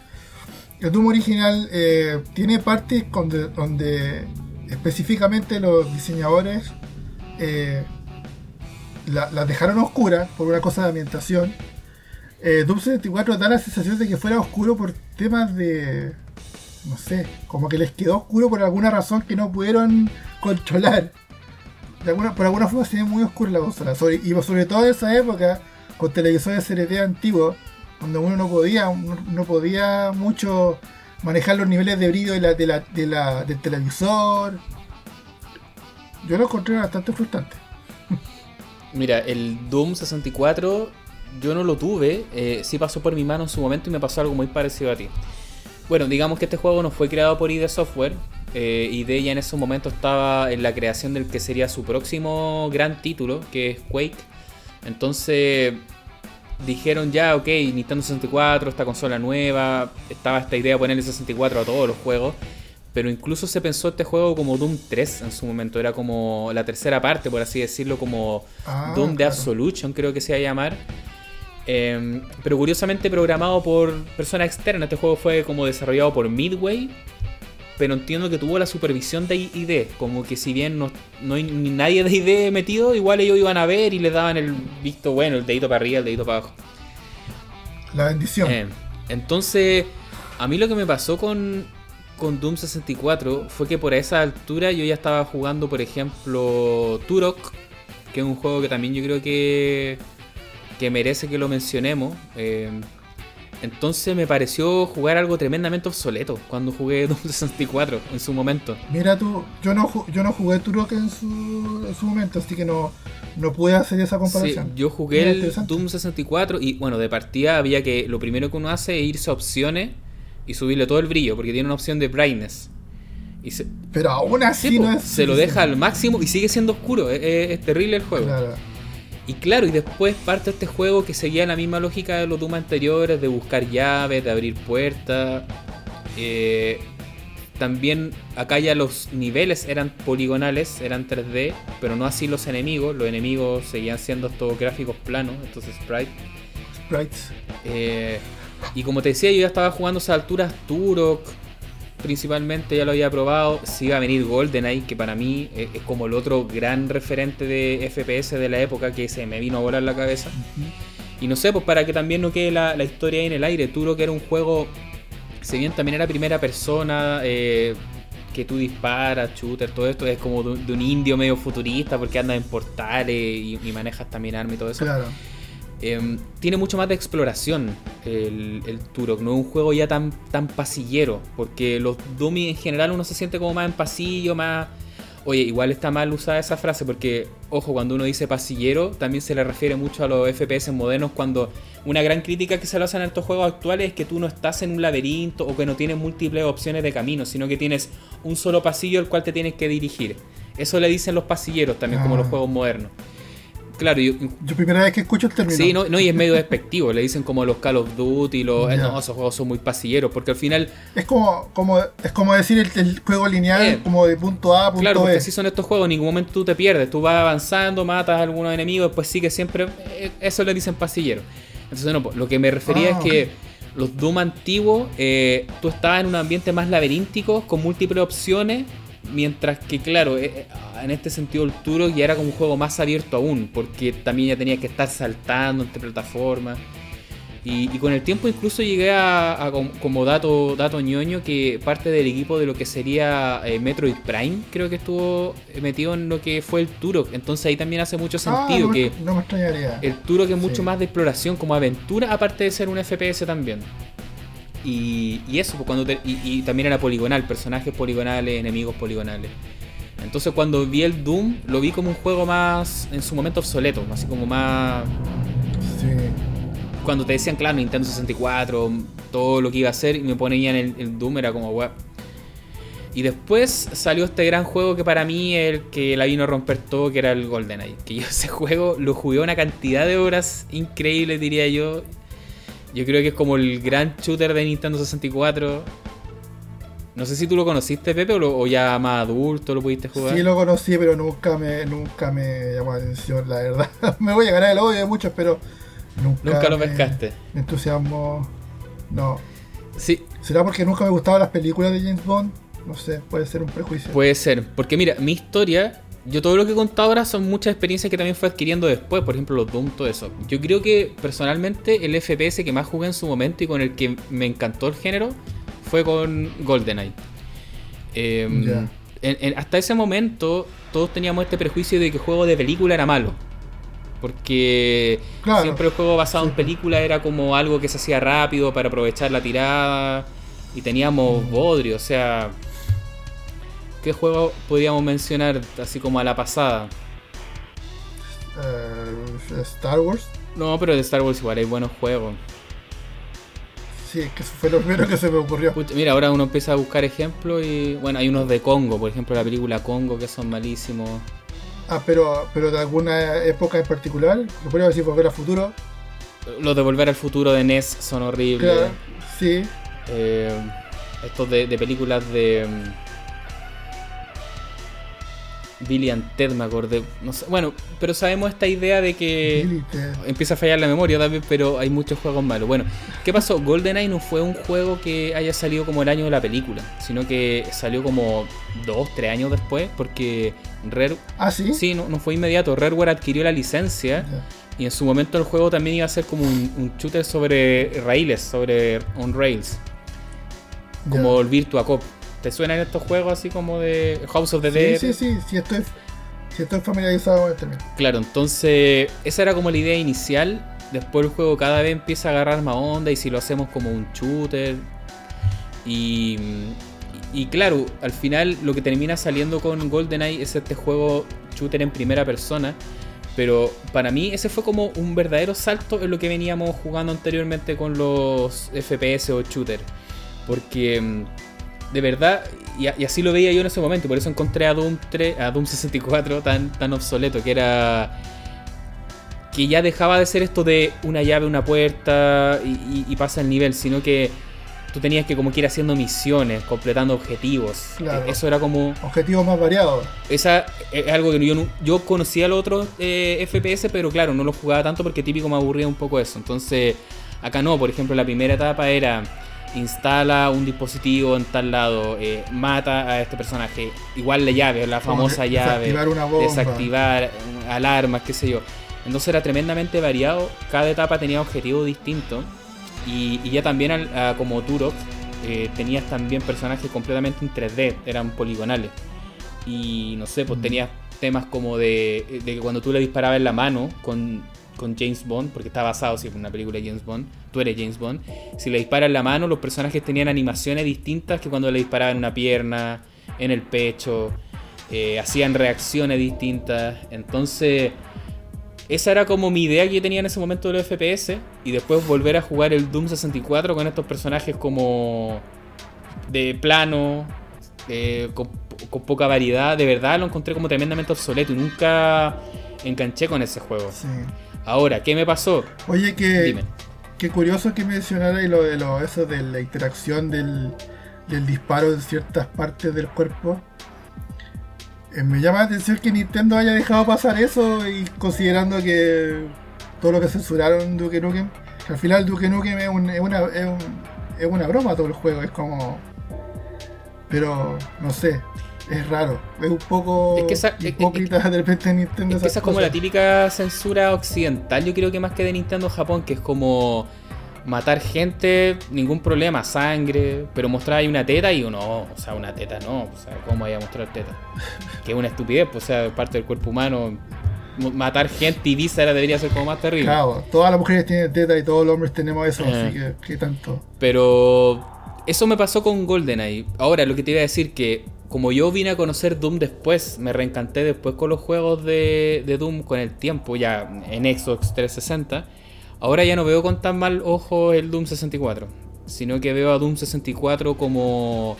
el Doom original eh, tiene partes donde, donde, específicamente los diseñadores eh, las dejaron oscuras por una cosa de ambientación eh, Doom 64 da la sensación de que fuera oscuro por temas de. No sé, como que les quedó oscuro por alguna razón que no pudieron controlar. De por alguna forma se ve muy oscuro la consola. y sobre todo en esa época, con televisores CRT antiguos, donde uno no podía, no podía mucho manejar los niveles de brillo de la, de la, del televisor. Yo lo encontré bastante frustrante. Mira, el Doom 64 yo no lo tuve, eh, sí pasó por mi mano en su momento y me pasó algo muy parecido a ti. Bueno, digamos que este juego no fue creado por ID Software. Eh, ID ya en ese momento estaba en la creación del que sería su próximo gran título, que es Quake. Entonces dijeron ya, ok, Nintendo 64, esta consola nueva, estaba esta idea de ponerle 64 a todos los juegos. Pero incluso se pensó este juego como Doom 3 en su momento. Era como la tercera parte, por así decirlo, como ah, Doom de Absolution, creo que se iba a llamar. Em, pero curiosamente programado por personas externas. Este juego fue como desarrollado por Midway. Pero entiendo que tuvo la supervisión de ID. Como que si bien no, hay ni nadie de ID metido, igual ellos iban a ver y les daban el visto bueno, el dedito para arriba, el dedito para abajo. La bendición. Em, entonces, a mí lo que me pasó con, con Doom 64 fue que por esa altura yo ya estaba jugando, por ejemplo, Turok, que es un juego que también yo creo que que merece que lo mencionemos. Eh, entonces me pareció jugar algo tremendamente obsoleto cuando jugué <laughs> Doom 64 en su momento. Mira tú, yo no, yo no jugué Turok en su, en su momento, así que no, no pude hacer esa comparación. yo jugué el Doom 64 y bueno, de partida había que lo primero que uno hace es irse a opciones y subirle todo el brillo, porque tiene una opción de brightness. Y Pero aún así no es... Se lo deja al máximo y sigue siendo oscuro, es, terrible el juego. Claro. Y claro, y después parte este juego que seguía la misma lógica de los Doom anteriores, de buscar llaves, de abrir puertas. Eh, también acá ya los niveles eran poligonales, eran 3D, pero no así los enemigos. Los enemigos seguían siendo estos gráficos planos, estos sprites. Sprites. Eh, y como te decía, yo ya estaba jugando a esas alturas Turok, principalmente ya lo había probado. Si iba a venir GoldenEye, que para mí es, como el otro gran referente de FPS de la época que se me vino a volar la cabeza. Y no sé, pues para que también no quede la, historia ahí en el aire. Turo que era un juego, si bien también era primera persona, eh, que tú disparas, shooter, todo esto es como de, un indio medio futurista porque anda en portales y, y manejas también armas y todo eso. Claro. Em, tiene mucho más de exploración el, el, Turok, no es un juego ya tan, tan pasillero, porque los Dummy en general uno se siente como más en pasillo, más... Oye, igual está mal usada esa frase porque, ojo, cuando uno dice pasillero, también se le refiere mucho a los FPS modernos cuando una gran crítica que se le hacen en estos juegos actuales es que tú no estás en un laberinto o que no tienes múltiples opciones de camino, sino que tienes un solo pasillo al cual te tienes que dirigir. Eso le dicen los pasilleros también, como los ah. juegos modernos. Claro, yo, yo primera vez que escucho el término. Sí, no, no, y es medio despectivo. Le dicen como los Call of Duty, los, yeah. no, esos juegos son muy pasilleros, porque al final. Es como, como, es como decir el, el juego lineal, eh, como de punto A a punto claro, B. porque así son estos juegos, en ningún momento tú te pierdes. Tú vas avanzando, matas a algunos enemigos, después sí que siempre. eh, Eso le dicen pasillero. Entonces, no, lo que me refería Ah, es que los Doom antiguos, eh, tú estabas en un ambiente más laberíntico, con múltiples opciones, mientras que, claro, eh, en este sentido el Turok ya era como un juego más abierto aún, porque también ya tenías que estar saltando entre plataformas. Y, y con el tiempo incluso llegué a, a com- como dato, dato ñoño que parte del equipo de lo que sería eh, Metroid Prime creo que estuvo metido en lo que fue el Turok. Entonces ahí también hace mucho Ah, sentido no, me- que no me extrañaría. el Turok es mucho más de exploración, como aventura, aparte de ser un FPS también. Y, y eso, pues, cuando te- y, y también era poligonal, personajes poligonales, enemigos poligonales. Entonces cuando vi el Doom, lo vi como un juego más, en su momento obsoleto, así como más... Sí. Cuando te decían, claro, Nintendo 64, todo lo que iba a hacer, y me ponían el, el Doom, era como, weá. Y después salió este gran juego que para mí el que la vino a romper todo, que era el GoldenEye. Que yo <laughs> ese juego lo jugué una cantidad de horas increíbles, diría yo. Yo creo que es como el gran shooter de Nintendo 64. No sé si tú lo conociste, Pepe, o, lo- o ya más adulto lo pudiste jugar. Sí lo conocí, pero nunca me, nunca me llamó la atención, la verdad. <laughs> me voy a ganar el odio de muchos, pero nunca, Nunca lo me- pescaste. Me entusiasmo. No. Sí, ¿Será porque nunca me gustaban las películas de James Bond? No sé, puede ser un prejuicio. Puede ser, porque mira, mi historia, yo todo lo que he contado ahora son muchas experiencias que también fue adquiriendo después, por ejemplo los Doom, todo eso. Yo creo que personalmente el FPS que más jugué en su momento y con el que me encantó el género fue con GoldenEye. Eh, en- en- hasta ese momento todos teníamos este prejuicio de que juego de película era malo. Porque Claro. siempre el juego basado Sí. en película era como algo que se hacía rápido para aprovechar la tirada. Y teníamos bodrio, o sea. ¿Qué juego podríamos mencionar así como a la pasada? Eh, Star Wars. No, pero de Star Wars igual hay buenos juegos. Sí, que eso fue lo primero que se me ocurrió. Pucha, Mira, ahora uno empieza a buscar ejemplos y. Bueno, hay unos de Congo, por ejemplo, la película Congo, que son malísimos. Ah, pero, pero de alguna época en particular. Lo podría decir Volver a Futuro. Los de Volver al Futuro de NES son horribles. Claro. Sí. Eh, estos de, de películas de. Billy and Ted, me acordé. No sé, bueno, pero sabemos esta idea de que. Empieza a fallar la memoria también, pero hay muchos juegos malos. Bueno, ¿qué pasó? GoldenEye no fue un juego que haya salido como el año de la película, sino que salió como dos, tres años después, porque Rare. Ah, sí. Sí, no, no fue inmediato. Rareware adquirió la licencia y en su momento el juego también iba a ser como un, un shooter sobre raíles, sobre on rails, como el Virtua Cop. ¿Te suenan estos juegos así como de House of the Sí, Dead? sí, sí, sí estoy, sí estoy familiarizado con el término. Claro, entonces esa era como la idea inicial. Después el juego cada vez empieza a agarrar más onda y si lo hacemos como un shooter. Y, y claro, al final lo que termina saliendo con GoldenEye es este juego shooter en primera persona. Pero para mí ese fue como un verdadero salto en lo que veníamos jugando anteriormente con los FPS o shooter. Porque mm, de verdad, y, así lo veía yo en ese momento, por eso encontré a Doom, 3, a Doom 64 tan, tan obsoleto, que era que ya dejaba de ser esto de una llave, una puerta y, y- y pasa el nivel, sino que tú tenías que como que ir haciendo misiones, completando objetivos. Claro. E- Eso era como... Objetivos más variados. Esa es algo que yo, yo conocía los otros eh, FPS, pero claro, no lo jugaba tanto porque típico me aburría un poco eso. Entonces, acá no, por ejemplo, la primera etapa era instala un dispositivo en tal lado, eh, mata a este personaje, igual la llave, la famosa de- llave, desactivar una bomba. desactivar eh, alarmas, qué sé yo. Entonces era tremendamente variado, cada etapa tenía objetivo distinto y, y ya también al- a- como Turok eh, tenías también personajes completamente en 3D, eran poligonales. Y no sé, pues Mm. tenías temas como de, de que cuando tú le disparabas en la mano con, con James Bond, porque está basado sí, en una película de James Bond, tú eres James Bond, si le disparas en la mano, los personajes tenían animaciones distintas que cuando le disparaban en una pierna, en el pecho, eh, hacían reacciones distintas. Entonces, esa era como mi idea que yo tenía en ese momento del FPS. Y después volver a jugar el Doom 64 con estos personajes como de plano, con, con poca variedad. De verdad lo encontré como tremendamente obsoleto. Y nunca enganché con ese juego. Sí. Ahora, ¿qué me pasó? Oye, que, qué curioso que mencionara lo de lo, eso de la interacción del, del disparo en ciertas partes del cuerpo. Eh, me llama la atención que Nintendo haya dejado pasar eso y considerando que todo lo que censuraron en Duke Nukem, que al final Duke Nukem es, un- es una, es, un- es una broma todo el juego, es como... Pero, no sé, es raro, es un poco Es que esa- hipócrita de repente Nintendo Es que esas esa es como la típica censura occidental, yo creo que más que de Nintendo Japón, que es como matar gente, ningún problema, sangre, pero mostrar ahí una teta y uno, o sea, una teta no, o sea, ¿cómo vaya a mostrar teta? Que es una estupidez, pues, o sea, parte del cuerpo humano. Matar gente y víscera debería ser como más terrible. Claro, todas las mujeres tienen teta y todos los hombres tenemos eso, Eh. así que, ¿qué tanto? Pero eso me pasó con GoldenEye. Ahora, lo que te iba a decir que como yo vine a conocer Doom después, me reencanté después con los juegos de, de Doom con el tiempo, ya en Xbox 360. Ahora ya no veo con tan mal ojo el Doom 64, sino que veo a Doom 64 como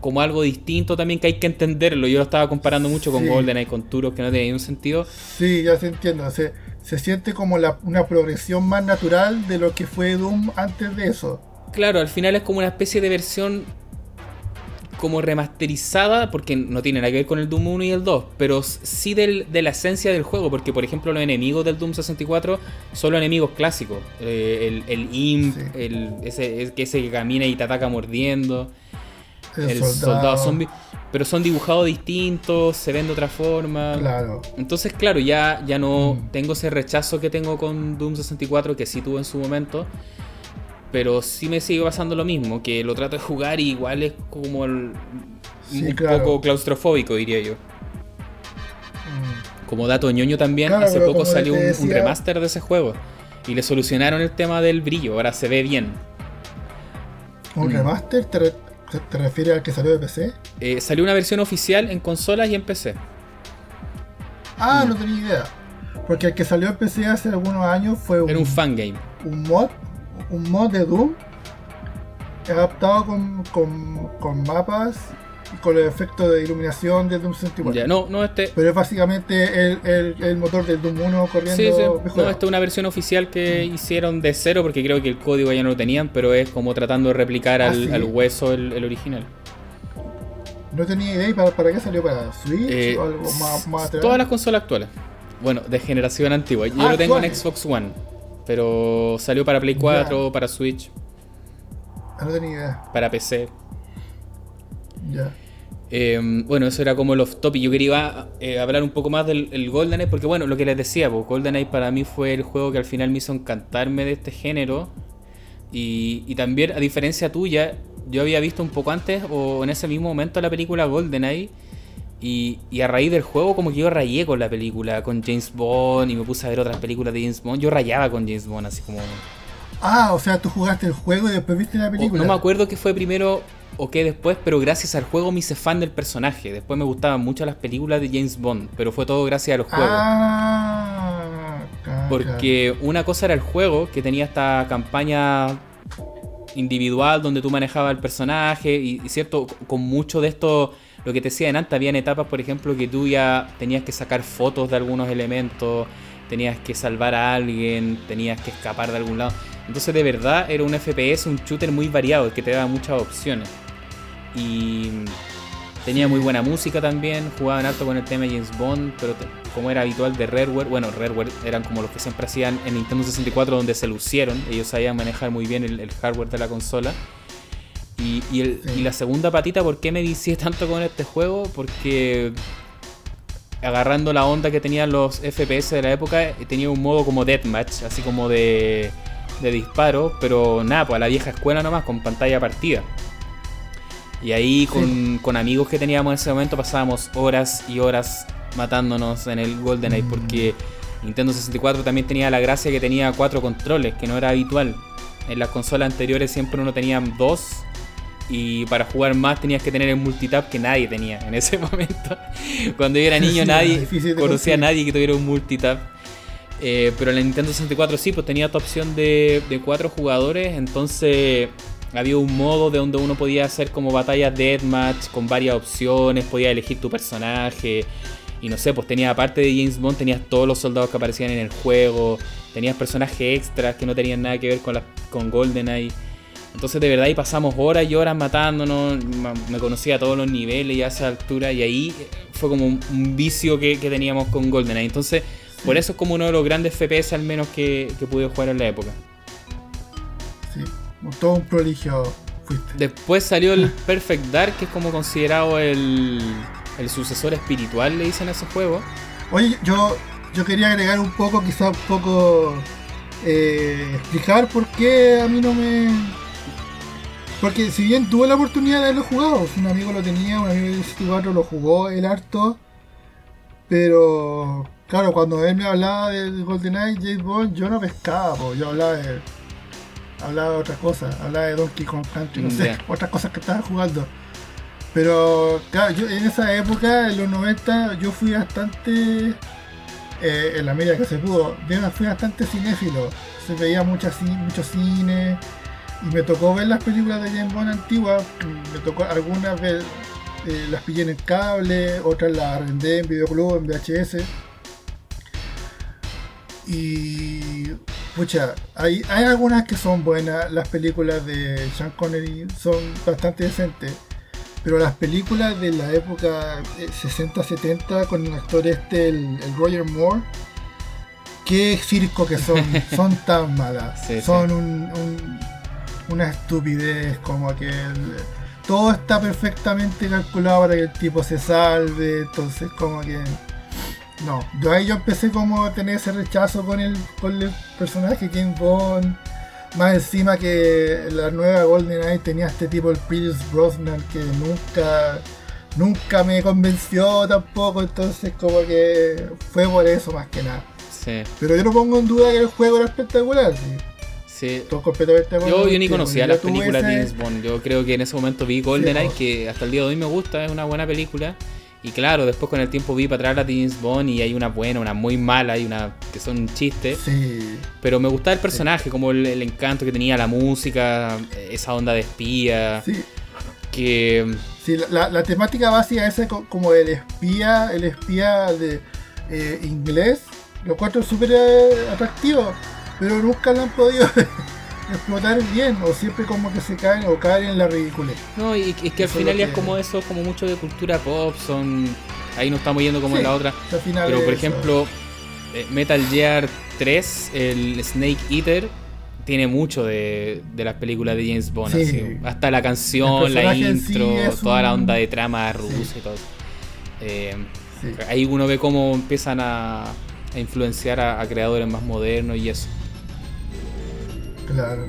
como algo distinto también que hay que entenderlo. Yo lo estaba comparando mucho con Sí. GoldenEye, con Turok, que no tiene ningún sentido. Sí, ya se entiende. Se, se siente como la- una progresión más natural de lo que fue Doom antes de eso. Claro, al final es como una especie de versión como remasterizada, porque no tiene nada que ver con el Doom 1 y el 2, pero sí del- de la esencia del juego, porque por ejemplo los enemigos del Doom 64 son los enemigos clásicos. Eh, el, el Imp, Sí. el, ese, ese que camina y te ataca mordiendo, El, el, soldado. soldado zombie, pero son dibujados distintos, se ven de otra forma. Claro. Entonces, claro, ya, ya no Mm. tengo ese rechazo que tengo con Doom 64, que sí tuve en su momento. Pero sí me sigue pasando lo mismo, que lo trato de jugar y igual es como el- Sí, un claro. poco claustrofóbico, diría yo. Mm. Como dato ñoño también, Claro, hace poco salió un, remaster de ese juego. Y le solucionaron el tema del brillo, ahora se ve bien. ¿Un Mm. remaster? ¿Te, re- te, te refieres al que salió de PC? Eh, salió una versión oficial en consolas y en PC. Ah, Mm. no tenía idea. Porque el que salió en PC hace algunos años fue un, Era un fangame. un mod, un mod de Doom adaptado con, con, con mapas y con los efectos de iluminación de Doom 64. Ya, no, no, este, Pero es básicamente el, el, el motor del Doom 1 corriendo Sí. No, esta es una versión oficial que hicieron de cero porque creo que el código ya no lo tenían, pero es como tratando de replicar Ah, al, ¿sí? al hueso el, el original. No tenía idea. ¿Y para, para qué salió? ¿Para Switch Eh, o algo más, más todas las consolas actuales. Bueno, de generación antigua. Yo Ah, lo tengo en. Xbox One. Pero salió para Play 4, para Switch, Ah, no tenía idea. para PC. Ya. Eh, bueno, eso era como el off topic. Yo quería eh, hablar un poco más del el GoldenEye, porque bueno, lo que les decía, pues, GoldenEye para mí fue el juego que al final me hizo encantarme de este género. Y, y también, a diferencia tuya, yo había visto un poco antes o en ese mismo momento la película GoldenEye. Y, y a raíz del juego, como que yo rayé con la película, con James Bond, y me puse a ver otras películas de James Bond. Yo rayaba con James Bond, así como. Ah, o sea, tú jugaste el juego y después viste la o- película. no me acuerdo qué fue primero o qué después, pero gracias al juego me hice fan del personaje. Después me gustaban mucho las películas de James Bond, pero fue todo gracias a los juegos. Ah, cacha. Porque una cosa era el juego, que tenía esta campaña individual donde tú manejabas el personaje y, y cierto, con mucho de esto, lo que te decía antes, habían etapas, por ejemplo, que tú ya tenías que sacar fotos de algunos elementos, tenías que salvar a alguien, tenías que escapar de algún lado. Entonces de verdad era un FPS, un shooter muy variado, que te daba muchas opciones. Y tenía muy buena música también, jugaban harto con el tema James Bond, pero como era habitual de Rareware, bueno, Rareware eran como los que siempre hacían en Nintendo 64 donde se lucieron, ellos sabían manejar muy bien el, el hardware de la consola. Y, y el- Sí. y la segunda patita, ¿por qué me vicié <laughs> tanto con este juego? Porque agarrando la onda que tenían los FPS de la época, eh, tenía un modo como deathmatch, así como de, de disparo, pero nada, pues a la vieja escuela nomás, con pantalla partida. Y ahí con, con amigos que teníamos en ese momento pasábamos horas y horas matándonos en el GoldenEye, Mm. porque Nintendo 64 también tenía la gracia que tenía cuatro controles, que no era habitual. En las consolas anteriores siempre uno tenía dos. Y para jugar más tenías que tener el multitap que nadie tenía en ese <laughs> momento. Cuando yo era niño Sí, nadie conocía a nadie que tuviera un multitap. Eh, pero en la Nintendo 64 sí, pues tenía esta opción de, de cuatro jugadores. Entonces había un modo de donde uno podía hacer como batallas deathmatch con varias opciones. Podía elegir tu personaje. Y no sé, pues tenía aparte de James Bond, tenías todos los soldados que aparecían en el juego, tenías personajes extras que no tenían nada que ver con, la, con GoldenEye. Entonces de verdad ahí pasamos horas y horas matándonos, me conocía a todos los niveles y a esa altura y ahí fue como un, vicio que, teníamos con GoldenEye. Entonces por eso es como uno de los grandes FPS al menos que, que pude jugar en la época. Sí, todo un prodigio fuiste. Después salió el <laughs> Perfect Dark, que es como considerado el, el sucesor espiritual, le dicen a ese juego. Oye, yo, yo quería agregar un poco, quizá un poco eh, explicar por qué a mí no me porque si bien tuve la oportunidad de haberlo jugado, un amigo lo tenía, un amigo de 64 lo jugó el harto, pero claro, cuando él me hablaba de GoldenEye, James Bond, yo no pescaba, yo hablaba de hablaba de otras cosas, hablaba de Donkey Kong Country, no sé, <laughs> otras cosas que estaba jugando. Pero claro, yo en esa época, en los 90, yo fui bastante, eh, en la medida que se pudo, fui bastante cinéfilo, se veía mucho cine y me tocó ver las películas de James Bond antiguas, me tocó algunas ver, eh, las pillé en el cable, otras las arrendé en videoclub, en VHS. Y pucha, hay, hay algunas que son buenas, las películas de Sean Connery son bastante decentes, pero las películas de la época 60-70 eh, con el actor este, el, Roger Moore, qué circo que son, <laughs> son tan malas, son un una estupidez, como que todo está perfectamente calculado para que el tipo se salve, entonces como que no, yo ahí yo empecé como a tener ese rechazo con el, con el personaje King Bond, más encima que la nueva GoldenEye tenía este tipo el Pierce Brosnan que nunca nunca me convenció tampoco, entonces como que fue por eso más que nada. Pero yo no pongo en duda que el juego era espectacular, sí. Yo, yo ni conocía las películas de James Bond. Yo creo que en ese momento vi GoldenEye, que hasta el día de hoy me gusta, es una buena película. Y claro, después con el tiempo vi para atrás la de James Bond y hay una buena, una muy mala y una que son un chiste. Pero me gustaba el personaje, como el, encanto que tenía, la música, esa onda de espía. Sí. Que. Sí, la, temática básica es como el espía, el espía de eh, inglés. Lo encuentro súper eh, atractivo pero nunca lo han podido <laughs> explotar bien, o siempre como que se caen o caen en la ridiculez. No, y es que al final ya es como eso, como mucho de cultura pop, son. Ahí no estamos yendo como en la otra. Pero por ejemplo, eh, Metal Gear 3, el Snake Eater, tiene mucho de, de las películas de James Bond. Hasta la canción, la intro, toda la onda de trama rusa y todo. Eh, ahí uno ve cómo empiezan a, a influenciar a, creadores más modernos y eso. Claro.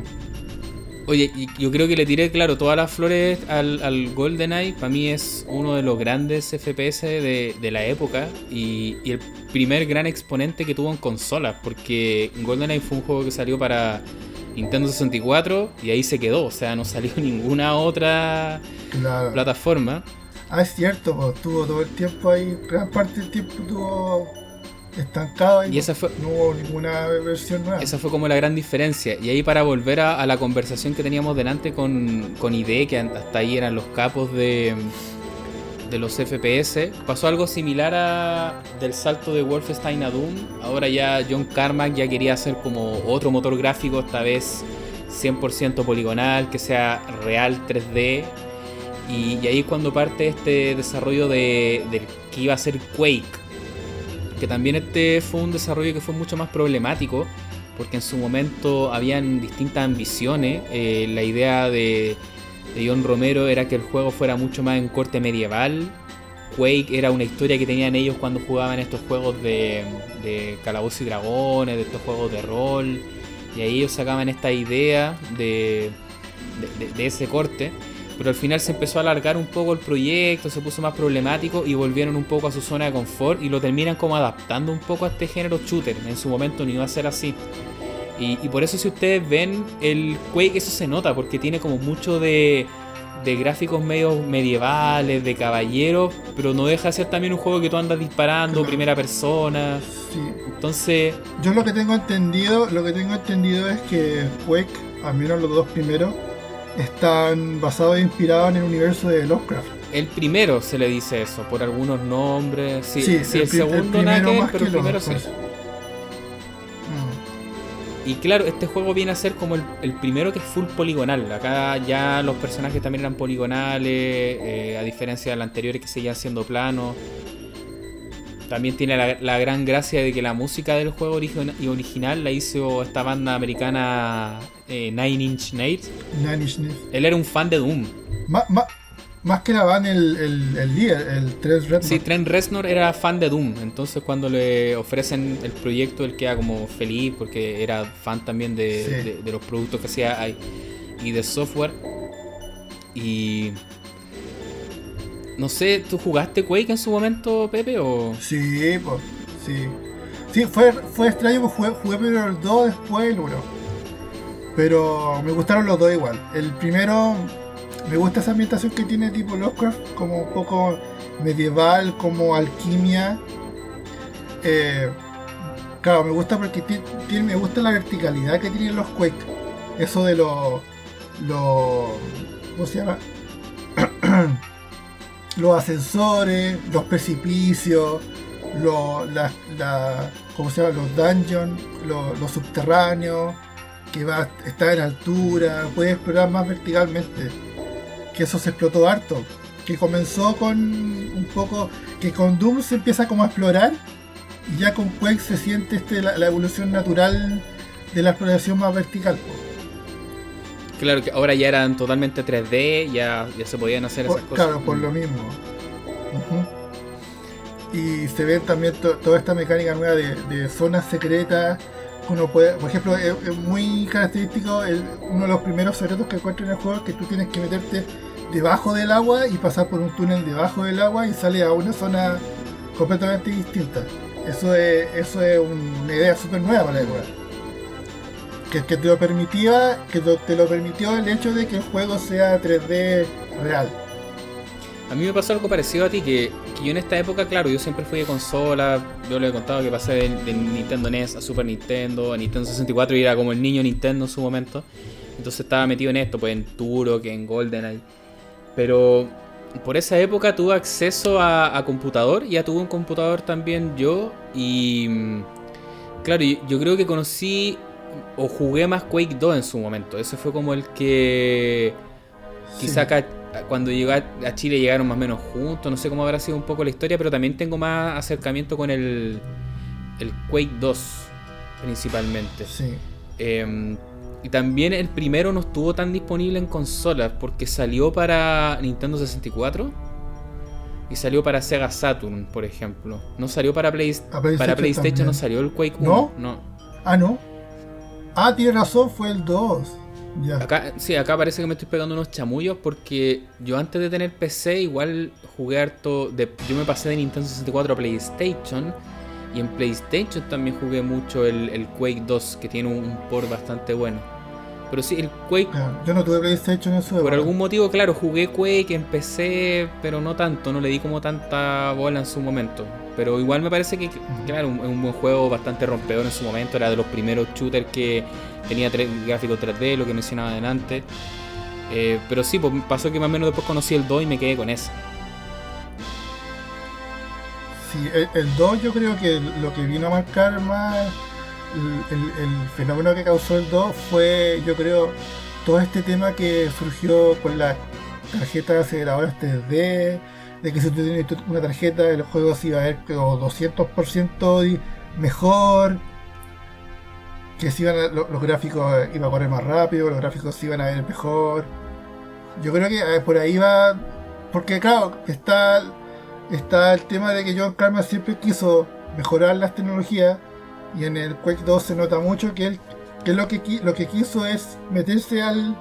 Oye, yo creo que le tiré, claro, todas las flores al, al GoldenEye. Para mí es uno de los grandes FPS de, la época y, el primer gran exponente que tuvo en consolas. Porque GoldenEye fue un juego que salió para Nintendo 64 y ahí se quedó. O sea, no salió <laughs> ninguna otra plataforma. Ah, es cierto, pues, tuvo todo el tiempo ahí, gran parte del tiempo tuvo estancado y, esa fue, no hubo ninguna versión nueva. Esa fue como la gran diferencia. Y ahí para volver a, la conversación que teníamos delante con, con ID, que hasta ahí eran los capos de, de los FPS, pasó algo similar a del salto de Wolfenstein a Doom. Ahora ya John Carmack ya quería hacer como otro motor gráfico, esta vez 100% poligonal, que sea real 3D. Y, ahí es cuando parte este desarrollo de, de que iba a ser Quake que también este fue un desarrollo que fue mucho más problemático, porque en su momento habían distintas ambiciones. Eh, la idea de, John Romero era que el juego fuera mucho más en corte medieval. Quake era una historia que tenían ellos cuando jugaban estos juegos de, de calabozos y dragones, de estos juegos de rol. Y ahí ellos sacaban esta idea de, de ese corte pero al final se empezó a alargar un poco el proyecto, se puso más problemático y volvieron un poco a su zona de confort y lo terminan como adaptando un poco a este género shooter. En su momento no iba a ser así. Y, por eso si ustedes ven el Quake, eso se nota, porque tiene como mucho de, de gráficos medio medievales, de caballeros, pero no deja de ser también un juego que tú andas disparando, primera persona. Sí. Entonces... Yo lo que tengo entendido, lo que tengo entendido es que Quake, al menos los dos primeros, están basados e inspirados en el universo de Lovecraft. El primero se le dice eso, por algunos nombres. Sí, Sí, sí, el el, el segundo nada que pero el primero sí. Y claro, este juego viene a ser como el, el primero que es full poligonal. Acá ya los personajes también eran poligonales, eh, a diferencia del anterior que seguían siendo planos. También tiene la, la gran gracia de que la música del juego origi- original la hizo esta banda americana eh, Nine Inch Nails. Nine Inch Nails. Él era un fan de Doom. Ma- ma- más que la van el, el, el líder, el. Sí, Trent Reznor era fan de Doom, entonces cuando le ofrecen el proyecto él queda como feliz porque era fan también de, Sí. de- de los productos que hacía y de software. Y no sé, ¿tú jugaste Quake en su momento, Pepe? O Sí, pues, sí. Sí, fue, fue extraño, pues jugué, jugué primero el 2, después el 1. Pero me gustaron los dos igual. El primero, me gusta esa ambientación que tiene tipo Lovecraft, como un poco medieval, como alquimia. Eh, claro, me gusta porque me gusta la verticalidad que tienen los Quake. Eso de los... Los... ¿Cómo se llama? <clears throat> los ascensores, los precipicios, lo- la- ¿cómo se llama? los dungeons, lo- los subterráneos, que va está en altura, puede explorar más verticalmente. Que eso se explotó harto. Que comenzó con un poco. que con Doom se empieza como a explorar. Y ya con Quake se siente este, la evolución natural de la exploración más vertical. Claro que ahora ya eran totalmente 3D, ya, ya se podían hacer Por- esas cosas. Claro, por lo mismo. Y se ve también to- toda esta mecánica nueva de, de zonas secretas. Uno puede, por ejemplo, es, es muy característico el- uno de los primeros secretos que encuentro en el juego es que tú tienes que meterte debajo del agua y pasar por un túnel debajo del agua y sale a una zona completamente distinta. Eso es, eso es una idea súper nueva para la época. Que, que te lo permitía, que te lo permitió el hecho de que el juego sea 3D real. A mí me pasó algo parecido a ti, que, que yo en esta época, claro, yo siempre fui de consola, yo le he contado que pasé de, Nintendo NES a Super Nintendo, a Nintendo 64 y era como el niño Nintendo en su momento. Entonces estaba metido en esto, pues en Turok, en GoldenEye. Pero por esa época tuve acceso a, a computador, ya tuve un computador también yo y... mm, Claro, yo creo que conocí o jugué más Quake 2 en su momento. Ese fue como el que... Quizá acá cuando llegó a a Chile llegaron más o menos juntos, no sé cómo habrá sido un poco la historia, pero también tengo más acercamiento con el, el Quake 2 principalmente. Sí. Eh, y también el primero no estuvo tan disponible en consolas porque salió para Nintendo 64 y salió para Sega Saturn, por ejemplo. No salió para, Play- para PlayStation, también. no salió el Quake 1. ¿No? no. Ah, no. Ah, tiene razón, fue el 2. Ya. Acá, sí, acá parece que me estoy pegando unos chamullos porque yo antes de tener PC igual jugué harto de, yo me pasé de Nintendo 64 a PlayStation y en PlayStation también jugué mucho el, el Quake 2 que tiene un, un port bastante bueno. Pero sí, el Quake, Yo no tuve PlayStation en su por época. algún motivo, claro, jugué Quake en PC, pero no tanto, no le di como tanta bola en su momento. Pero igual me parece que, claro, es un buen juego bastante rompedor en su momento, era de los primeros shooters que tenía gráficos 3D, lo que mencionaba adelante. Eh, pero sí, pues pasó que más o menos después conocí el 2 y me quedé con ese. Sí, el, el 2 yo creo que lo que vino a marcar más el fenómeno que causó el 2 fue, yo creo, todo este tema que surgió con las tarjetas aceleradoras 3D, de que si tú tenías una tarjeta el juego se iba a ver como 200% di- mejor, que se iban a- lo- los gráficos eh, iban a correr más rápido, los gráficos se iban a ver mejor. Yo creo que eh, por ahí va, porque claro, está está el tema de que John Carmack siempre quiso mejorar las tecnologías y en el Quake 2 se nota mucho que él que lo que lo que quiso es meterse al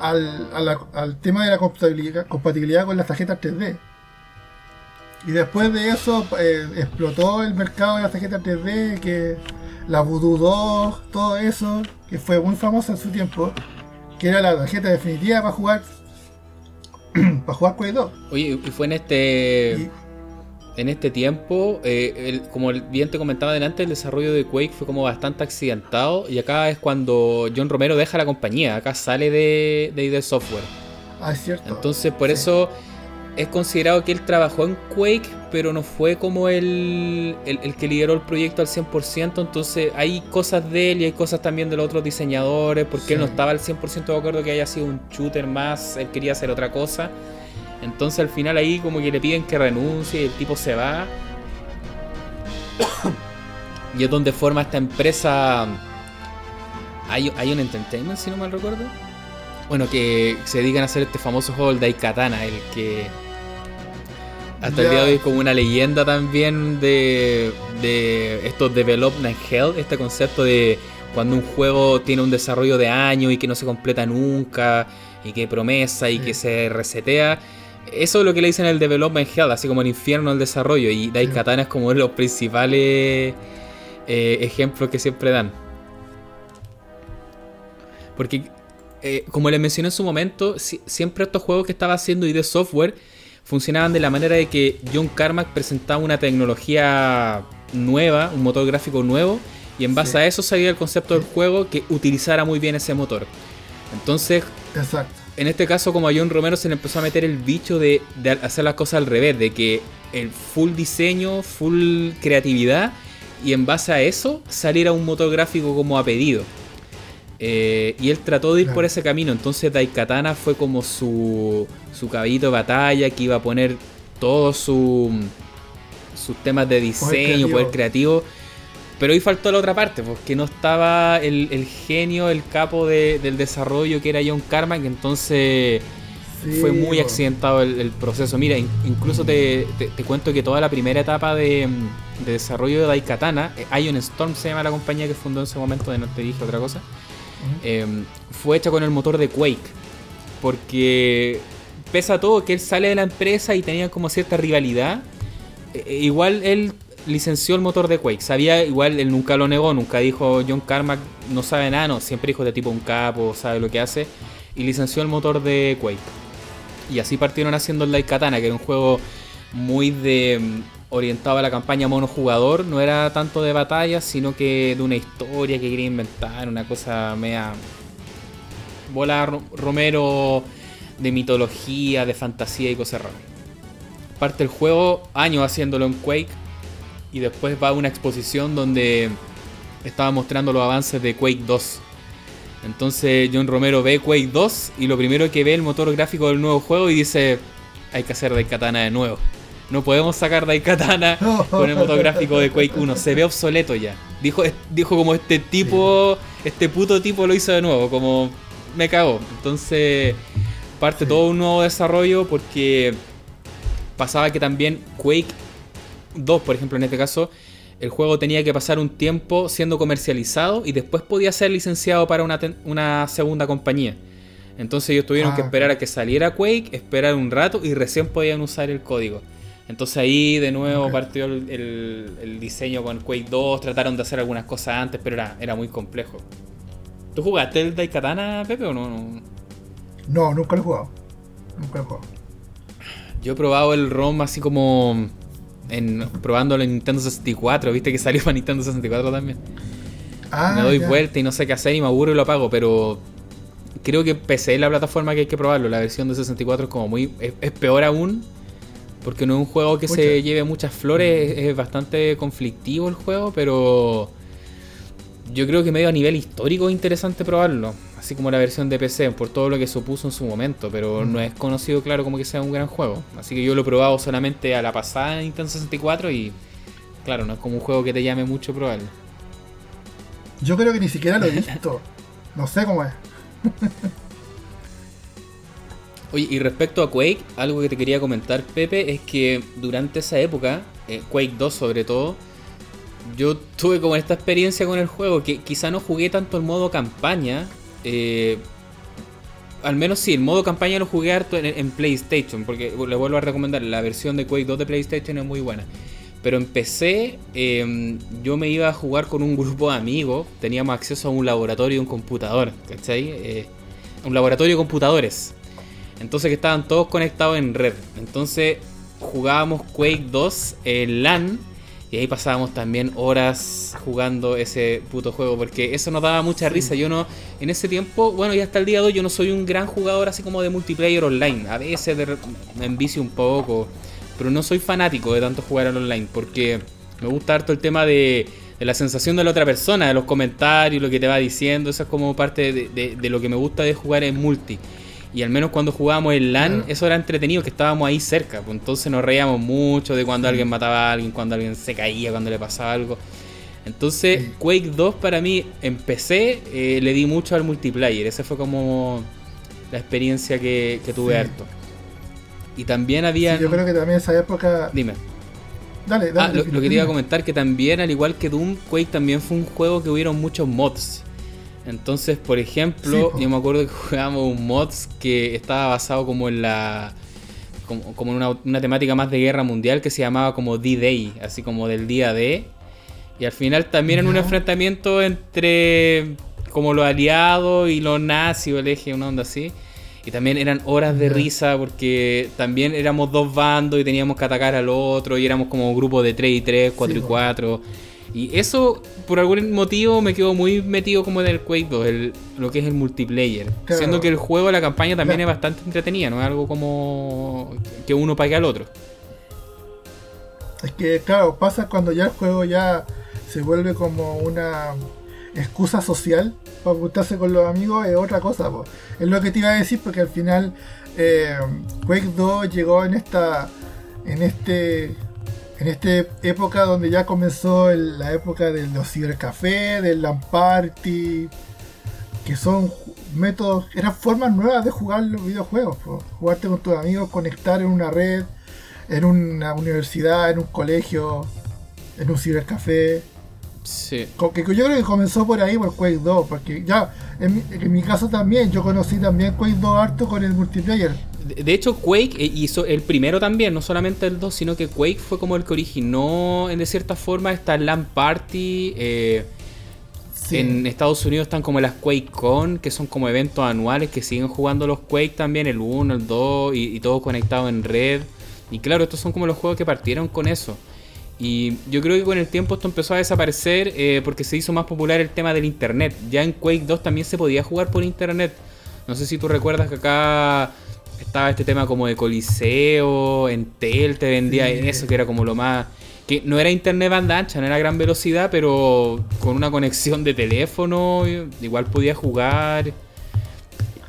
al, a la- al tema de la compatibilidad, compatibilidad con las tarjetas 3D. Y después de eso eh, explotó el mercado de las tarjetas 3D, que la Voodoo 2, todo eso, que fue muy famosa en su tiempo, que era la tarjeta definitiva para jugar <clears throat> para jugar Quake 2. Oye, y fue en este Y- en este tiempo, eh, el- como bien te comentaba adelante, el desarrollo de Quake fue como bastante accidentado y acá es cuando John Romero deja la compañía, acá sale de, de ID Software. Ah, es cierto. Entonces, por Sí. eso es considerado que él trabajó en Quake, pero no fue como el, el, que lideró el proyecto al 100%, entonces hay cosas de él y hay cosas también de los otros diseñadores, porque él no estaba al 100% de acuerdo que haya sido un shooter más, él quería hacer otra cosa. Entonces al final ahí como que le piden que renuncie y el tipo se va. y es donde forma esta empresa... Hay, hay un entertainment, si no mal recuerdo. Bueno, que se dedican a hacer este famoso juego, el Daikatana, el que hasta el día de hoy es como una leyenda también de, de estos development hell, este concepto de cuando un juego tiene un desarrollo de años y que no se completa nunca, y que promesa y que se resetea. Eso es lo que le dicen el development hell, así como el infierno del desarrollo. Y Daikatana es como uno de los principales eh, ejemplos que siempre dan. Porque, eh, como les mencioné en su momento, siempre estos juegos que estaba haciendo ID Software funcionaban de la manera de que John Carmack presentaba una tecnología nueva, un motor gráfico nuevo, y en base a eso salía el concepto del juego que utilizara muy bien ese motor. Entonces, en este caso, como a John Romero se le empezó a meter el bicho de, de hacer las cosas al revés, de que el full diseño, full creatividad, y en base a eso saliera un motor gráfico como a pedido. Eh, y él trató de ir por ese camino. Entonces Daikatana fue como su, su caballito de batalla que iba a poner todos su, sus temas de diseño, poder creativo. Pero ahí faltó la otra parte, porque no estaba el, genio, el capo del desarrollo que era John Carmack. Entonces fue muy accidentado el, proceso. Mira, incluso te, cuento que toda la primera etapa de, desarrollo de Daikatana, eh, Ion Storm se llama la compañía que fundó en ese momento, de no te dije otra cosa. Em, fue hecha con el motor de Quake. Porque pesa todo que él sale de la empresa y tenía como cierta rivalidad. E, e, igual él licenció el motor de Quake. Sabía, igual él nunca lo negó, nunca dijo John Carmack no sabe nada, no, siempre dijo de tipo un capo, sabe lo que hace. Y licenció el motor de Quake. Y así partieron haciendo el Light Katana, que era un juego muy de orientado a la campaña monojugador, no era tanto de batalla, sino que de una historia que quería inventar, una cosa media. Bola Romero de mitología, de fantasía y cosas raras. Parte el juego, años haciéndolo en Quake, y después va a una exposición donde estaba mostrando los avances de Quake 2. Entonces John Romero ve Quake 2 y lo primero que ve el motor gráfico del nuevo juego y dice, hay que hacer de katana de nuevo. No podemos sacar Daikatana <laughs> con el motográfico de Quake 1. Se ve obsoleto ya. Dijo, dijo como este tipo, este puto tipo lo hizo de nuevo. Como me cagó. Entonces parte todo un nuevo desarrollo porque pasaba que también Quake 2, por ejemplo, en este caso, el juego tenía que pasar un tiempo siendo comercializado y después podía ser licenciado para una, una segunda compañía. Entonces ellos tuvieron que ah. esperar a que saliera Quake, esperar un rato y recién podían usar el código. Entonces ahí de nuevo partió el, diseño con Quake 2, trataron de hacer algunas cosas antes, pero era, era muy complejo. ¿Tú jugaste el Daikatana, Pepe, o no? No, nunca lo he jugado. Nunca lo he jugado. Yo he probado el ROM así como en, probándolo en Nintendo 64, viste que salió <laughs> para Nintendo 64 también. Ah, me doy vuelta y no sé qué hacer y me aburro y lo apago, pero creo que PC es la plataforma que hay que probarlo. La versión de 64 es como muy. es peor aún porque no es un juego que se lleve muchas flores, es, bastante conflictivo el juego, pero yo creo que medio a nivel histórico es interesante probarlo, así como la versión de PC, por todo lo que supuso en su momento, pero mm. no es conocido, claro, como que sea un gran juego. Así que yo lo he probado solamente a la pasada en Nintendo 64 y, claro, no es como un juego que te llame mucho probarlo. Yo creo que ni siquiera lo he visto. no sé cómo es. Oye, y respecto a Quake, algo que te quería comentar, Pepe, es que durante esa época, eh, Quake 2 sobre todo, yo tuve como esta experiencia con el juego, que quizá no jugué tanto el modo campaña, eh, al menos sí, el modo campaña lo jugué harto en, PlayStation, porque le vuelvo a recomendar, la versión de Quake 2 de PlayStation es muy buena. Pero en PC em, yo me iba a jugar con un <laughs> grupo de amigos, teníamos acceso a un laboratorio y un computador, ¿cachai? Eh, un laboratorio de computadores. Entonces que estaban todos conectados en red. Entonces jugábamos Quake 2 en LAN Y ahí pasábamos también horas jugando ese puto juego, porque eso nos daba mucha risa. Yo no, en ese tiempo, bueno, y hasta el día de hoy, yo no soy un gran jugador así como de multiplayer online. A veces me envicio un poco, pero no soy fanático de tanto jugar al online, porque me gusta harto el tema de, la sensación de la otra persona, de los comentarios, lo que te va diciendo. Eso es como parte de, de lo que me gusta de jugar en multi. Y al menos cuando jugábamos en LAN, eso era entretenido, que estábamos ahí cerca. Pues entonces nos reíamos mucho de cuando alguien mataba a alguien, cuando alguien se caía, cuando le pasaba algo. Entonces, Quake 2 para mí, empecé, eh, le di mucho al multiplayer. Esa fue como la experiencia que, tuve harto. Y también había. yo creo que también esa época. Dime. Dale, dale. Ah, lo, que te iba a comentar que también, al igual que Doom, Quake también fue un juego que hubieron muchos mods. Entonces, por ejemplo, yo me acuerdo que <laughs> jugábamos un mods que estaba basado como en la. como, en una, temática más de guerra mundial que se llamaba como D-Day, así como del día D. Y al final también en un enfrentamiento entre como los aliados y los nazis o el eje, una onda así. Y también eran horas de risa porque también éramos dos bandos y teníamos que atacar al otro y éramos como un grupo de 3 y 3, 4 y 4. Y eso, por algún motivo, me quedó muy metido como en el Quake 2, lo que es el multiplayer. Siendo que el juego, la campaña también es bastante entretenida, no es algo como que uno pague al otro. Es que, claro, pasa cuando ya el juego ya se vuelve como una excusa social para juntarse con los amigos, es otra cosa. Es lo que te iba a decir, porque al final eh, Quake 2 llegó en esta en este en esta época donde ya comenzó la época de los cibercafés, del LAN party, que son métodos, eran formas nuevas de jugar los videojuegos. Jugarte con tus amigos, conectar en una red, en una universidad, en un colegio, en un cibercafé. Sí. Que yo creo que comenzó por ahí, por Quake 2, porque ya, en mi, en mi caso también, yo conocí también Quake 2 harto con el multiplayer. De hecho, Quake eh, hizo el primero también, no solamente el 2, sino que Quake fue como el que originó, de cierta forma, esta LAN Party. Eh, en Estados Unidos están como las QuakeCon, que son como eventos anuales que siguen jugando los Quake también, el 1, el 2, y, todo conectado en red. Y claro, estos son como los juegos que partieron con eso. Y yo creo que con el tiempo esto empezó a desaparecer eh, porque se hizo más popular el tema del internet. Ya en Quake 2 también se podía jugar por internet. No sé si tú recuerdas que acá estaba este tema como de Coliseo, Entel te vendía eso, que era como lo más... Que no era internet banda ancha, no era gran velocidad, pero con una conexión de teléfono igual podía jugar.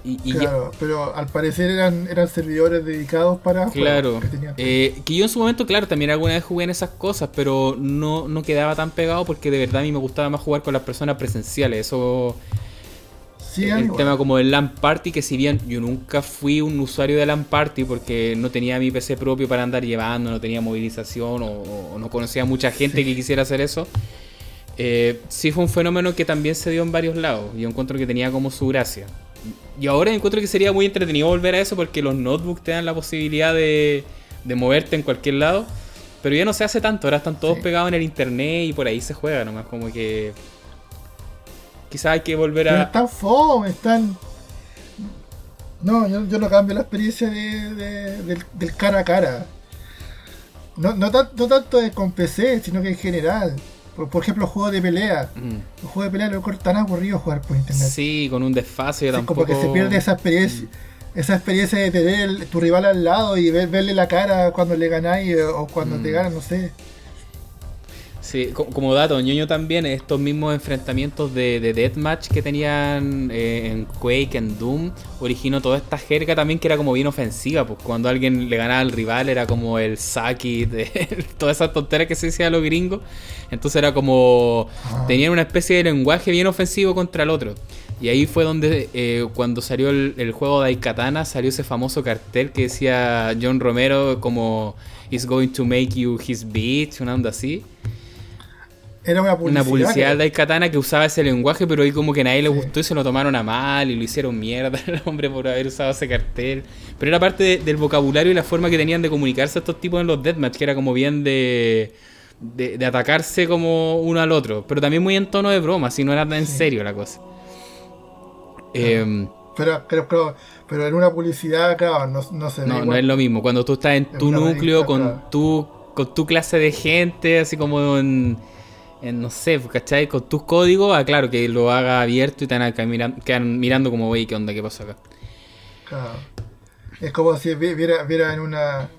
Y, claro, pero al parecer eran, eran servidores dedicados para... Claro. Que, eh, que, yo en su momento, claro, también alguna vez jugué en esas cosas, pero no, no quedaba tan pegado porque de verdad a mí me gustaba más jugar con las personas presenciales. Eso el tema como del LAN Party, que si bien yo nunca fui un usuario de LAN Party porque no tenía mi PC propio para andar llevando, no tenía movilización o, no conocía mucha gente que quisiera hacer eso, eh, sí fue un fenómeno que también se dio en varios lados. Yo encuentro que tenía como su gracia. Y ahora encuentro que sería muy entretenido volver a eso porque los notebooks te dan la posibilidad de, moverte en cualquier lado. Pero ya no se hace tanto, ahora están todos pegados en el internet y por ahí se juega nomás, como que Quizás hay que volver a. están fome, están. No, yo, no cambio la experiencia de, del, cara a cara. No, no, tanto con PC, sino que en general. Por, ejemplo, juegos de pelea. Mm. Los juegos de pelea lo tan aburrido jugar por internet. Sí, con un desfase tampoco. Como que se pierde esa experiencia. Mm. Esa experiencia de tener tu rival al lado y verle la cara cuando le ganáis o cuando te mm. ganan, no sé. Sí, como dato, ñoño también, estos mismos enfrentamientos de, de Deathmatch que tenían eh, en Quake, en Doom, originó toda esta jerga también que era como bien ofensiva, pues cuando alguien le ganaba al rival era como el Saki, de, <laughs> todas esas tonteras que se decía a los gringos. Entonces era como, ah. tenían una especie de lenguaje bien ofensivo contra el otro. Y ahí fue donde, eh, cuando salió el, el juego de Aikatana, salió ese famoso cartel que decía John Romero como, is going to make you his bitch, una onda así. Era una publicidad. Una publicidad de Katana que usaba ese lenguaje, pero ahí como que a nadie le gustó y se lo tomaron a mal y lo hicieron mierda <laughs> al hombre por haber usado ese cartel. Pero era parte del vocabulario y la forma que tenían de comunicarse estos tipos en los deathmatch, que era como bien de, de, atacarse como uno al otro. Pero también muy en tono de broma, si no era tan en serio la cosa. Em, pero, pero, pero, en una publicidad, claro, no, no se No, no es lo mismo. Cuando tú estás en tu núcleo con tu con tu clase de gente, así como en, no sé, ¿cachai? Con tus códigos, ah, claro, que lo haga abierto y te van a mirando, quedan mirando como, wey, ¿qué onda? ¿Qué pasa acá? Claro. Es como si viera, viera en una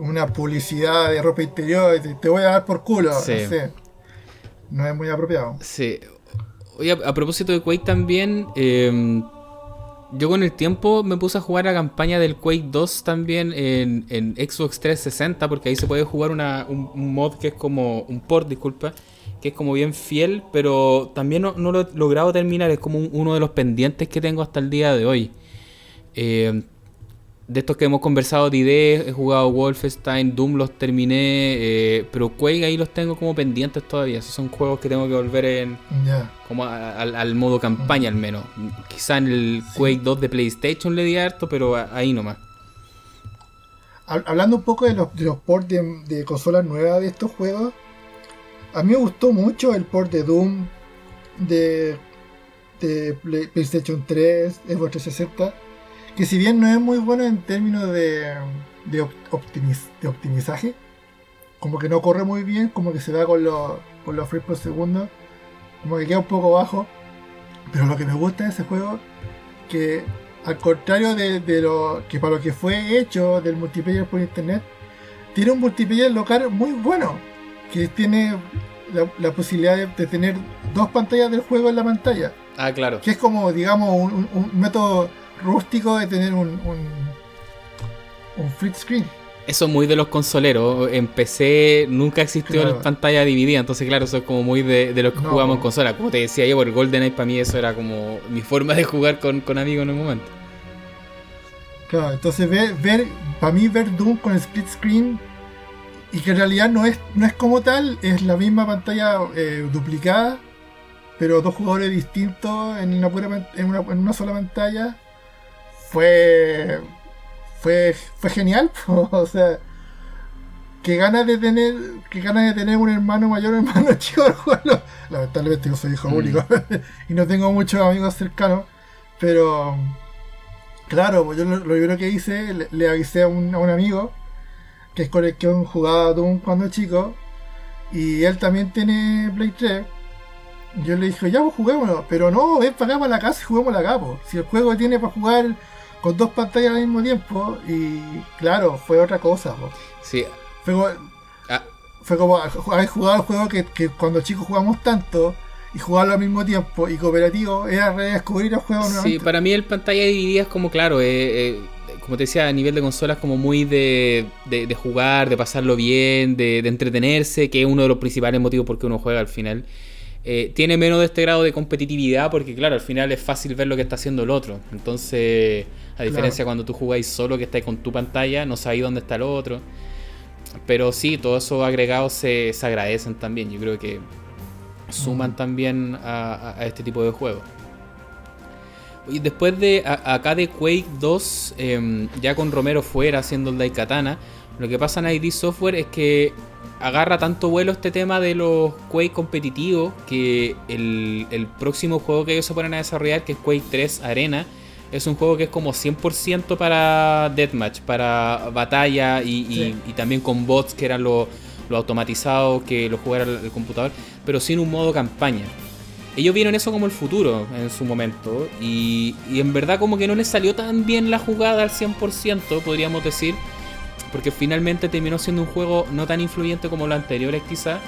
una publicidad de ropa interior y te, voy a dar por culo. No, sé. no es muy apropiado. Sí. Oye, a, propósito de Quake también, em, yo con el tiempo me puse a jugar la campaña del Quake 2 también en, en Xbox 360, porque ahí se puede jugar un, mod que es como, un port, disculpa, que es como bien fiel, pero también no, lo he logrado terminar, es como uno de los pendientes que tengo hasta el día de hoy. Eh, de estos que hemos conversado de he jugado Wolfenstein, Doom los terminé, eh, pero Quake ahí los tengo como pendientes todavía. Esos son juegos que tengo que volver en como al, modo campaña al menos. Quizá en el Quake 2 de PlayStation le di harto, pero ahí nomás. Hablando un poco de los, de los ports de, consolas nuevas de estos juegos, a mí me gustó mucho el port de Doom de, de PlayStation 3, Xbox 360 que si bien no es muy bueno en términos de, de, optimizaje, como que no corre muy bien, como que se da con, los, con los frames por segundo, como que queda un poco bajo. Pero lo que me gusta de ese juego, que al contrario de, lo que para lo que fue hecho del multiplayer por internet, tiene un multiplayer local muy bueno, que tiene la, posibilidad de, tener dos pantallas del juego en la pantalla. Ah, claro. Que es como, digamos, un método rústico de tener un, un, un screen. Eso es muy de los consoleros. En PC nunca existió la pantalla dividida, entonces claro, eso es como muy de, de los que jugamos en consola. Como te decía yo, por GoldenEye para mí eso era como mi forma de jugar con, amigos en un momento. Claro, entonces ver, ver, para mí ver Doom con split screen y que en realidad no es, no es como tal, es la misma pantalla eh, duplicada, pero dos jugadores distintos en una, en una, en una sola pantalla fue fue fue genial <laughs> o sea que ganas de tener que ganas de tener un hermano mayor o <laughs> un hermano chico al jugarlo lamentablemente yo soy hijo mm. único <laughs> y no tengo muchos amigos cercanos pero claro pues yo lo, primero que hice le, avisé a un, a un, amigo que es con el que jugaba Doom cuando chico y él también tiene Play 3 yo le dije, ya, pues juguémoslo. Pero no, ven para acá, para la casa y juguemos la capo. Si el juego tiene para jugar con dos pantallas al mismo tiempo y claro, fue otra cosa. Sí. Fue como, ah. fue como haber jugado el juego que, que, cuando chicos jugamos tanto y jugarlo al mismo tiempo y cooperativo era redescubrir el juego nuevamente. Sí, para mí el pantalla dividida es como claro, eh, eh, como te decía, a nivel de consolas como muy de, de, jugar, de pasarlo bien, de, de entretenerse, que es uno de los principales motivos por qué uno juega al final. Eh, tiene menos de este grado de competitividad porque, claro, al final es fácil ver lo que está haciendo el otro. Entonces, a diferencia cuando tú jugáis solo, que estáis con tu pantalla, no sabéis dónde está el otro. Pero sí, todos esos agregados se, agradecen también. Yo creo que suman también a, este tipo de juegos. Y después de acá de Quake 2, em, ya con Romero fuera haciendo el Daikatana, lo que pasa en ID Software es que agarra tanto vuelo este tema de los Quake competitivos que el, próximo juego que ellos se ponen a desarrollar, que es Quake 3 Arena, es un juego que es como 100% para Deathmatch, para batalla y, también con bots que eran los automatizados que lo jugara el, computador, pero sin un modo campaña. Ellos vieron eso como el futuro en su momento y, y en verdad como que no les salió tan bien la jugada al 100%, podríamos decir porque finalmente terminó siendo un juego no tan influyente como los anteriores quizá,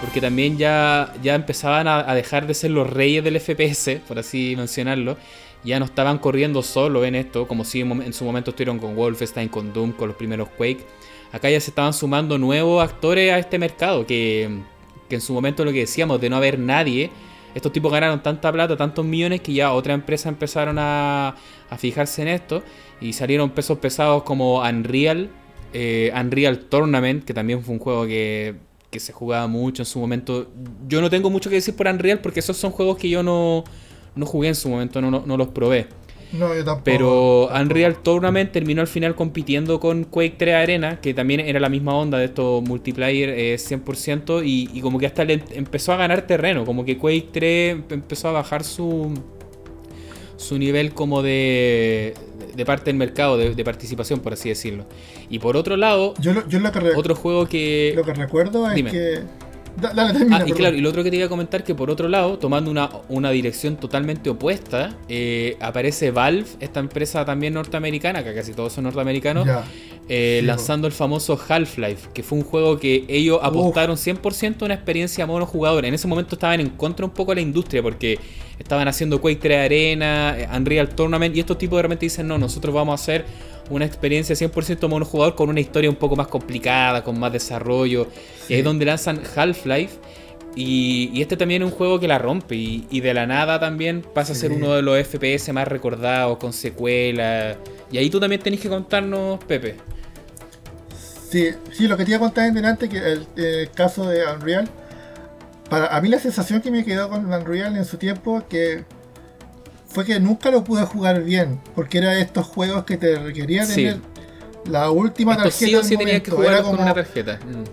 porque también ya, ya empezaban a, dejar de ser los reyes del FPS, por así mencionarlo, ya no estaban corriendo solo en esto, como si en, su momento estuvieron con Wolfenstein, con Doom, con los primeros Quake. Acá ya se estaban sumando nuevos actores a este mercado, que, que en su momento lo que decíamos, de no haber nadie, estos tipos ganaron tanta plata, tantos millones, que ya otras empresas empezaron a, a fijarse en esto y salieron pesos pesados como Unreal, eh, Unreal Tournament, que también fue un juego que, se jugaba mucho en su momento. Yo no tengo mucho que decir por Unreal porque esos son juegos que yo no, jugué en su momento, no, los probé. No, yo tampoco. Pero Unreal Tournament terminó al final compitiendo con Quake 3 Arena, que también era la misma onda de estos multiplayer 100%, eh, y, y, como que hasta le empezó a ganar terreno, como que Quake 3 empezó a bajar su, su nivel como de, de parte del mercado, de, participación, por así decirlo. Y por otro lado, yo lo, yo lo que otro juego que... Lo que recuerdo es que... ah, y claro, y lo otro que te iba a comentar que por otro lado, tomando una, una dirección totalmente opuesta, eh, aparece Valve, esta empresa también norteamericana, que casi todos son norteamericanos, eh, lanzando el famoso Half-Life, que fue un juego que ellos apostaron 100% a una experiencia monojugador. En ese momento estaban en contra un poco de la industria porque estaban haciendo Quake 3 Arena, eh, Unreal Tournament y estos tipos de repente dicen, no, nosotros vamos a hacer una experiencia 100% monojugador con una historia un poco más complicada, con más desarrollo. Y ahí es donde lanzan Half-Life. Y, este también es un juego que la rompe y, de la nada también pasa a ser uno de los FPS más recordados, con secuelas. Y ahí tú también tenés que contarnos, Pepe. Sí, sí, lo que te iba a contar en delante, que el, eh, caso de Unreal, para a mí la sensación que me quedó con Unreal en su tiempo que fue que nunca lo pude jugar bien, porque era de estos juegos que te requerían tener la última tarjeta. Sí que jugar era como, con una tarjeta. Mm.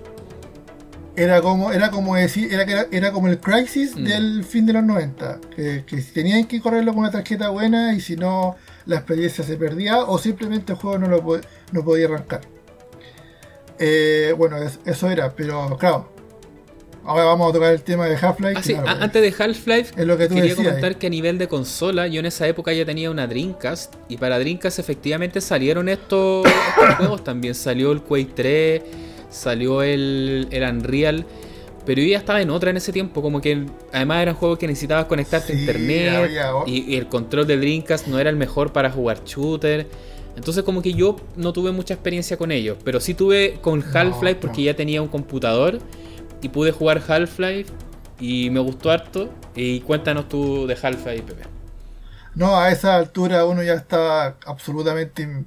Era como, era como decir, era, era como el Crisis mm. del fin de los 90. Que, que tenían que correrlo con una tarjeta buena y si no, la experiencia se perdía o simplemente el juego no, lo, no podía arrancar. Eh, bueno, eso era, pero claro. Ahora vamos a tocar el tema de Half-Life. Ah, antes de Half-Life, quería comentar que a nivel de consola, yo en esa época ya tenía una Dreamcast. Y para Dreamcast efectivamente salieron estos, <coughs> juegos también. Salió el Quake 3, salió el, el Unreal. Pero yo ya estaba en otra en ese tiempo, como que además eran juegos que necesitabas conectarte a internet y, y, el control de Dreamcast no era el mejor para jugar shooter. Entonces como que yo no tuve mucha experiencia con ellos, pero sí tuve con Half-Life porque ya tenía un computador y pude jugar Half-Life y me gustó harto. Y cuéntanos tú de Half-Life, Pepe. No, a esa altura uno ya estaba absolutamente,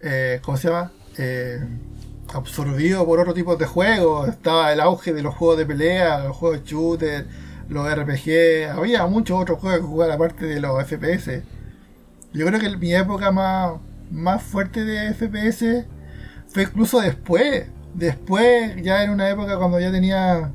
eh, ¿cómo se llama? Eh, absorbido por otro tipo de juegos. Estaba el auge de los juegos de pelea, los juegos de shooter, los RPG. Había muchos otros juegos que jugar aparte de los FPS. Yo creo que mi época más más fuerte de FPS fue incluso después. Después, ya en una época cuando ya tenía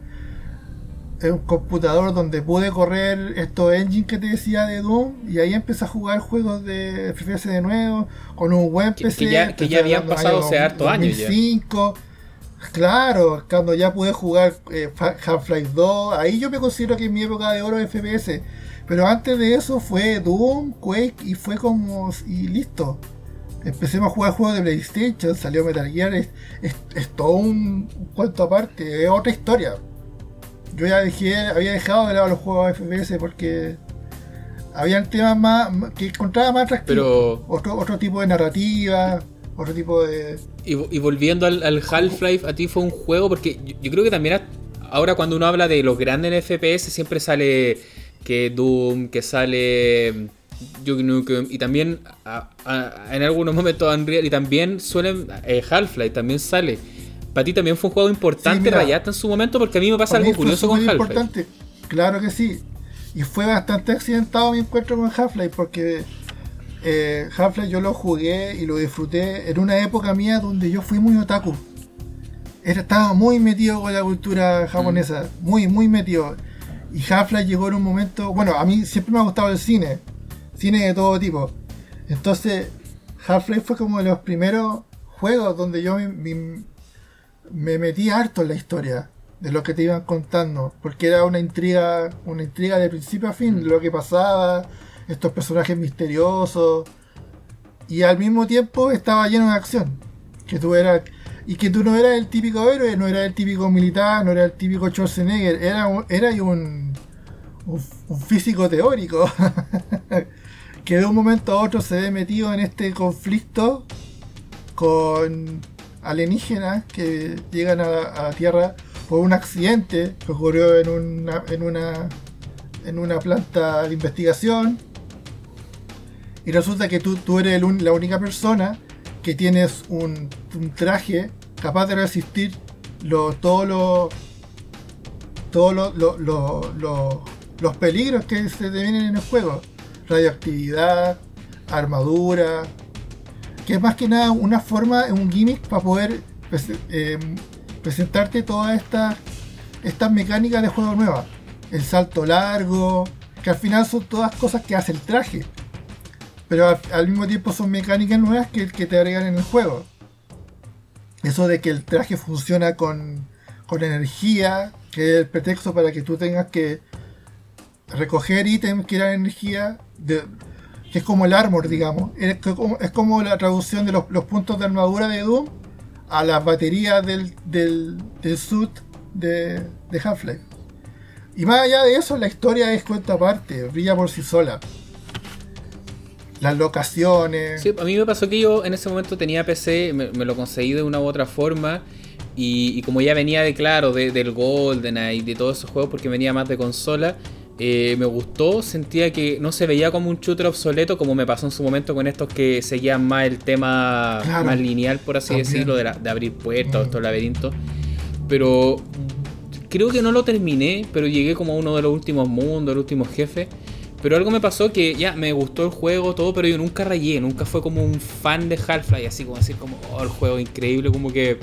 un computador donde pude correr estos engines que te decía de Doom y ahí empecé a jugar juegos de FPS de nuevo con un buen PC. Que, ya, que ya habían pasado hace harto años. Claro, cuando ya pude jugar eh, Half-Life 2, ahí yo me considero que es mi época de oro de FPS. Pero antes de eso fue Doom, Quake y fue como. y listo empecemos a jugar juegos de PlayStation, salió Metal Gear, es, todo un, cuento aparte, es otra historia. Yo ya dejé, había dejado de lado los juegos de FPS porque habían temas más que encontraba más atractivos. Pero... Otro, otro tipo de narrativa, otro tipo de. Y, volviendo al, Half-Life, a ti fue un juego, porque yo, creo que también ahora cuando uno habla de los grandes en FPS siempre sale que Doom, que sale y también en algunos momentos Unreal y también suelen eh, Half-Life también sale. Para ti también fue un juego importante sí, en su momento porque a mí me pasa algo curioso con Half-Life. Claro que sí. Y fue bastante accidentado mi encuentro con Half-Life porque eh, Half-Life yo lo jugué y lo disfruté en una época mía donde yo fui muy otaku. Estaba muy metido con la cultura japonesa, mm. muy, muy metido. Y Half-Life llegó en un momento, bueno, a mí siempre me ha gustado el cine, cine de todo tipo. Entonces, Half-Life fue como de los primeros juegos donde yo me, metí harto en la historia de lo que te iban contando, porque era una intriga, una intriga de principio a fin, lo que pasaba, estos personajes misteriosos, y al mismo tiempo estaba lleno de acción, que tú eras y que tú no eras el típico héroe, no eras el típico militar, no eras el típico Schwarzenegger, era era un, un físico teórico <laughs> que de un momento a otro se ve metido en este conflicto con alienígenas que llegan a, la Tierra por un accidente que ocurrió en una, en una, en una planta de investigación. Y resulta que tú, tú eres la única persona que tienes un, traje capaz de resistir todos los todos los peligros que se te vienen en el juego radioactividad, armadura, que es más que nada una forma, un gimmick para poder eh, presentarte todas estas estas mecánicas de juego nuevas. El salto largo, que al final son todas cosas que hace el traje. pero al, mismo tiempo son mecánicas nuevas que, te agregan en el juego. Eso de que el traje funciona con, con energía, que es el pretexto para que tú tengas que recoger ítems que dan energía, que es como el armor, digamos. Es como, la traducción de los, puntos de armadura de Doom a las baterías del, del, suit de, de Half-Life. Y más allá de eso, la historia es cuenta aparte, brilla por sí sola. Las locaciones. Sí, a mí me pasó que yo en ese momento tenía PC, me, lo conseguí de una u otra forma. Y, como ya venía de claro, de, del GoldenEye, de todos esos juegos, porque venía más de consola, eh, me gustó, sentía que no se veía como un shooter obsoleto como me pasó en su momento con estos que seguían más el tema más lineal, por así decirlo, de, abrir puertas o estos laberintos. Pero creo que no lo terminé, pero llegué como a uno de los últimos mundos, el último jefe. Pero algo me pasó que ya me gustó el juego, todo, pero yo nunca rayé, nunca fue como un fan de Half-Life, así como decir como, oh, el juego increíble, como que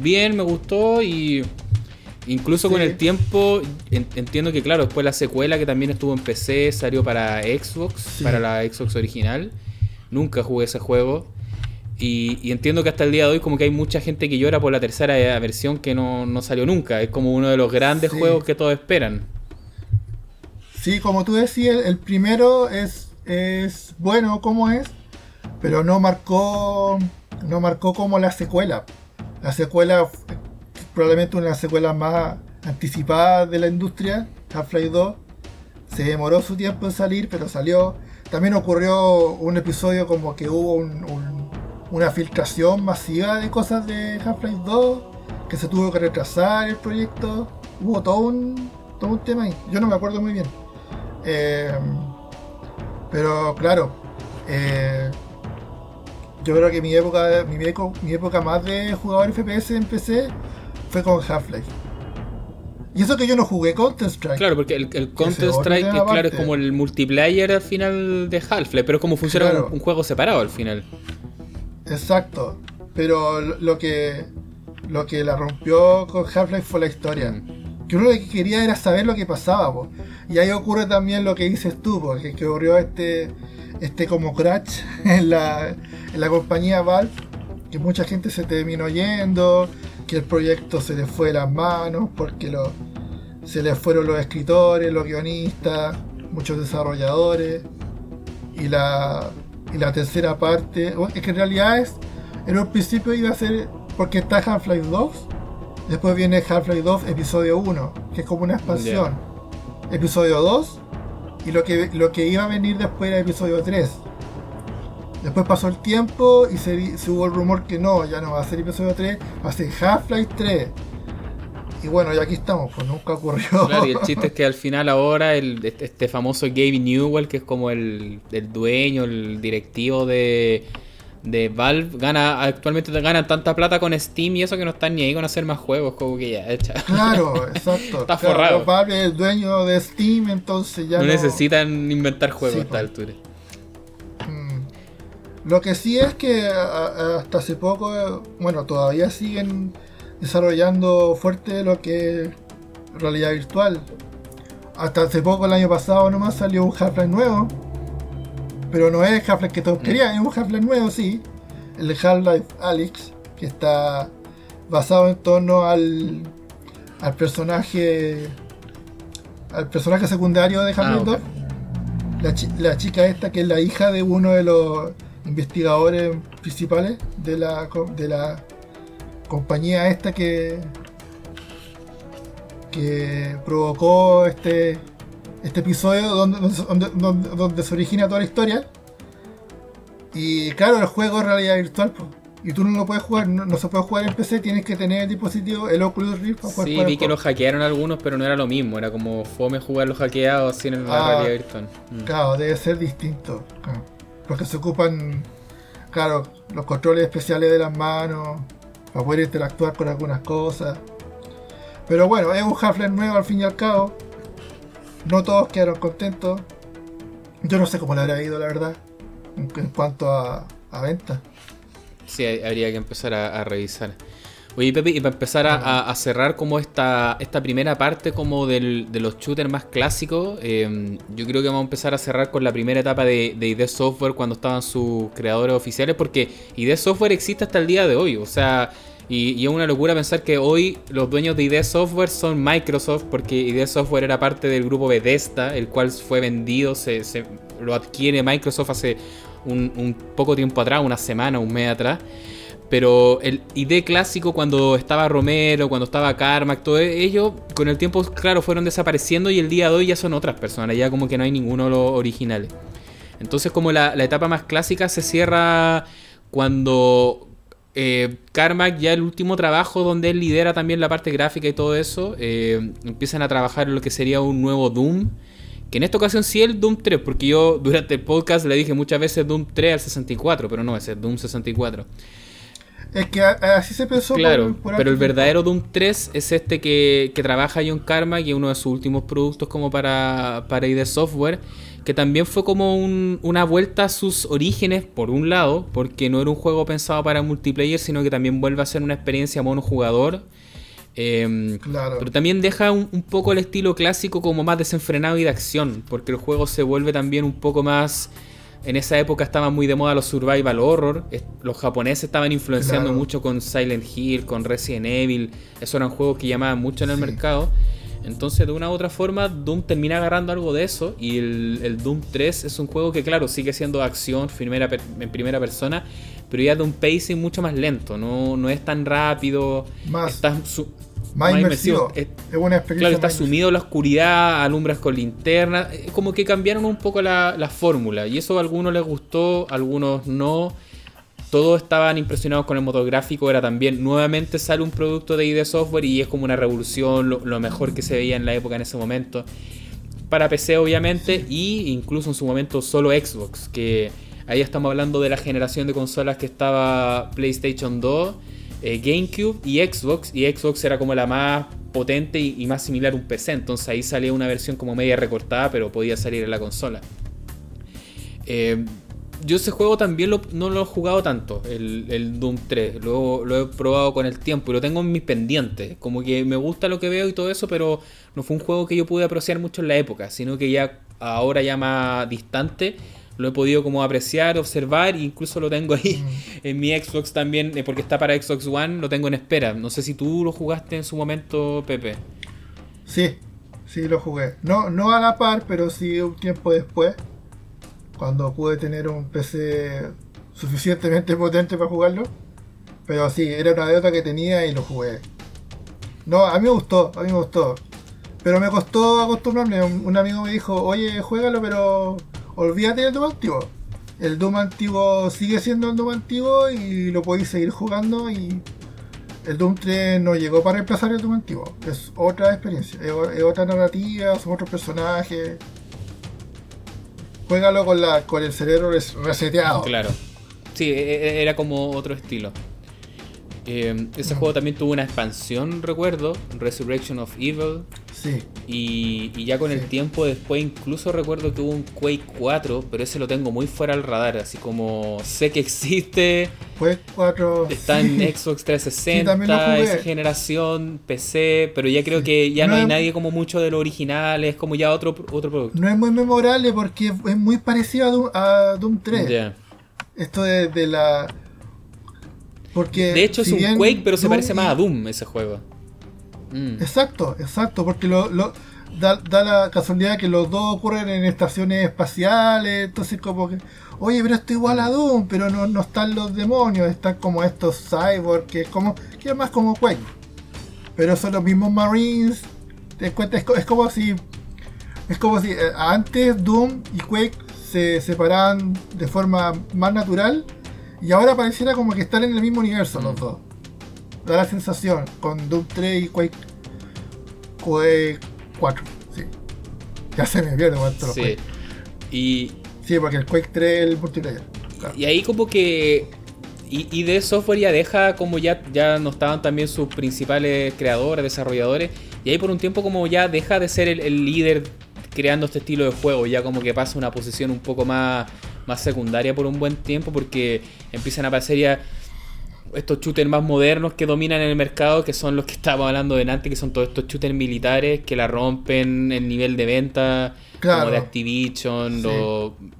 bien, me gustó y Incluso con el tiempo, entiendo que, claro, después la secuela que también estuvo en PC salió para Xbox, para la Xbox original. Nunca jugué ese juego. Y, entiendo que hasta el día de hoy, como que hay mucha gente que llora por la tercera versión que no, salió nunca. Es como uno de los grandes juegos que todos esperan. Sí, como tú decías, el primero es, es bueno como es, pero no marcó, no marcó como la secuela. La secuela probablemente una de las secuelas más anticipadas de la industria, Half-Life 2. Se demoró su tiempo en salir, pero salió. También ocurrió un episodio como que hubo una filtración masiva de cosas de Half-Life 2, que se tuvo que retrasar el proyecto. Hubo todo un, todo un tema ahí. Yo no me acuerdo muy bien. Eh, pero claro, eh, yo creo que mi época, mi, mi época más de jugador FPS en PC fue con Half-Life. Y eso que yo no jugué Counter-Strike. Claro, porque el, Counter-Strike claro, es como el multiplayer al final de Half-Life, pero es como funciona un, juego separado al final. Exacto. Pero lo que lo que la rompió con Half-Life fue la historia. Mm. Que uno lo que quería era saber lo que pasaba. Y ahí ocurre también lo que dices tú, porque que ocurrió este este como crash <laughs> en la, en la compañía Valve, que mucha gente se terminó yendo, que el proyecto se le fue de las manos porque lo, se le fueron los escritores, los guionistas, muchos desarrolladores. Y la, y la tercera parte, es que en realidad es, en un principio iba a ser, porque está Half-Life 2, después viene Half-Life 2 episodio 1, que es como una expansión. Episodio 2, y lo que, lo que iba a venir después era episodio 3. Después pasó el tiempo y se, hubo el rumor que no, ya no va a ser episodio 3, va a ser Half-Life 3. Y bueno, y aquí estamos, pues nunca ocurrió. Claro, y el chiste es que al <laughs> final ahora el, este, este famoso Gabe Newell, que es como el, dueño, el directivo de, de Valve, gana actualmente ganan tanta plata con Steam y eso que no están ni ahí con hacer más juegos, como que ya hecha. Claro, <laughs> exacto. Está forrado. Valve es el dueño de Steam, entonces ya no... necesitan inventar juegos a esta pues. altura. Lo que sí es que hasta hace poco, bueno, todavía siguen desarrollando fuerte lo que es realidad virtual. Hasta hace poco, el año pasado nomás, salió un Half-Life nuevo. Pero no es el Half-Life que todos querían, es un Half-Life nuevo, sí. El Half-Life Alyx, que está basado en torno al, al personaje al personaje secundario de Half-Life 2. Ah, la, la chica esta que es la hija de uno de los investigadores principales de la, de la compañía esta que, que provocó este, este episodio donde, donde, donde, se origina toda la historia. Y claro, el juego es realidad virtual. Y tú no lo puedes jugar, no, se puede jugar en PC, tienes que tener el dispositivo, el Oculus Rift para Sí, vi que lo hackearon algunos, pero no era lo mismo, era como fome jugar los hackeados sin la ah, realidad virtual. Mm. Claro, debe ser distinto. Porque se ocupan, claro, los controles especiales de las manos, para poder interactuar con algunas cosas. Pero bueno, es un Half-Life nuevo al fin y al cabo. No todos quedaron contentos. Yo no sé cómo le habrá ido, la verdad, en, cuanto a, a venta. Sí, habría que empezar a, revisar. Oye, Pepe, y para empezar a, cerrar como esta, esta primera parte como de los shooters más clásicos, em, yo creo que vamos a empezar a cerrar con la primera etapa de, de ID Software cuando estaban sus creadores oficiales, porque ID Software existe hasta el día de hoy, o sea, y, es una locura pensar que hoy los dueños de ID Software son Microsoft, porque ID Software era parte del grupo Bethesda, el cual fue vendido, se, lo adquiere Microsoft hace un, un poco tiempo atrás, una semana, un mes atrás. Pero el ID clásico, cuando estaba Romero, cuando estaba Carmack, todo ello, con el tiempo, claro, fueron desapareciendo y el día de hoy ya son otras personas, ya como que no hay ninguno de los originales. Entonces, como la, etapa más clásica se cierra cuando eh, Carmack, ya el último trabajo donde él lidera también la parte gráfica y todo eso, eh, empiezan a trabajar en lo que sería un nuevo Doom. Que en esta ocasión sí el Doom 3, porque yo durante el podcast le dije muchas veces Doom 3 al 64, pero no, ese es Doom 64. Es que así se pensó. Claro, pero el verdadero Doom 3 es este que, trabaja John Karma, que es uno de sus últimos productos como para, para ID Software, que también fue como una vuelta a sus orígenes, por un lado, porque no era un juego pensado para multiplayer, sino que también vuelve a ser una experiencia monojugador. Eh, Pero también deja un, un, poco el estilo clásico como más desenfrenado y de acción, porque el juego se vuelve también un poco más en esa época estaban muy de moda los survival horror. Los japoneses estaban influenciando mucho con Silent Hill, con Resident Evil. Esos eran juegos que llamaban mucho en el mercado. Entonces, de una u otra forma, Doom termina agarrando algo de eso. Y el, Doom 3 es un juego que, claro, sigue siendo acción en primera persona, pero ya de un pacing mucho más lento. No, no es tan rápido. Más más, inmersivo. Es, una experiencia. Claro, está sumido en la oscuridad, alumbras con linterna. Es como que cambiaron un poco la, fórmula. Y eso a algunos les gustó, a algunos no. Todos estaban impresionados con el motor gráfico. Era también, nuevamente sale un producto de ID Software y es como una revolución, lo, mejor que se veía en la época en ese momento. Para PC, obviamente, y incluso en su momento solo Xbox. Que ahí estamos hablando de la generación de consolas que estaba PlayStation 2 eh, GameCube y Xbox, y Xbox era como la más potente y, más similar a un PC, entonces ahí salía una versión como media recortada, pero podía salir en la consola. Eh, yo ese juego también no lo he jugado tanto, el, Doom 3, lo, lo, he probado con el tiempo y lo tengo en mis pendientes, como que me gusta lo que veo y todo eso, pero no fue un juego que yo pude apreciar mucho en la época, sino que ya ahora ya más distante lo he podido como apreciar, observar, e incluso lo tengo ahí mm. <laughs> en mi Xbox también, eh, porque está para Xbox One, lo tengo en espera. No sé si tú lo jugaste en su momento, Pepe. Sí, sí lo jugué. No, no a la par, pero sí un tiempo después, cuando pude tener un PC suficientemente <laughs> potente para jugarlo. Pero sí, era una deuda que tenía y lo jugué. No, a mí me gustó, a mí me gustó. Pero me costó acostumbrarme. Un, amigo me dijo, oye, juégalo, pero olvídate del Doom antiguo. El Doom antiguo sigue siendo el Doom antiguo y lo podéis seguir jugando y el Doom 3 no llegó para reemplazar el Doom antiguo. Es otra experiencia, es, otra narrativa, son otros personajes. Juégalo con, la, con el cerebro reseteado. Claro. Sí, e, e, era como otro estilo. Eh, ese juego también tuvo una expansión, recuerdo, Resurrection of Evil. Sí. Y, ya con el tiempo después incluso recuerdo que hubo un Quake 4, pero ese lo tengo muy fuera al radar, así como sé que existe. Quake 4. Está en Xbox 360, esa generación, PC, pero ya creo que ya no, hay nadie como mucho de lo original, es como ya otro, otro producto. No es muy memorable porque es muy parecido a Doom, 3. Esto de la de hecho es un Quake, pero se parece más a Doom ese juego. Mm. Exacto, exacto, porque lo, da, la casualidad que los dos ocurren en estaciones espaciales, entonces como que, oye, pero esto igual a mm. Doom, pero no, no están los demonios, están como estos cyborg, que es como, que es más como Quake. Pero son los mismos Marines, te cuenta, es, como si, es como si eh, antes Doom y Quake se separaban de forma más natural y ahora pareciera como que están en el mismo universo los mm. dos. Da la sensación con Doom 3 y Quake, Quake 4. Sí. Ya se me pierde cuánto sí. Y. Sí, porque el Quake 3 es el multiplayer. Y ahí como que. Y, de software ya deja como ya, ya no estaban también sus principales creadores, desarrolladores. Y ahí por un tiempo como ya deja de ser el líder creando este estilo de juego. Ya como que pasa una posición un poco más más secundaria por un buen tiempo porque empiezan a aparecer ya estos shooters más modernos que dominan el mercado, que son los que estábamos hablando delante, que son todos estos shooters militares que la rompen el nivel de venta, como de Activision.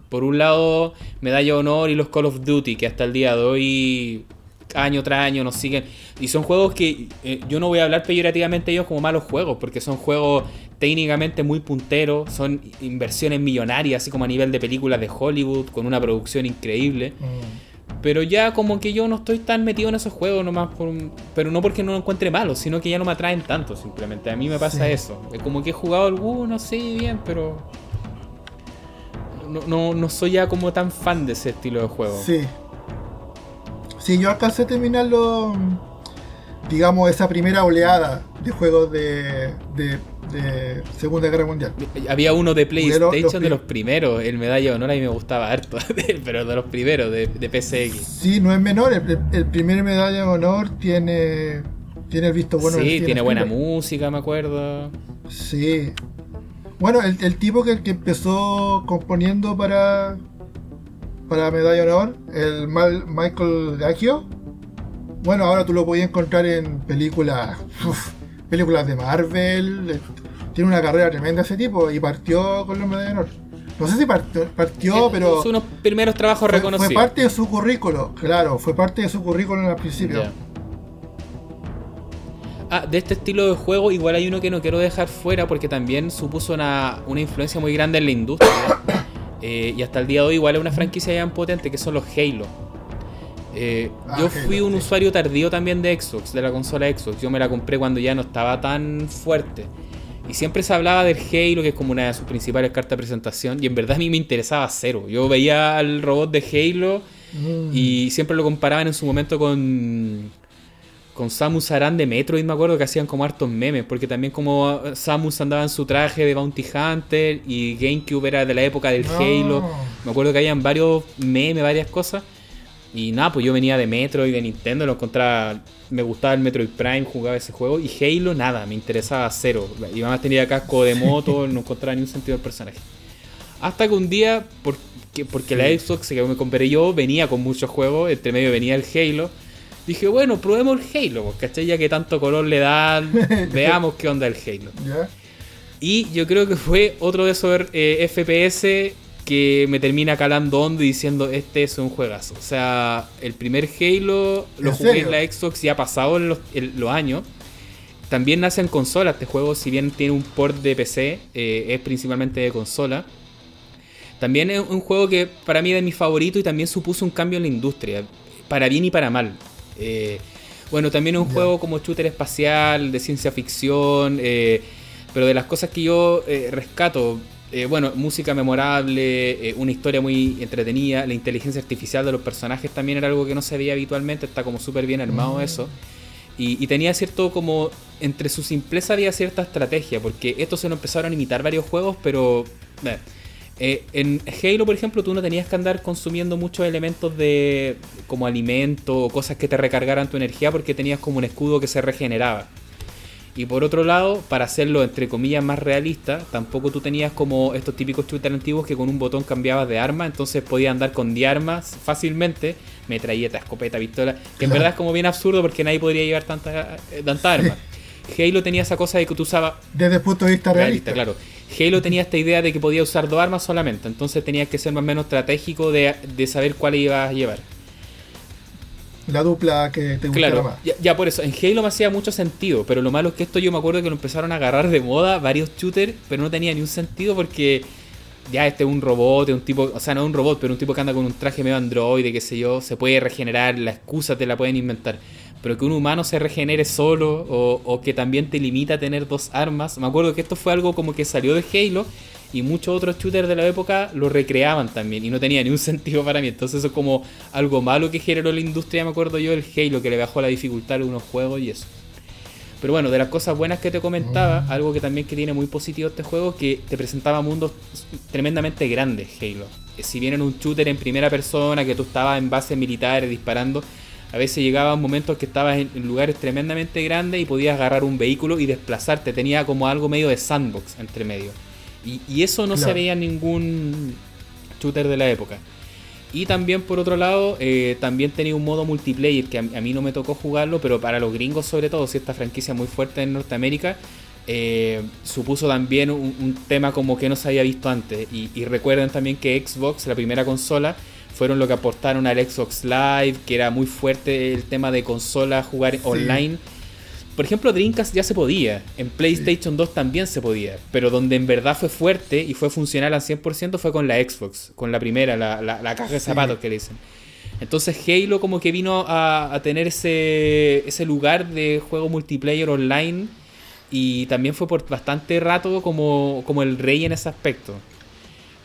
por un lado, Medalla de Honor y los Call of Duty, que hasta el día de hoy, año tras año, nos siguen. Y son juegos que eh, yo no voy a hablar peyorativamente de ellos como malos juegos, porque son juegos técnicamente muy punteros, son inversiones millonarias, así como a nivel de películas de Hollywood, con una producción increíble. Mm. Pero ya como que yo no estoy tan metido en esos juegos nomás por pero no porque no lo encuentre malo, sino que ya no me atraen tanto simplemente. A mí me pasa eso. Es como que he jugado algunos, sí, bien, pero no, no, soy ya como tan fan de ese estilo de juego. Sí. Sí, yo alcancé a terminarlo, digamos, esa primera oleada de juegos de, de de Segunda Guerra Mundial. Había uno de PlayStation de los primeros, el Medalla de Honor, a mí me gustaba harto, <laughs> pero de los primeros, de, de PSX. Sí, no es menor, el, primer Medalla de Honor tiene, tiene el visto bueno. Sí, tiene buena música, me acuerdo. Sí. Bueno, el, tipo que, que empezó componiendo para, para Medalla de Honor, el Michael Gacchio, bueno, ahora tú lo podías encontrar en películas películas de Marvel. Tiene una carrera tremenda ese tipo y partió con los medallas de honor. No sé si partió, partió pero. unos primeros trabajos reconocidos. Fue parte de su currículo, claro, fue parte de su currículo al principio. Ah, de este estilo de juego, igual hay uno que no quiero dejar fuera porque también supuso una, una influencia muy grande en la industria. Eh, y hasta el día de hoy, igual es una franquicia ya potente que son los Halo. Eh, ah, yo fui un usuario tardío también de Xbox, de la consola Xbox. Yo me la compré cuando ya no estaba tan fuerte. Y siempre se hablaba del Halo, que es como una de sus principales cartas de presentación. Y en verdad a mí me interesaba cero. Yo veía al robot de Halo mm. y siempre lo comparaban en su momento con, con Samus Aran de Metroid, me acuerdo que hacían como hartos memes. Porque también como Samus andaba en su traje de Bounty Hunter y GameCube era de la época del Halo. Me acuerdo que habían varios memes, varias cosas. Y nada, pues yo venía de Metro y de Nintendo, lo encontraba, me gustaba el Metroid Prime, jugaba ese juego. Y Halo, nada, me interesaba cero. Y además tenía casco de moto, no encontraba ni un sentido del personaje. Hasta que un día, porque, porque la Xbox que me compré yo venía con muchos juegos, entre medio venía el Halo. Dije, bueno, probemos el Halo, pues, ¿cachai? Ya que tanto color le dan, <laughs> veamos qué onda el Halo. Y yo creo que fue otro de esos eh, FPS que me termina calando hondo y diciendo este es un juegazo. O sea, el primer Halo lo jugué en la Xbox y ha pasado en los, años. También nace en consola este juego, si bien tiene un port de PC, eh, es principalmente de consola. También es un juego que para mí es de mis favoritos y también supuso un cambio en la industria, para bien y para mal. Eh, bueno, también es un juego como shooter espacial, de ciencia ficción, eh, pero de las cosas que yo rescato, eh, bueno, música memorable, una historia muy entretenida, la inteligencia artificial de los personajes también era algo que no se veía habitualmente, está como súper bien armado mm. eso. Y, tenía cierto como, entre su simpleza había cierta estrategia, porque esto se lo empezaron a imitar varios juegos, pero... Eh, en Halo, por ejemplo, tú no tenías que andar consumiendo muchos elementos de como alimento o cosas que te recargaran tu energía porque tenías como un escudo que se regeneraba. Y por otro lado, para hacerlo entre comillas más realista, tampoco tú tenías como estos típicos shooters antiguos que con un botón cambiabas de arma, entonces podías andar con diarmas fácilmente, metralleta, escopeta, pistola, que en verdad es como bien absurdo porque nadie podría llevar tanta, eh, tanta arma. <laughs> Halo tenía esa cosa de que tú usabas... Desde el punto de vista realista. claro. Halo tenía esta idea de que podía usar dos armas solamente, entonces tenías que ser más o menos estratégico de, de saber cuál ibas a llevar la dupla que te gustaba claro, más. Ya, por eso, en Halo me hacía mucho sentido, pero lo malo es que esto yo me acuerdo que lo empezaron a agarrar de moda varios shooters, pero no tenía ni un sentido porque ya este es un robot, es un tipo, o sea, no es un robot, pero un tipo que anda con un traje medio androide, qué sé yo, se puede regenerar, la excusa te la pueden inventar. Pero que un humano se regenere solo o, o que también te limita a tener dos armas. Me acuerdo que esto fue algo como que salió de Halo y muchos otros shooters de la época lo recreaban también y no tenía ni un <laughs> sentido para mí. Entonces eso es como algo malo que generó la industria, me acuerdo yo, el Halo, que le bajó la dificultad a algunos juegos y eso. Pero bueno, de las cosas buenas que te comentaba, mm. algo que también que tiene muy positivo este juego, que te presentaba mundos tremendamente grandes, Halo. Si bien en un shooter en primera persona, que tú estabas en bases militares disparando, a veces llegaban momentos que estabas en lugares tremendamente grandes y podías agarrar un vehículo y desplazarte. Tenía como algo medio de sandbox entre medio. Y, eso no se veía en ningún shooter de la época. Y también por otro lado, eh, también tenía un modo multiplayer que a, mí no me tocó jugarlo, pero para los gringos sobre todo, si esta franquicia muy fuerte en Norteamérica, eh, supuso también un, tema como que no se había visto antes. Y, recuerden también que Xbox, la primera consola, fueron lo que aportaron al Xbox Live, que era muy fuerte el tema de consola, jugar online por ejemplo, Dreamcast ya se podía, en PlayStation 2 también se podía, pero donde en verdad fue fuerte y fue funcional al 100% fue con la Xbox, con la primera, la, caja de zapatos que dicen. Entonces Halo como que vino a, tener ese, ese lugar de juego multiplayer online y también fue por bastante rato como, como el rey en ese aspecto.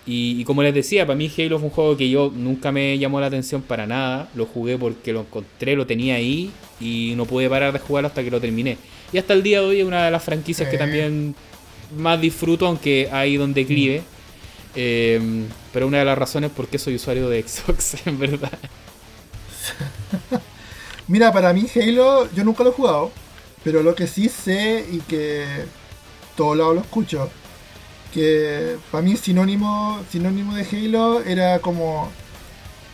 Y, como les decía, para mí Halo fue un juego que yo nunca me llamó la atención para nada. Lo jugué porque lo encontré, lo tenía ahí y no pude parar de jugarlo hasta que lo terminé. Y hasta el día de hoy es una de las franquicias que también más disfruto, aunque ahí donde escribe em, pero una de las razones por qué soy usuario de <laughs> Xbox, en verdad. <laughs> Mira, para mí Halo, yo nunca lo he jugado, pero lo que sí sé y que todo lado lo escucho que para mí sinónimo sinónimo de Halo era como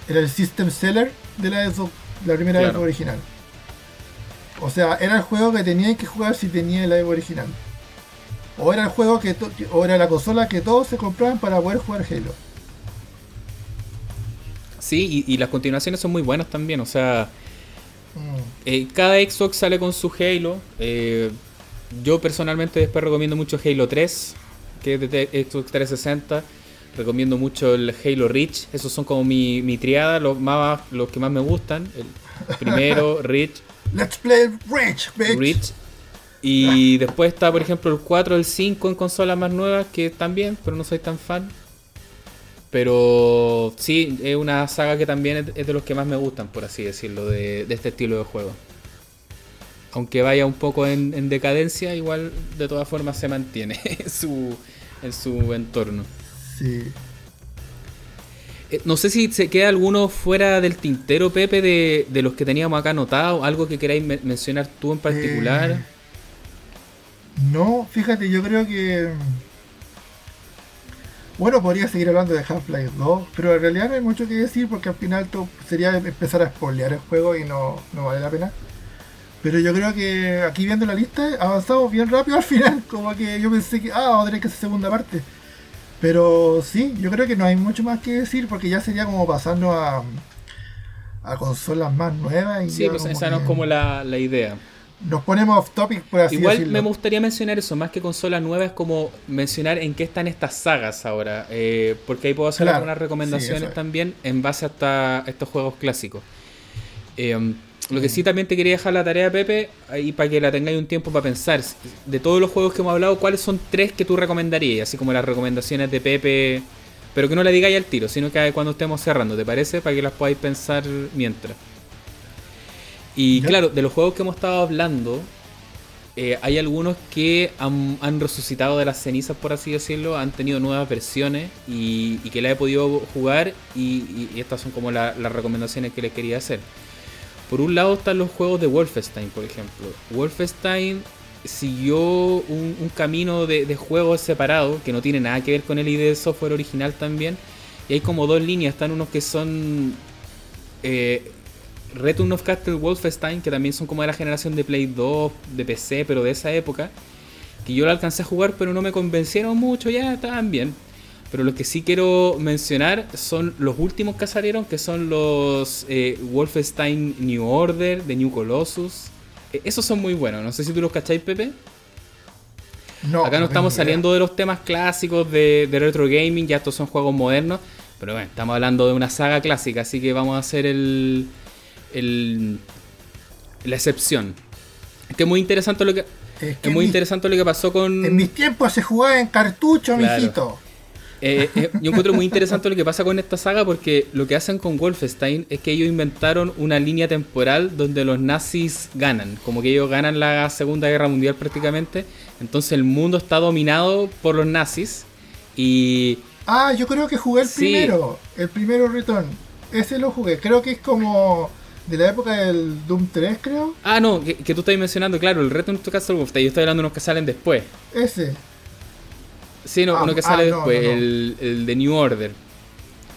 era el system seller de la, la primera claro. original. O sea, era el juego que teníais que jugar si tenía el Evo original. O era el juego que o era la consola que todos se compraban para poder jugar Halo. Sí, y, las continuaciones son muy buenas también. O sea, mm. eh, cada Xbox sale con su Halo. Eh, yo personalmente después recomiendo mucho Halo 3 que es de Xbox 360. Recomiendo mucho el Halo Reach. Esos son como mi, mi triada, los, más, los que más me gustan. El primero, <laughs> Reach. Let's play Reach, Reach. Y <laughs> después está, por ejemplo, el 4, el 5 en consolas más nuevas, que también, pero no soy tan fan. Pero sí, es una saga que también es de los que más me gustan, por así decirlo, de, de este estilo de juego. Aunque vaya un poco en, decadencia, igual de todas formas se mantiene <laughs> en su, en su entorno. Sí. Eh, no sé si se queda alguno fuera del tintero, Pepe, de, de los que teníamos acá anotados, algo que queráis mencionar tú en particular. Eh, no, fíjate, yo creo que... Bueno, podría seguir hablando de Half-Life 2, pero en realidad no hay mucho que decir porque al final sería empezar a spoilear el juego y no, no vale la pena. Pero yo creo que aquí viendo la lista avanzamos bien rápido al final. <laughs> Como que yo pensé que, ah, vamos a tener que hacer segunda parte. Pero sí, yo creo que no hay mucho más que decir porque ya sería como pasando a, a consolas más nuevas. Y sí, pues esa no es como la, idea. Nos ponemos off topic por así Igual me gustaría mencionar eso, más que consolas nuevas, es como mencionar en qué están estas sagas ahora. Eh, porque ahí puedo hacer algunas recomendaciones también en base a, estos juegos clásicos. Eh, lo que sí también te quería dejar la tarea, Pepe, ahí para que la tengáis un tiempo para pensar. De todos los juegos que hemos hablado, ¿cuáles son tres que tú recomendarías? Así como las recomendaciones de Pepe, pero que no la digáis al tiro, sino que cuando estemos cerrando, ¿te parece? Para que las podáis pensar mientras. Y claro, de los juegos que hemos estado hablando, eh, hay algunos que han, resucitado de las cenizas, por así decirlo, han tenido nuevas versiones y, que la he podido jugar y, estas son como las recomendaciones que les quería hacer. Por un lado están los juegos de Wolfenstein, por ejemplo. Wolfenstein siguió un, camino de, juegos separado que no tiene nada que ver con el ID software original también. Y hay como dos líneas. Están unos que son eh, Return of Castle Wolfenstein, que también son como de la generación de Play 2, de PC, pero de esa época. Que yo lo alcancé a jugar, pero no me convencieron mucho. Ya estaban bien. Pero lo que sí quiero mencionar son los últimos que salieron, que son los eh, Wolfenstein New Order, de New Colossus. E, esos son muy buenos, no sé si tú los cacháis, Pepe. No, Acá no estamos saliendo de los temas clásicos de, retro gaming, ya estos son juegos modernos. Pero bueno, estamos hablando de una saga clásica, así que vamos a hacer el, el la excepción. Es que es muy interesante lo que, es, muy interesante lo que pasó con. En mis tiempos se jugaba en cartucho, mijito. Eh, eh, yo encuentro muy interesante lo que pasa con esta saga porque lo que hacen con Wolfenstein es que ellos inventaron una línea temporal donde los nazis ganan, como que ellos ganan la Segunda Guerra Mundial prácticamente, entonces el mundo está dominado por los nazis y... Ah, yo creo que jugué el primero, el primero Return, ese lo jugué, creo que es como de la época del Doom 3, creo. Ah, no, que, tú estás mencionando, claro, el Return to Castle Wolfenstein, yo estoy hablando de unos que salen después. Ese. Sí, no, uno que sale ah, después, El, el, de New Order.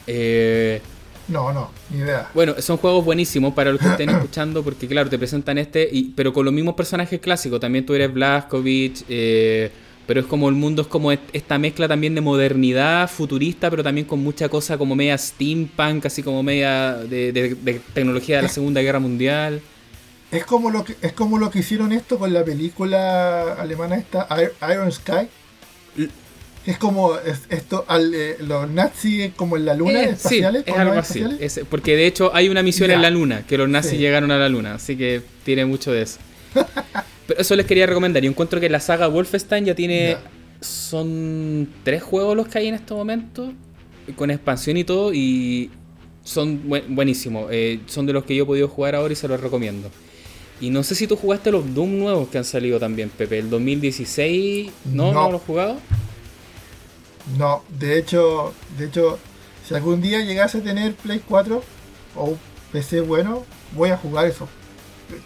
Eh, No, no, ni idea. Bueno, son juegos buenísimos para los que estén <clears throat> escuchando, porque claro, te presentan este, y, pero con los mismos personajes clásicos. También tú eres Blazkowicz, eh, pero es como el mundo es como esta mezcla también de modernidad futurista, pero también con mucha cosa como media steampunk, así como media de, tecnología de la Segunda Guerra Mundial. Es como lo que es como lo que hicieron esto con la película alemana esta Iron Sky. Es como esto, al, eh, los nazis como en la luna, eh, espaciales. es algo así. porque de hecho hay una misión en la luna, que los nazis llegaron a la luna, así que tiene mucho de eso. <laughs> Pero eso les quería recomendar. Yo encuentro que la saga Wolfenstein ya tiene. Son tres juegos los que hay en este momento, con expansión y todo, y son buenísimos. Eh, son de los que yo he podido jugar ahora y se los recomiendo. Y no sé si tú jugaste los Doom nuevos que han salido también, Pepe. El 2016, ¿no? ¿No, lo has jugado? No, de hecho, de hecho, si algún día llegase a tener Play 4 o un PC bueno, voy a jugar eso.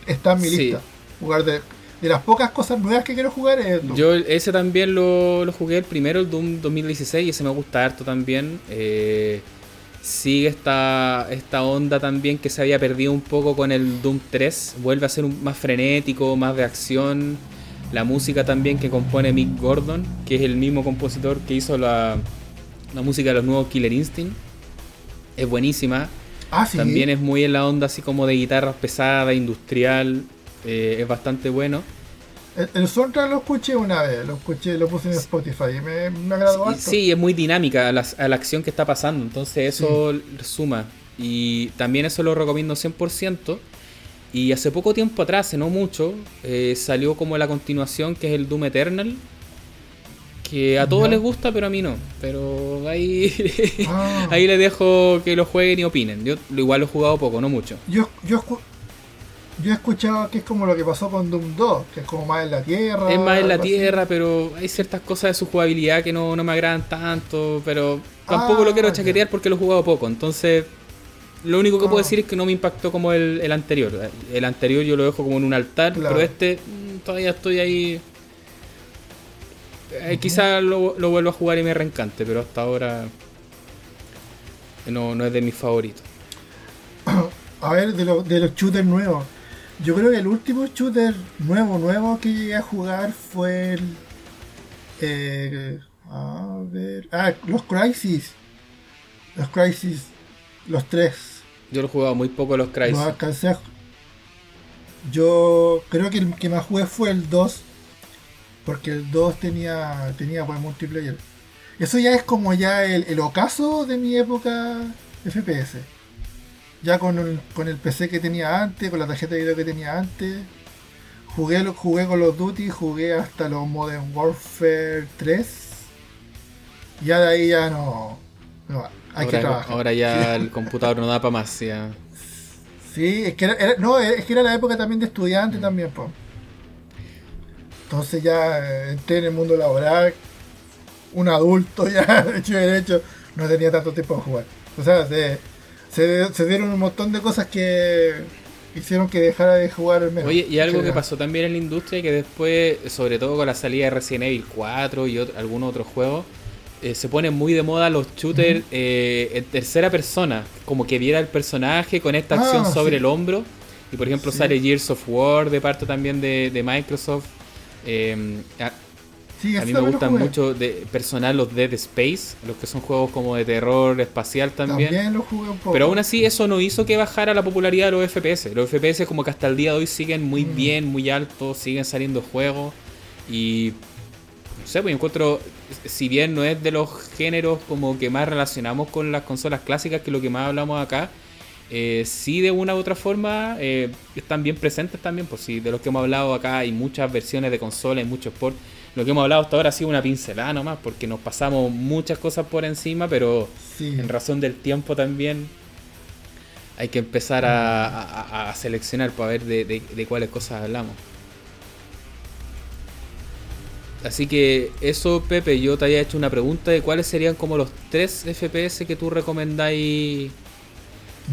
Está en mi lista. Jugar de, de las pocas cosas nuevas que quiero jugar es Doom. Yo ese también lo, lo, jugué el primero, el Doom 2016, y ese me gusta harto también. Eh, sigue esta, esta onda también que se había perdido un poco con el Doom 3. Vuelve a ser un, más frenético, más de acción. La música también que compone Mick Gordon, que es el mismo compositor que hizo la, la música de los nuevos Killer Instinct. Es buenísima. Ah, también es muy en la onda así como de guitarra pesada, industrial. Eh, es bastante bueno. El, soundtrack lo escuché una vez, lo escuché, lo puse en Spotify y me, me agradó sí, Sí, es muy dinámica a la, acción que está pasando, entonces eso suma. Y también eso lo recomiendo 100%. Y hace poco tiempo atrás, no mucho, eh, salió como la continuación que es el Doom Eternal. Que a todos les gusta, pero a mí no. Pero ahí, <laughs> ah. ahí les dejo que lo jueguen y opinen. Yo igual lo he jugado poco, no mucho. Yo, yo, yo he escuchado que es como lo que pasó con Doom 2, que es como más en la tierra. Es más en la tierra, pero hay ciertas cosas de su jugabilidad que no, me agradan tanto, pero tampoco lo quiero ah, chaquetear porque lo he jugado poco. Entonces, lo único que puedo ah. decir es que no me impactó como el, anterior. El anterior yo lo dejo como en un altar, pero este mm, todavía estoy ahí. Eh, quizás lo, lo vuelvo a jugar y me reencante, pero hasta ahora no, no es de mis favoritos. A ver, de, de los shooters nuevos. Yo creo que el último shooter nuevo, nuevo que llegué a jugar fue el. Eh, a ver. Ah, los Crisis. Los Crisis. Los tres. Yo lo he jugado muy poco los Crisis. Yo creo que el que más jugué fue el 2. Porque el 2 tenía, tenía buen multiplayer. Eso ya es como ya el, el ocaso de mi época FPS ya con el, con el PC que tenía antes, con la tarjeta de video que tenía antes. Jugué, jugué con los Duty, jugué hasta los Modern Warfare 3. Ya de ahí ya no. Hay que trabajar. Ahora ya el computador no da para más. Ya. Sí, es que era, no, es que era la época también de estudiante también, pues. Entonces ya eh, entré en el mundo laboral, un adulto ya, <laughs> de hecho de hecho, no tenía tanto tiempo para jugar. O sea, de, se, dieron un montón de cosas que hicieron que dejara de jugar el menos. Oye, y algo que pasó también en la industria que después, sobre todo con la salida de Resident Evil 4 y algunos otros juegos, eh, se ponen muy de moda los shooters eh, en tercera persona, como que viera el personaje con esta acción ah, sobre el hombro. Y por ejemplo sale Gears of War de parte también de, de Microsoft. Eh, a mí me gustan mucho de personal los Dead Space, los que son juegos como de terror espacial también. También los jugué un poco. Pero aún así eso no hizo que bajara la popularidad de los FPS. Los FPS como que hasta el día de hoy siguen muy mm. bien, muy altos, siguen saliendo juegos y no sé, pues encuentro si bien no es de los géneros como que más relacionamos con las consolas clásicas, que es lo que más hablamos acá, eh, sí de una u otra forma eh, están bien presentes también, pues sí, de los que hemos hablado acá hay muchas versiones de consolas, hay mucho sport lo que hemos hablado hasta ahora ha sido una pincelada nomás, porque nos pasamos muchas cosas por encima, pero en razón del tiempo también hay que empezar a, seleccionar para ver de, cuáles cosas hablamos. Así que eso, Pepe, yo te había hecho una pregunta de cuáles serían como los tres FPS que tú recomendáis.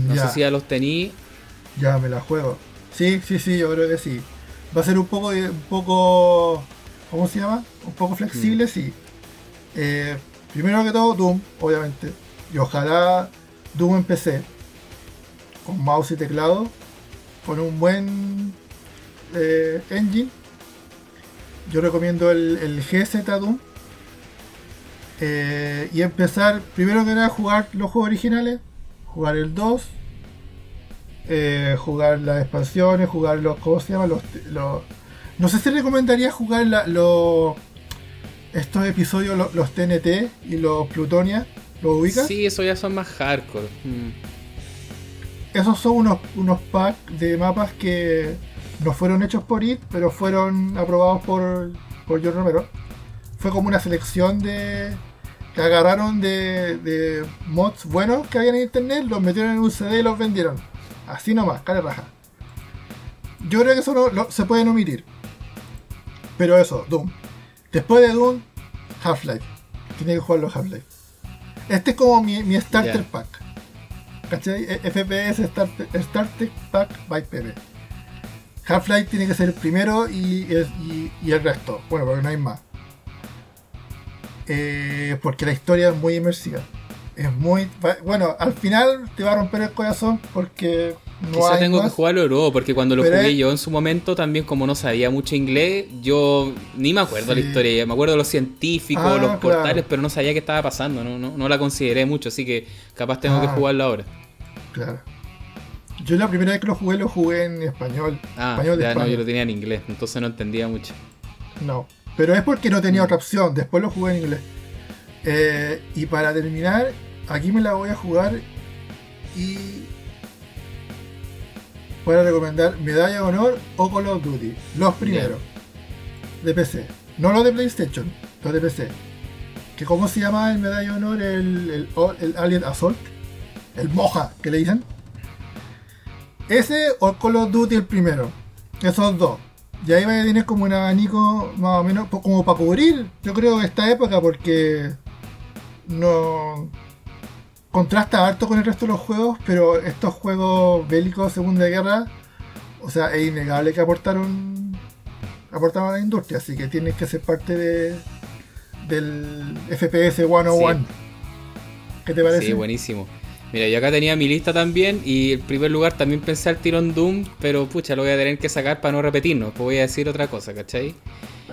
No sé si ya los tení. Ya me la juego. Sí, sí, sí, yo creo que sí. Va a ser un poco, un poco ¿cómo se llama? Un poco flexible, mm. sí. Eh, primero que todo, Doom, obviamente. Y ojalá Doom en PC, con mouse y teclado, con un buen eh, engine. Yo recomiendo el, el GZ Doom. Eh, y empezar, primero que nada, jugar los juegos originales, jugar el 2, eh, jugar las expansiones, jugar los, ¿cómo se llama? Los, los- no sé si recomendaría jugar la- los estos episodios, los, los TNT y los Plutonia, ¿los ubicas? Sí, eso ya son más hardcore. Mm. Esos son unos, unos packs de mapas que no fueron hechos por IT, pero fueron aprobados por, por John Romero. Fue como una selección de que agarraron de, de mods buenos que habían en internet, los metieron en un CD y los vendieron. Así nomás, cara raja. Yo creo que eso no- lo- se pueden omitir. Pero eso, Doom. Después de Doom, Half-Life. Tiene que jugarlo Half-Life. Este es como mi, mi starter pack. ¿Cachai? E- FPS Starter, Starter Pack by Pepe. Half-Life tiene que ser el primero y, y- y el resto. Bueno, porque no hay más. Eh, porque la historia es muy inmersiva. Es muy. Bueno, al final te va a romper el corazón porque no Quizá hay tengo más. que jugarlo de nuevo, porque cuando lo Pero jugué es- yo en su momento también, como no sabía mucho inglés, yo ni me acuerdo Sí. la historia, me acuerdo de los científicos, Ah, los claro. portales, pero no sabía qué estaba pasando, no, no, no la consideré mucho, así que capaz tengo que Ah. jugarlo ahora. Claro. Yo la primera vez que lo jugué, lo jugué en español. Ah, español de ya no, yo lo tenía en inglés, entonces no entendía mucho. No, pero es porque no tenía Mm. otra opción. Después lo jugué en inglés. Eh, y para terminar, aquí me la voy a jugar y voy a recomendar Medalla de Honor o Call of Duty. Los primeros. De PC. No los de PlayStation, los de PC. Que cómo se llama el Medalla de Honor, el, el, el Alien Assault. El Moja, que le dicen. Ese o el Call of Duty el primero. Esos dos. Y ahí va a tener como un abanico más o menos como para cubrir, yo creo, esta época porque no contrasta harto con el resto de los juegos, pero estos juegos bélicos Segunda Guerra, o sea, es innegable que aportaron aportaron a la industria, así que tienes que ser parte de del FPS 101. ¿Qué te parece? Sí, buenísimo. Mira, yo acá tenía mi lista también y en primer lugar también pensé al tirón Doom, pero pucha, lo voy a tener que sacar para no repetirnos, pues voy a decir otra cosa, ¿cachai?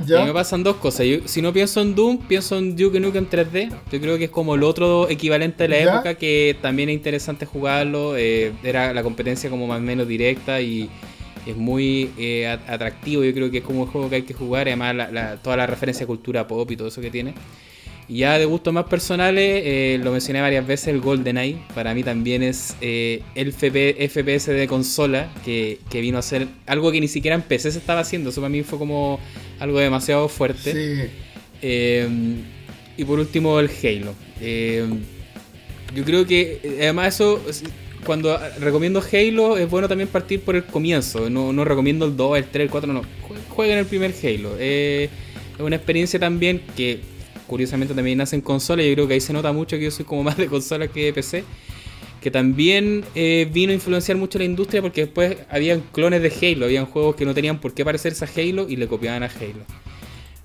Y a mí me pasan dos cosas. Yo, si no pienso en Doom, pienso en Duke Nukem 3D. Yo creo que es como el otro equivalente de la ¿Ya? época que también es interesante jugarlo. eh, era la competencia como más o menos directa y es muy eh, at- atractivo. Yo creo que es como un juego que hay que jugar. y Además, la- la- toda la referencia a cultura pop y todo eso que tiene. Y ya de gustos más personales, eh, lo mencioné varias veces, el GoldenEye. Para mí también es eh, el FP FPS de consola que, que vino a ser algo que ni siquiera en PC se estaba haciendo. Eso para mí fue como algo demasiado fuerte. Sí, Eh, y por último, el Halo. Eh, yo creo que eh, además eso, es- cuando recomiendo Halo, es bueno también partir por el comienzo. No, no recomiendo el 2, el 3, el 4, no. Jue- Jueguen el primer Halo. Eh, es una experiencia también que curiosamente también nace en consola. Yo creo que ahí se nota mucho que yo soy como <laughs> más de consola que de PC. Que también eh, vino a influenciar mucho la industria porque después habían clones de Halo, habían juegos que no tenían por qué parecerse a Halo y le copiaban a Halo.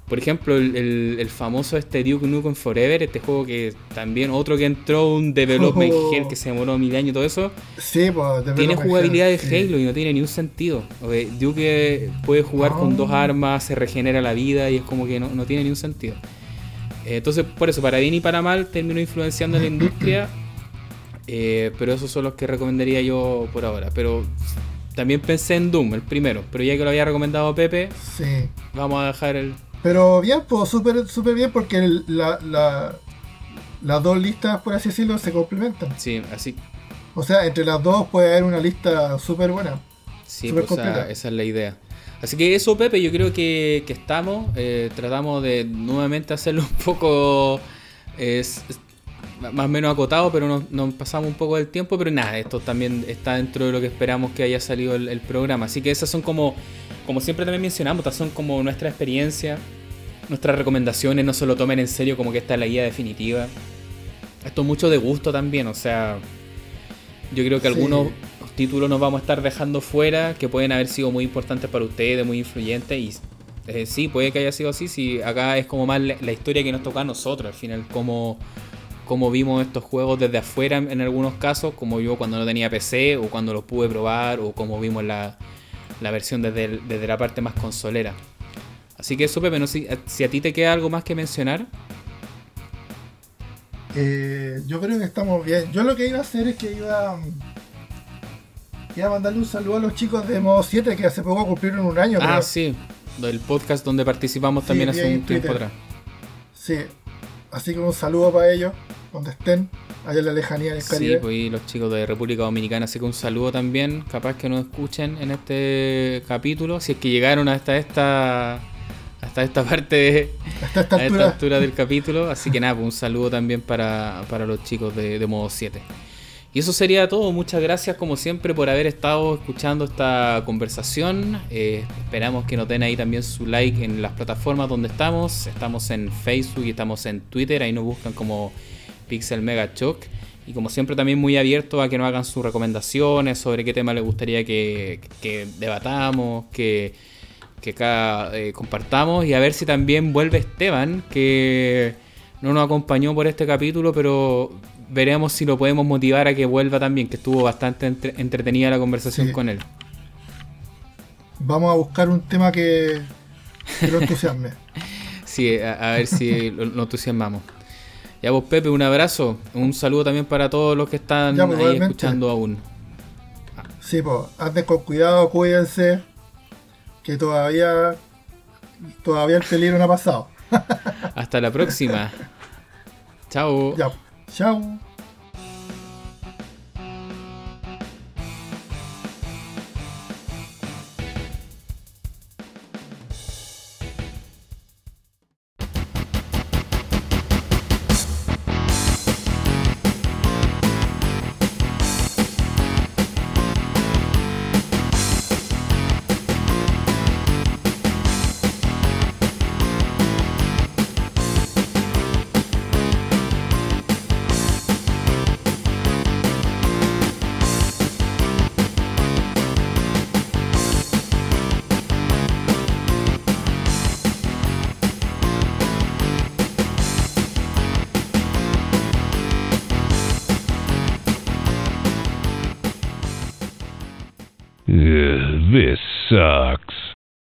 Por ejemplo, el, el- el famoso este Duke Nukem Forever, este juego que también otro que entró, un development Oh. hell que se demoró mil años y todo eso, sí, pues, tiene jugabilidad de sí. Halo y no tiene ni un sentido. Duke puede jugar con Ah. dos armas, se regenera la vida y es como que no, no tiene ni un sentido. Eh, Entonces, por eso, para bien y para mal, terminó influenciando en la industria. <clears throat> eh, pero esos son los que recomendaría yo por ahora. Pero también pensé en Doom, el primero. Pero ya que lo había recomendado Pepe, Sí. vamos a dejar el, Pero bien, pues súper súper bien porque el- la, la- las dos listas, por así decirlo, se complementan. Sí, así. O sea, entre las dos puede haber una lista súper buena. Sí, Súper pues, completa. esa es la idea. Así que eso, Pepe, yo creo que, que estamos. eh, tratamos de nuevamente hacerlo un poco. es más o menos acotado, pero nos, nos pasamos un poco del tiempo. Pero nada, esto también está dentro de lo que esperamos que haya salido el, el programa. Así que esas son como. Como siempre también mencionamos, estas son como nuestra experiencia, nuestras recomendaciones. No se lo tomen en serio como que esta es la guía definitiva. Esto es mucho de gusto también, o sea. Yo creo que Sí. Títulos nos vamos a estar dejando fuera que pueden haber sido muy importantes para ustedes, muy influyentes. Y eh, sí, puede que haya sido así. Si acá es como más la, historia que nos toca a nosotros, al final, cómo, cómo vimos estos juegos desde afuera en, algunos casos, como yo cuando no tenía PC o cuando los pude probar o como vimos la, la versión desde, desde, la parte más consolera. Así que eso, Pepe, no si, si a ti te queda algo más que mencionar. Eh, yo creo que estamos bien. Yo lo que iba a hacer es que iba, iba a mandarle un saludo a los chicos de Modo 7 que hace poco cumplieron un año. Ah, sí, del podcast donde participamos también hace un tiempo atrás. Sí, así que un saludo para ellos, donde estén, allá en la lejanía del Caribe. Sí, pues y los chicos de República Dominicana, así que un saludo también, capaz que nos escuchen en este capítulo, si es que llegaron hasta esta hasta esta parte, hasta esta altura. esta altura del capítulo. Así que nada, pues un saludo también para, los chicos de, Modo 7. Y eso sería todo. Muchas gracias como siempre por haber estado escuchando esta conversación. Eh, esperamos que nos den ahí también su like en las plataformas donde estamos. Estamos en Facebook y estamos en Twitter. Ahí nos buscan como Pixel Mega Shock. Y como siempre también muy abierto a que nos hagan sus recomendaciones sobre qué tema les gustaría que, que debatamos, que que acá eh, compartamos y a ver si también vuelve Esteban, que no nos acompañó por este capítulo, pero veremos si lo podemos motivar a que vuelva también, que estuvo bastante entretenida la conversación con él. Vamos a buscar un tema que, lo entusiasme. <laughs> sí, a, ver si lo, entusiasmamos. Ya vos, Pepe, un abrazo. Un saludo también para todos los que están pues, ahí escuchando aún. Sí, pues, anden con cuidado, cuídense que todavía todavía el peligro no ha pasado. <laughs> Hasta la próxima. <laughs> Chao. Ya. Chao.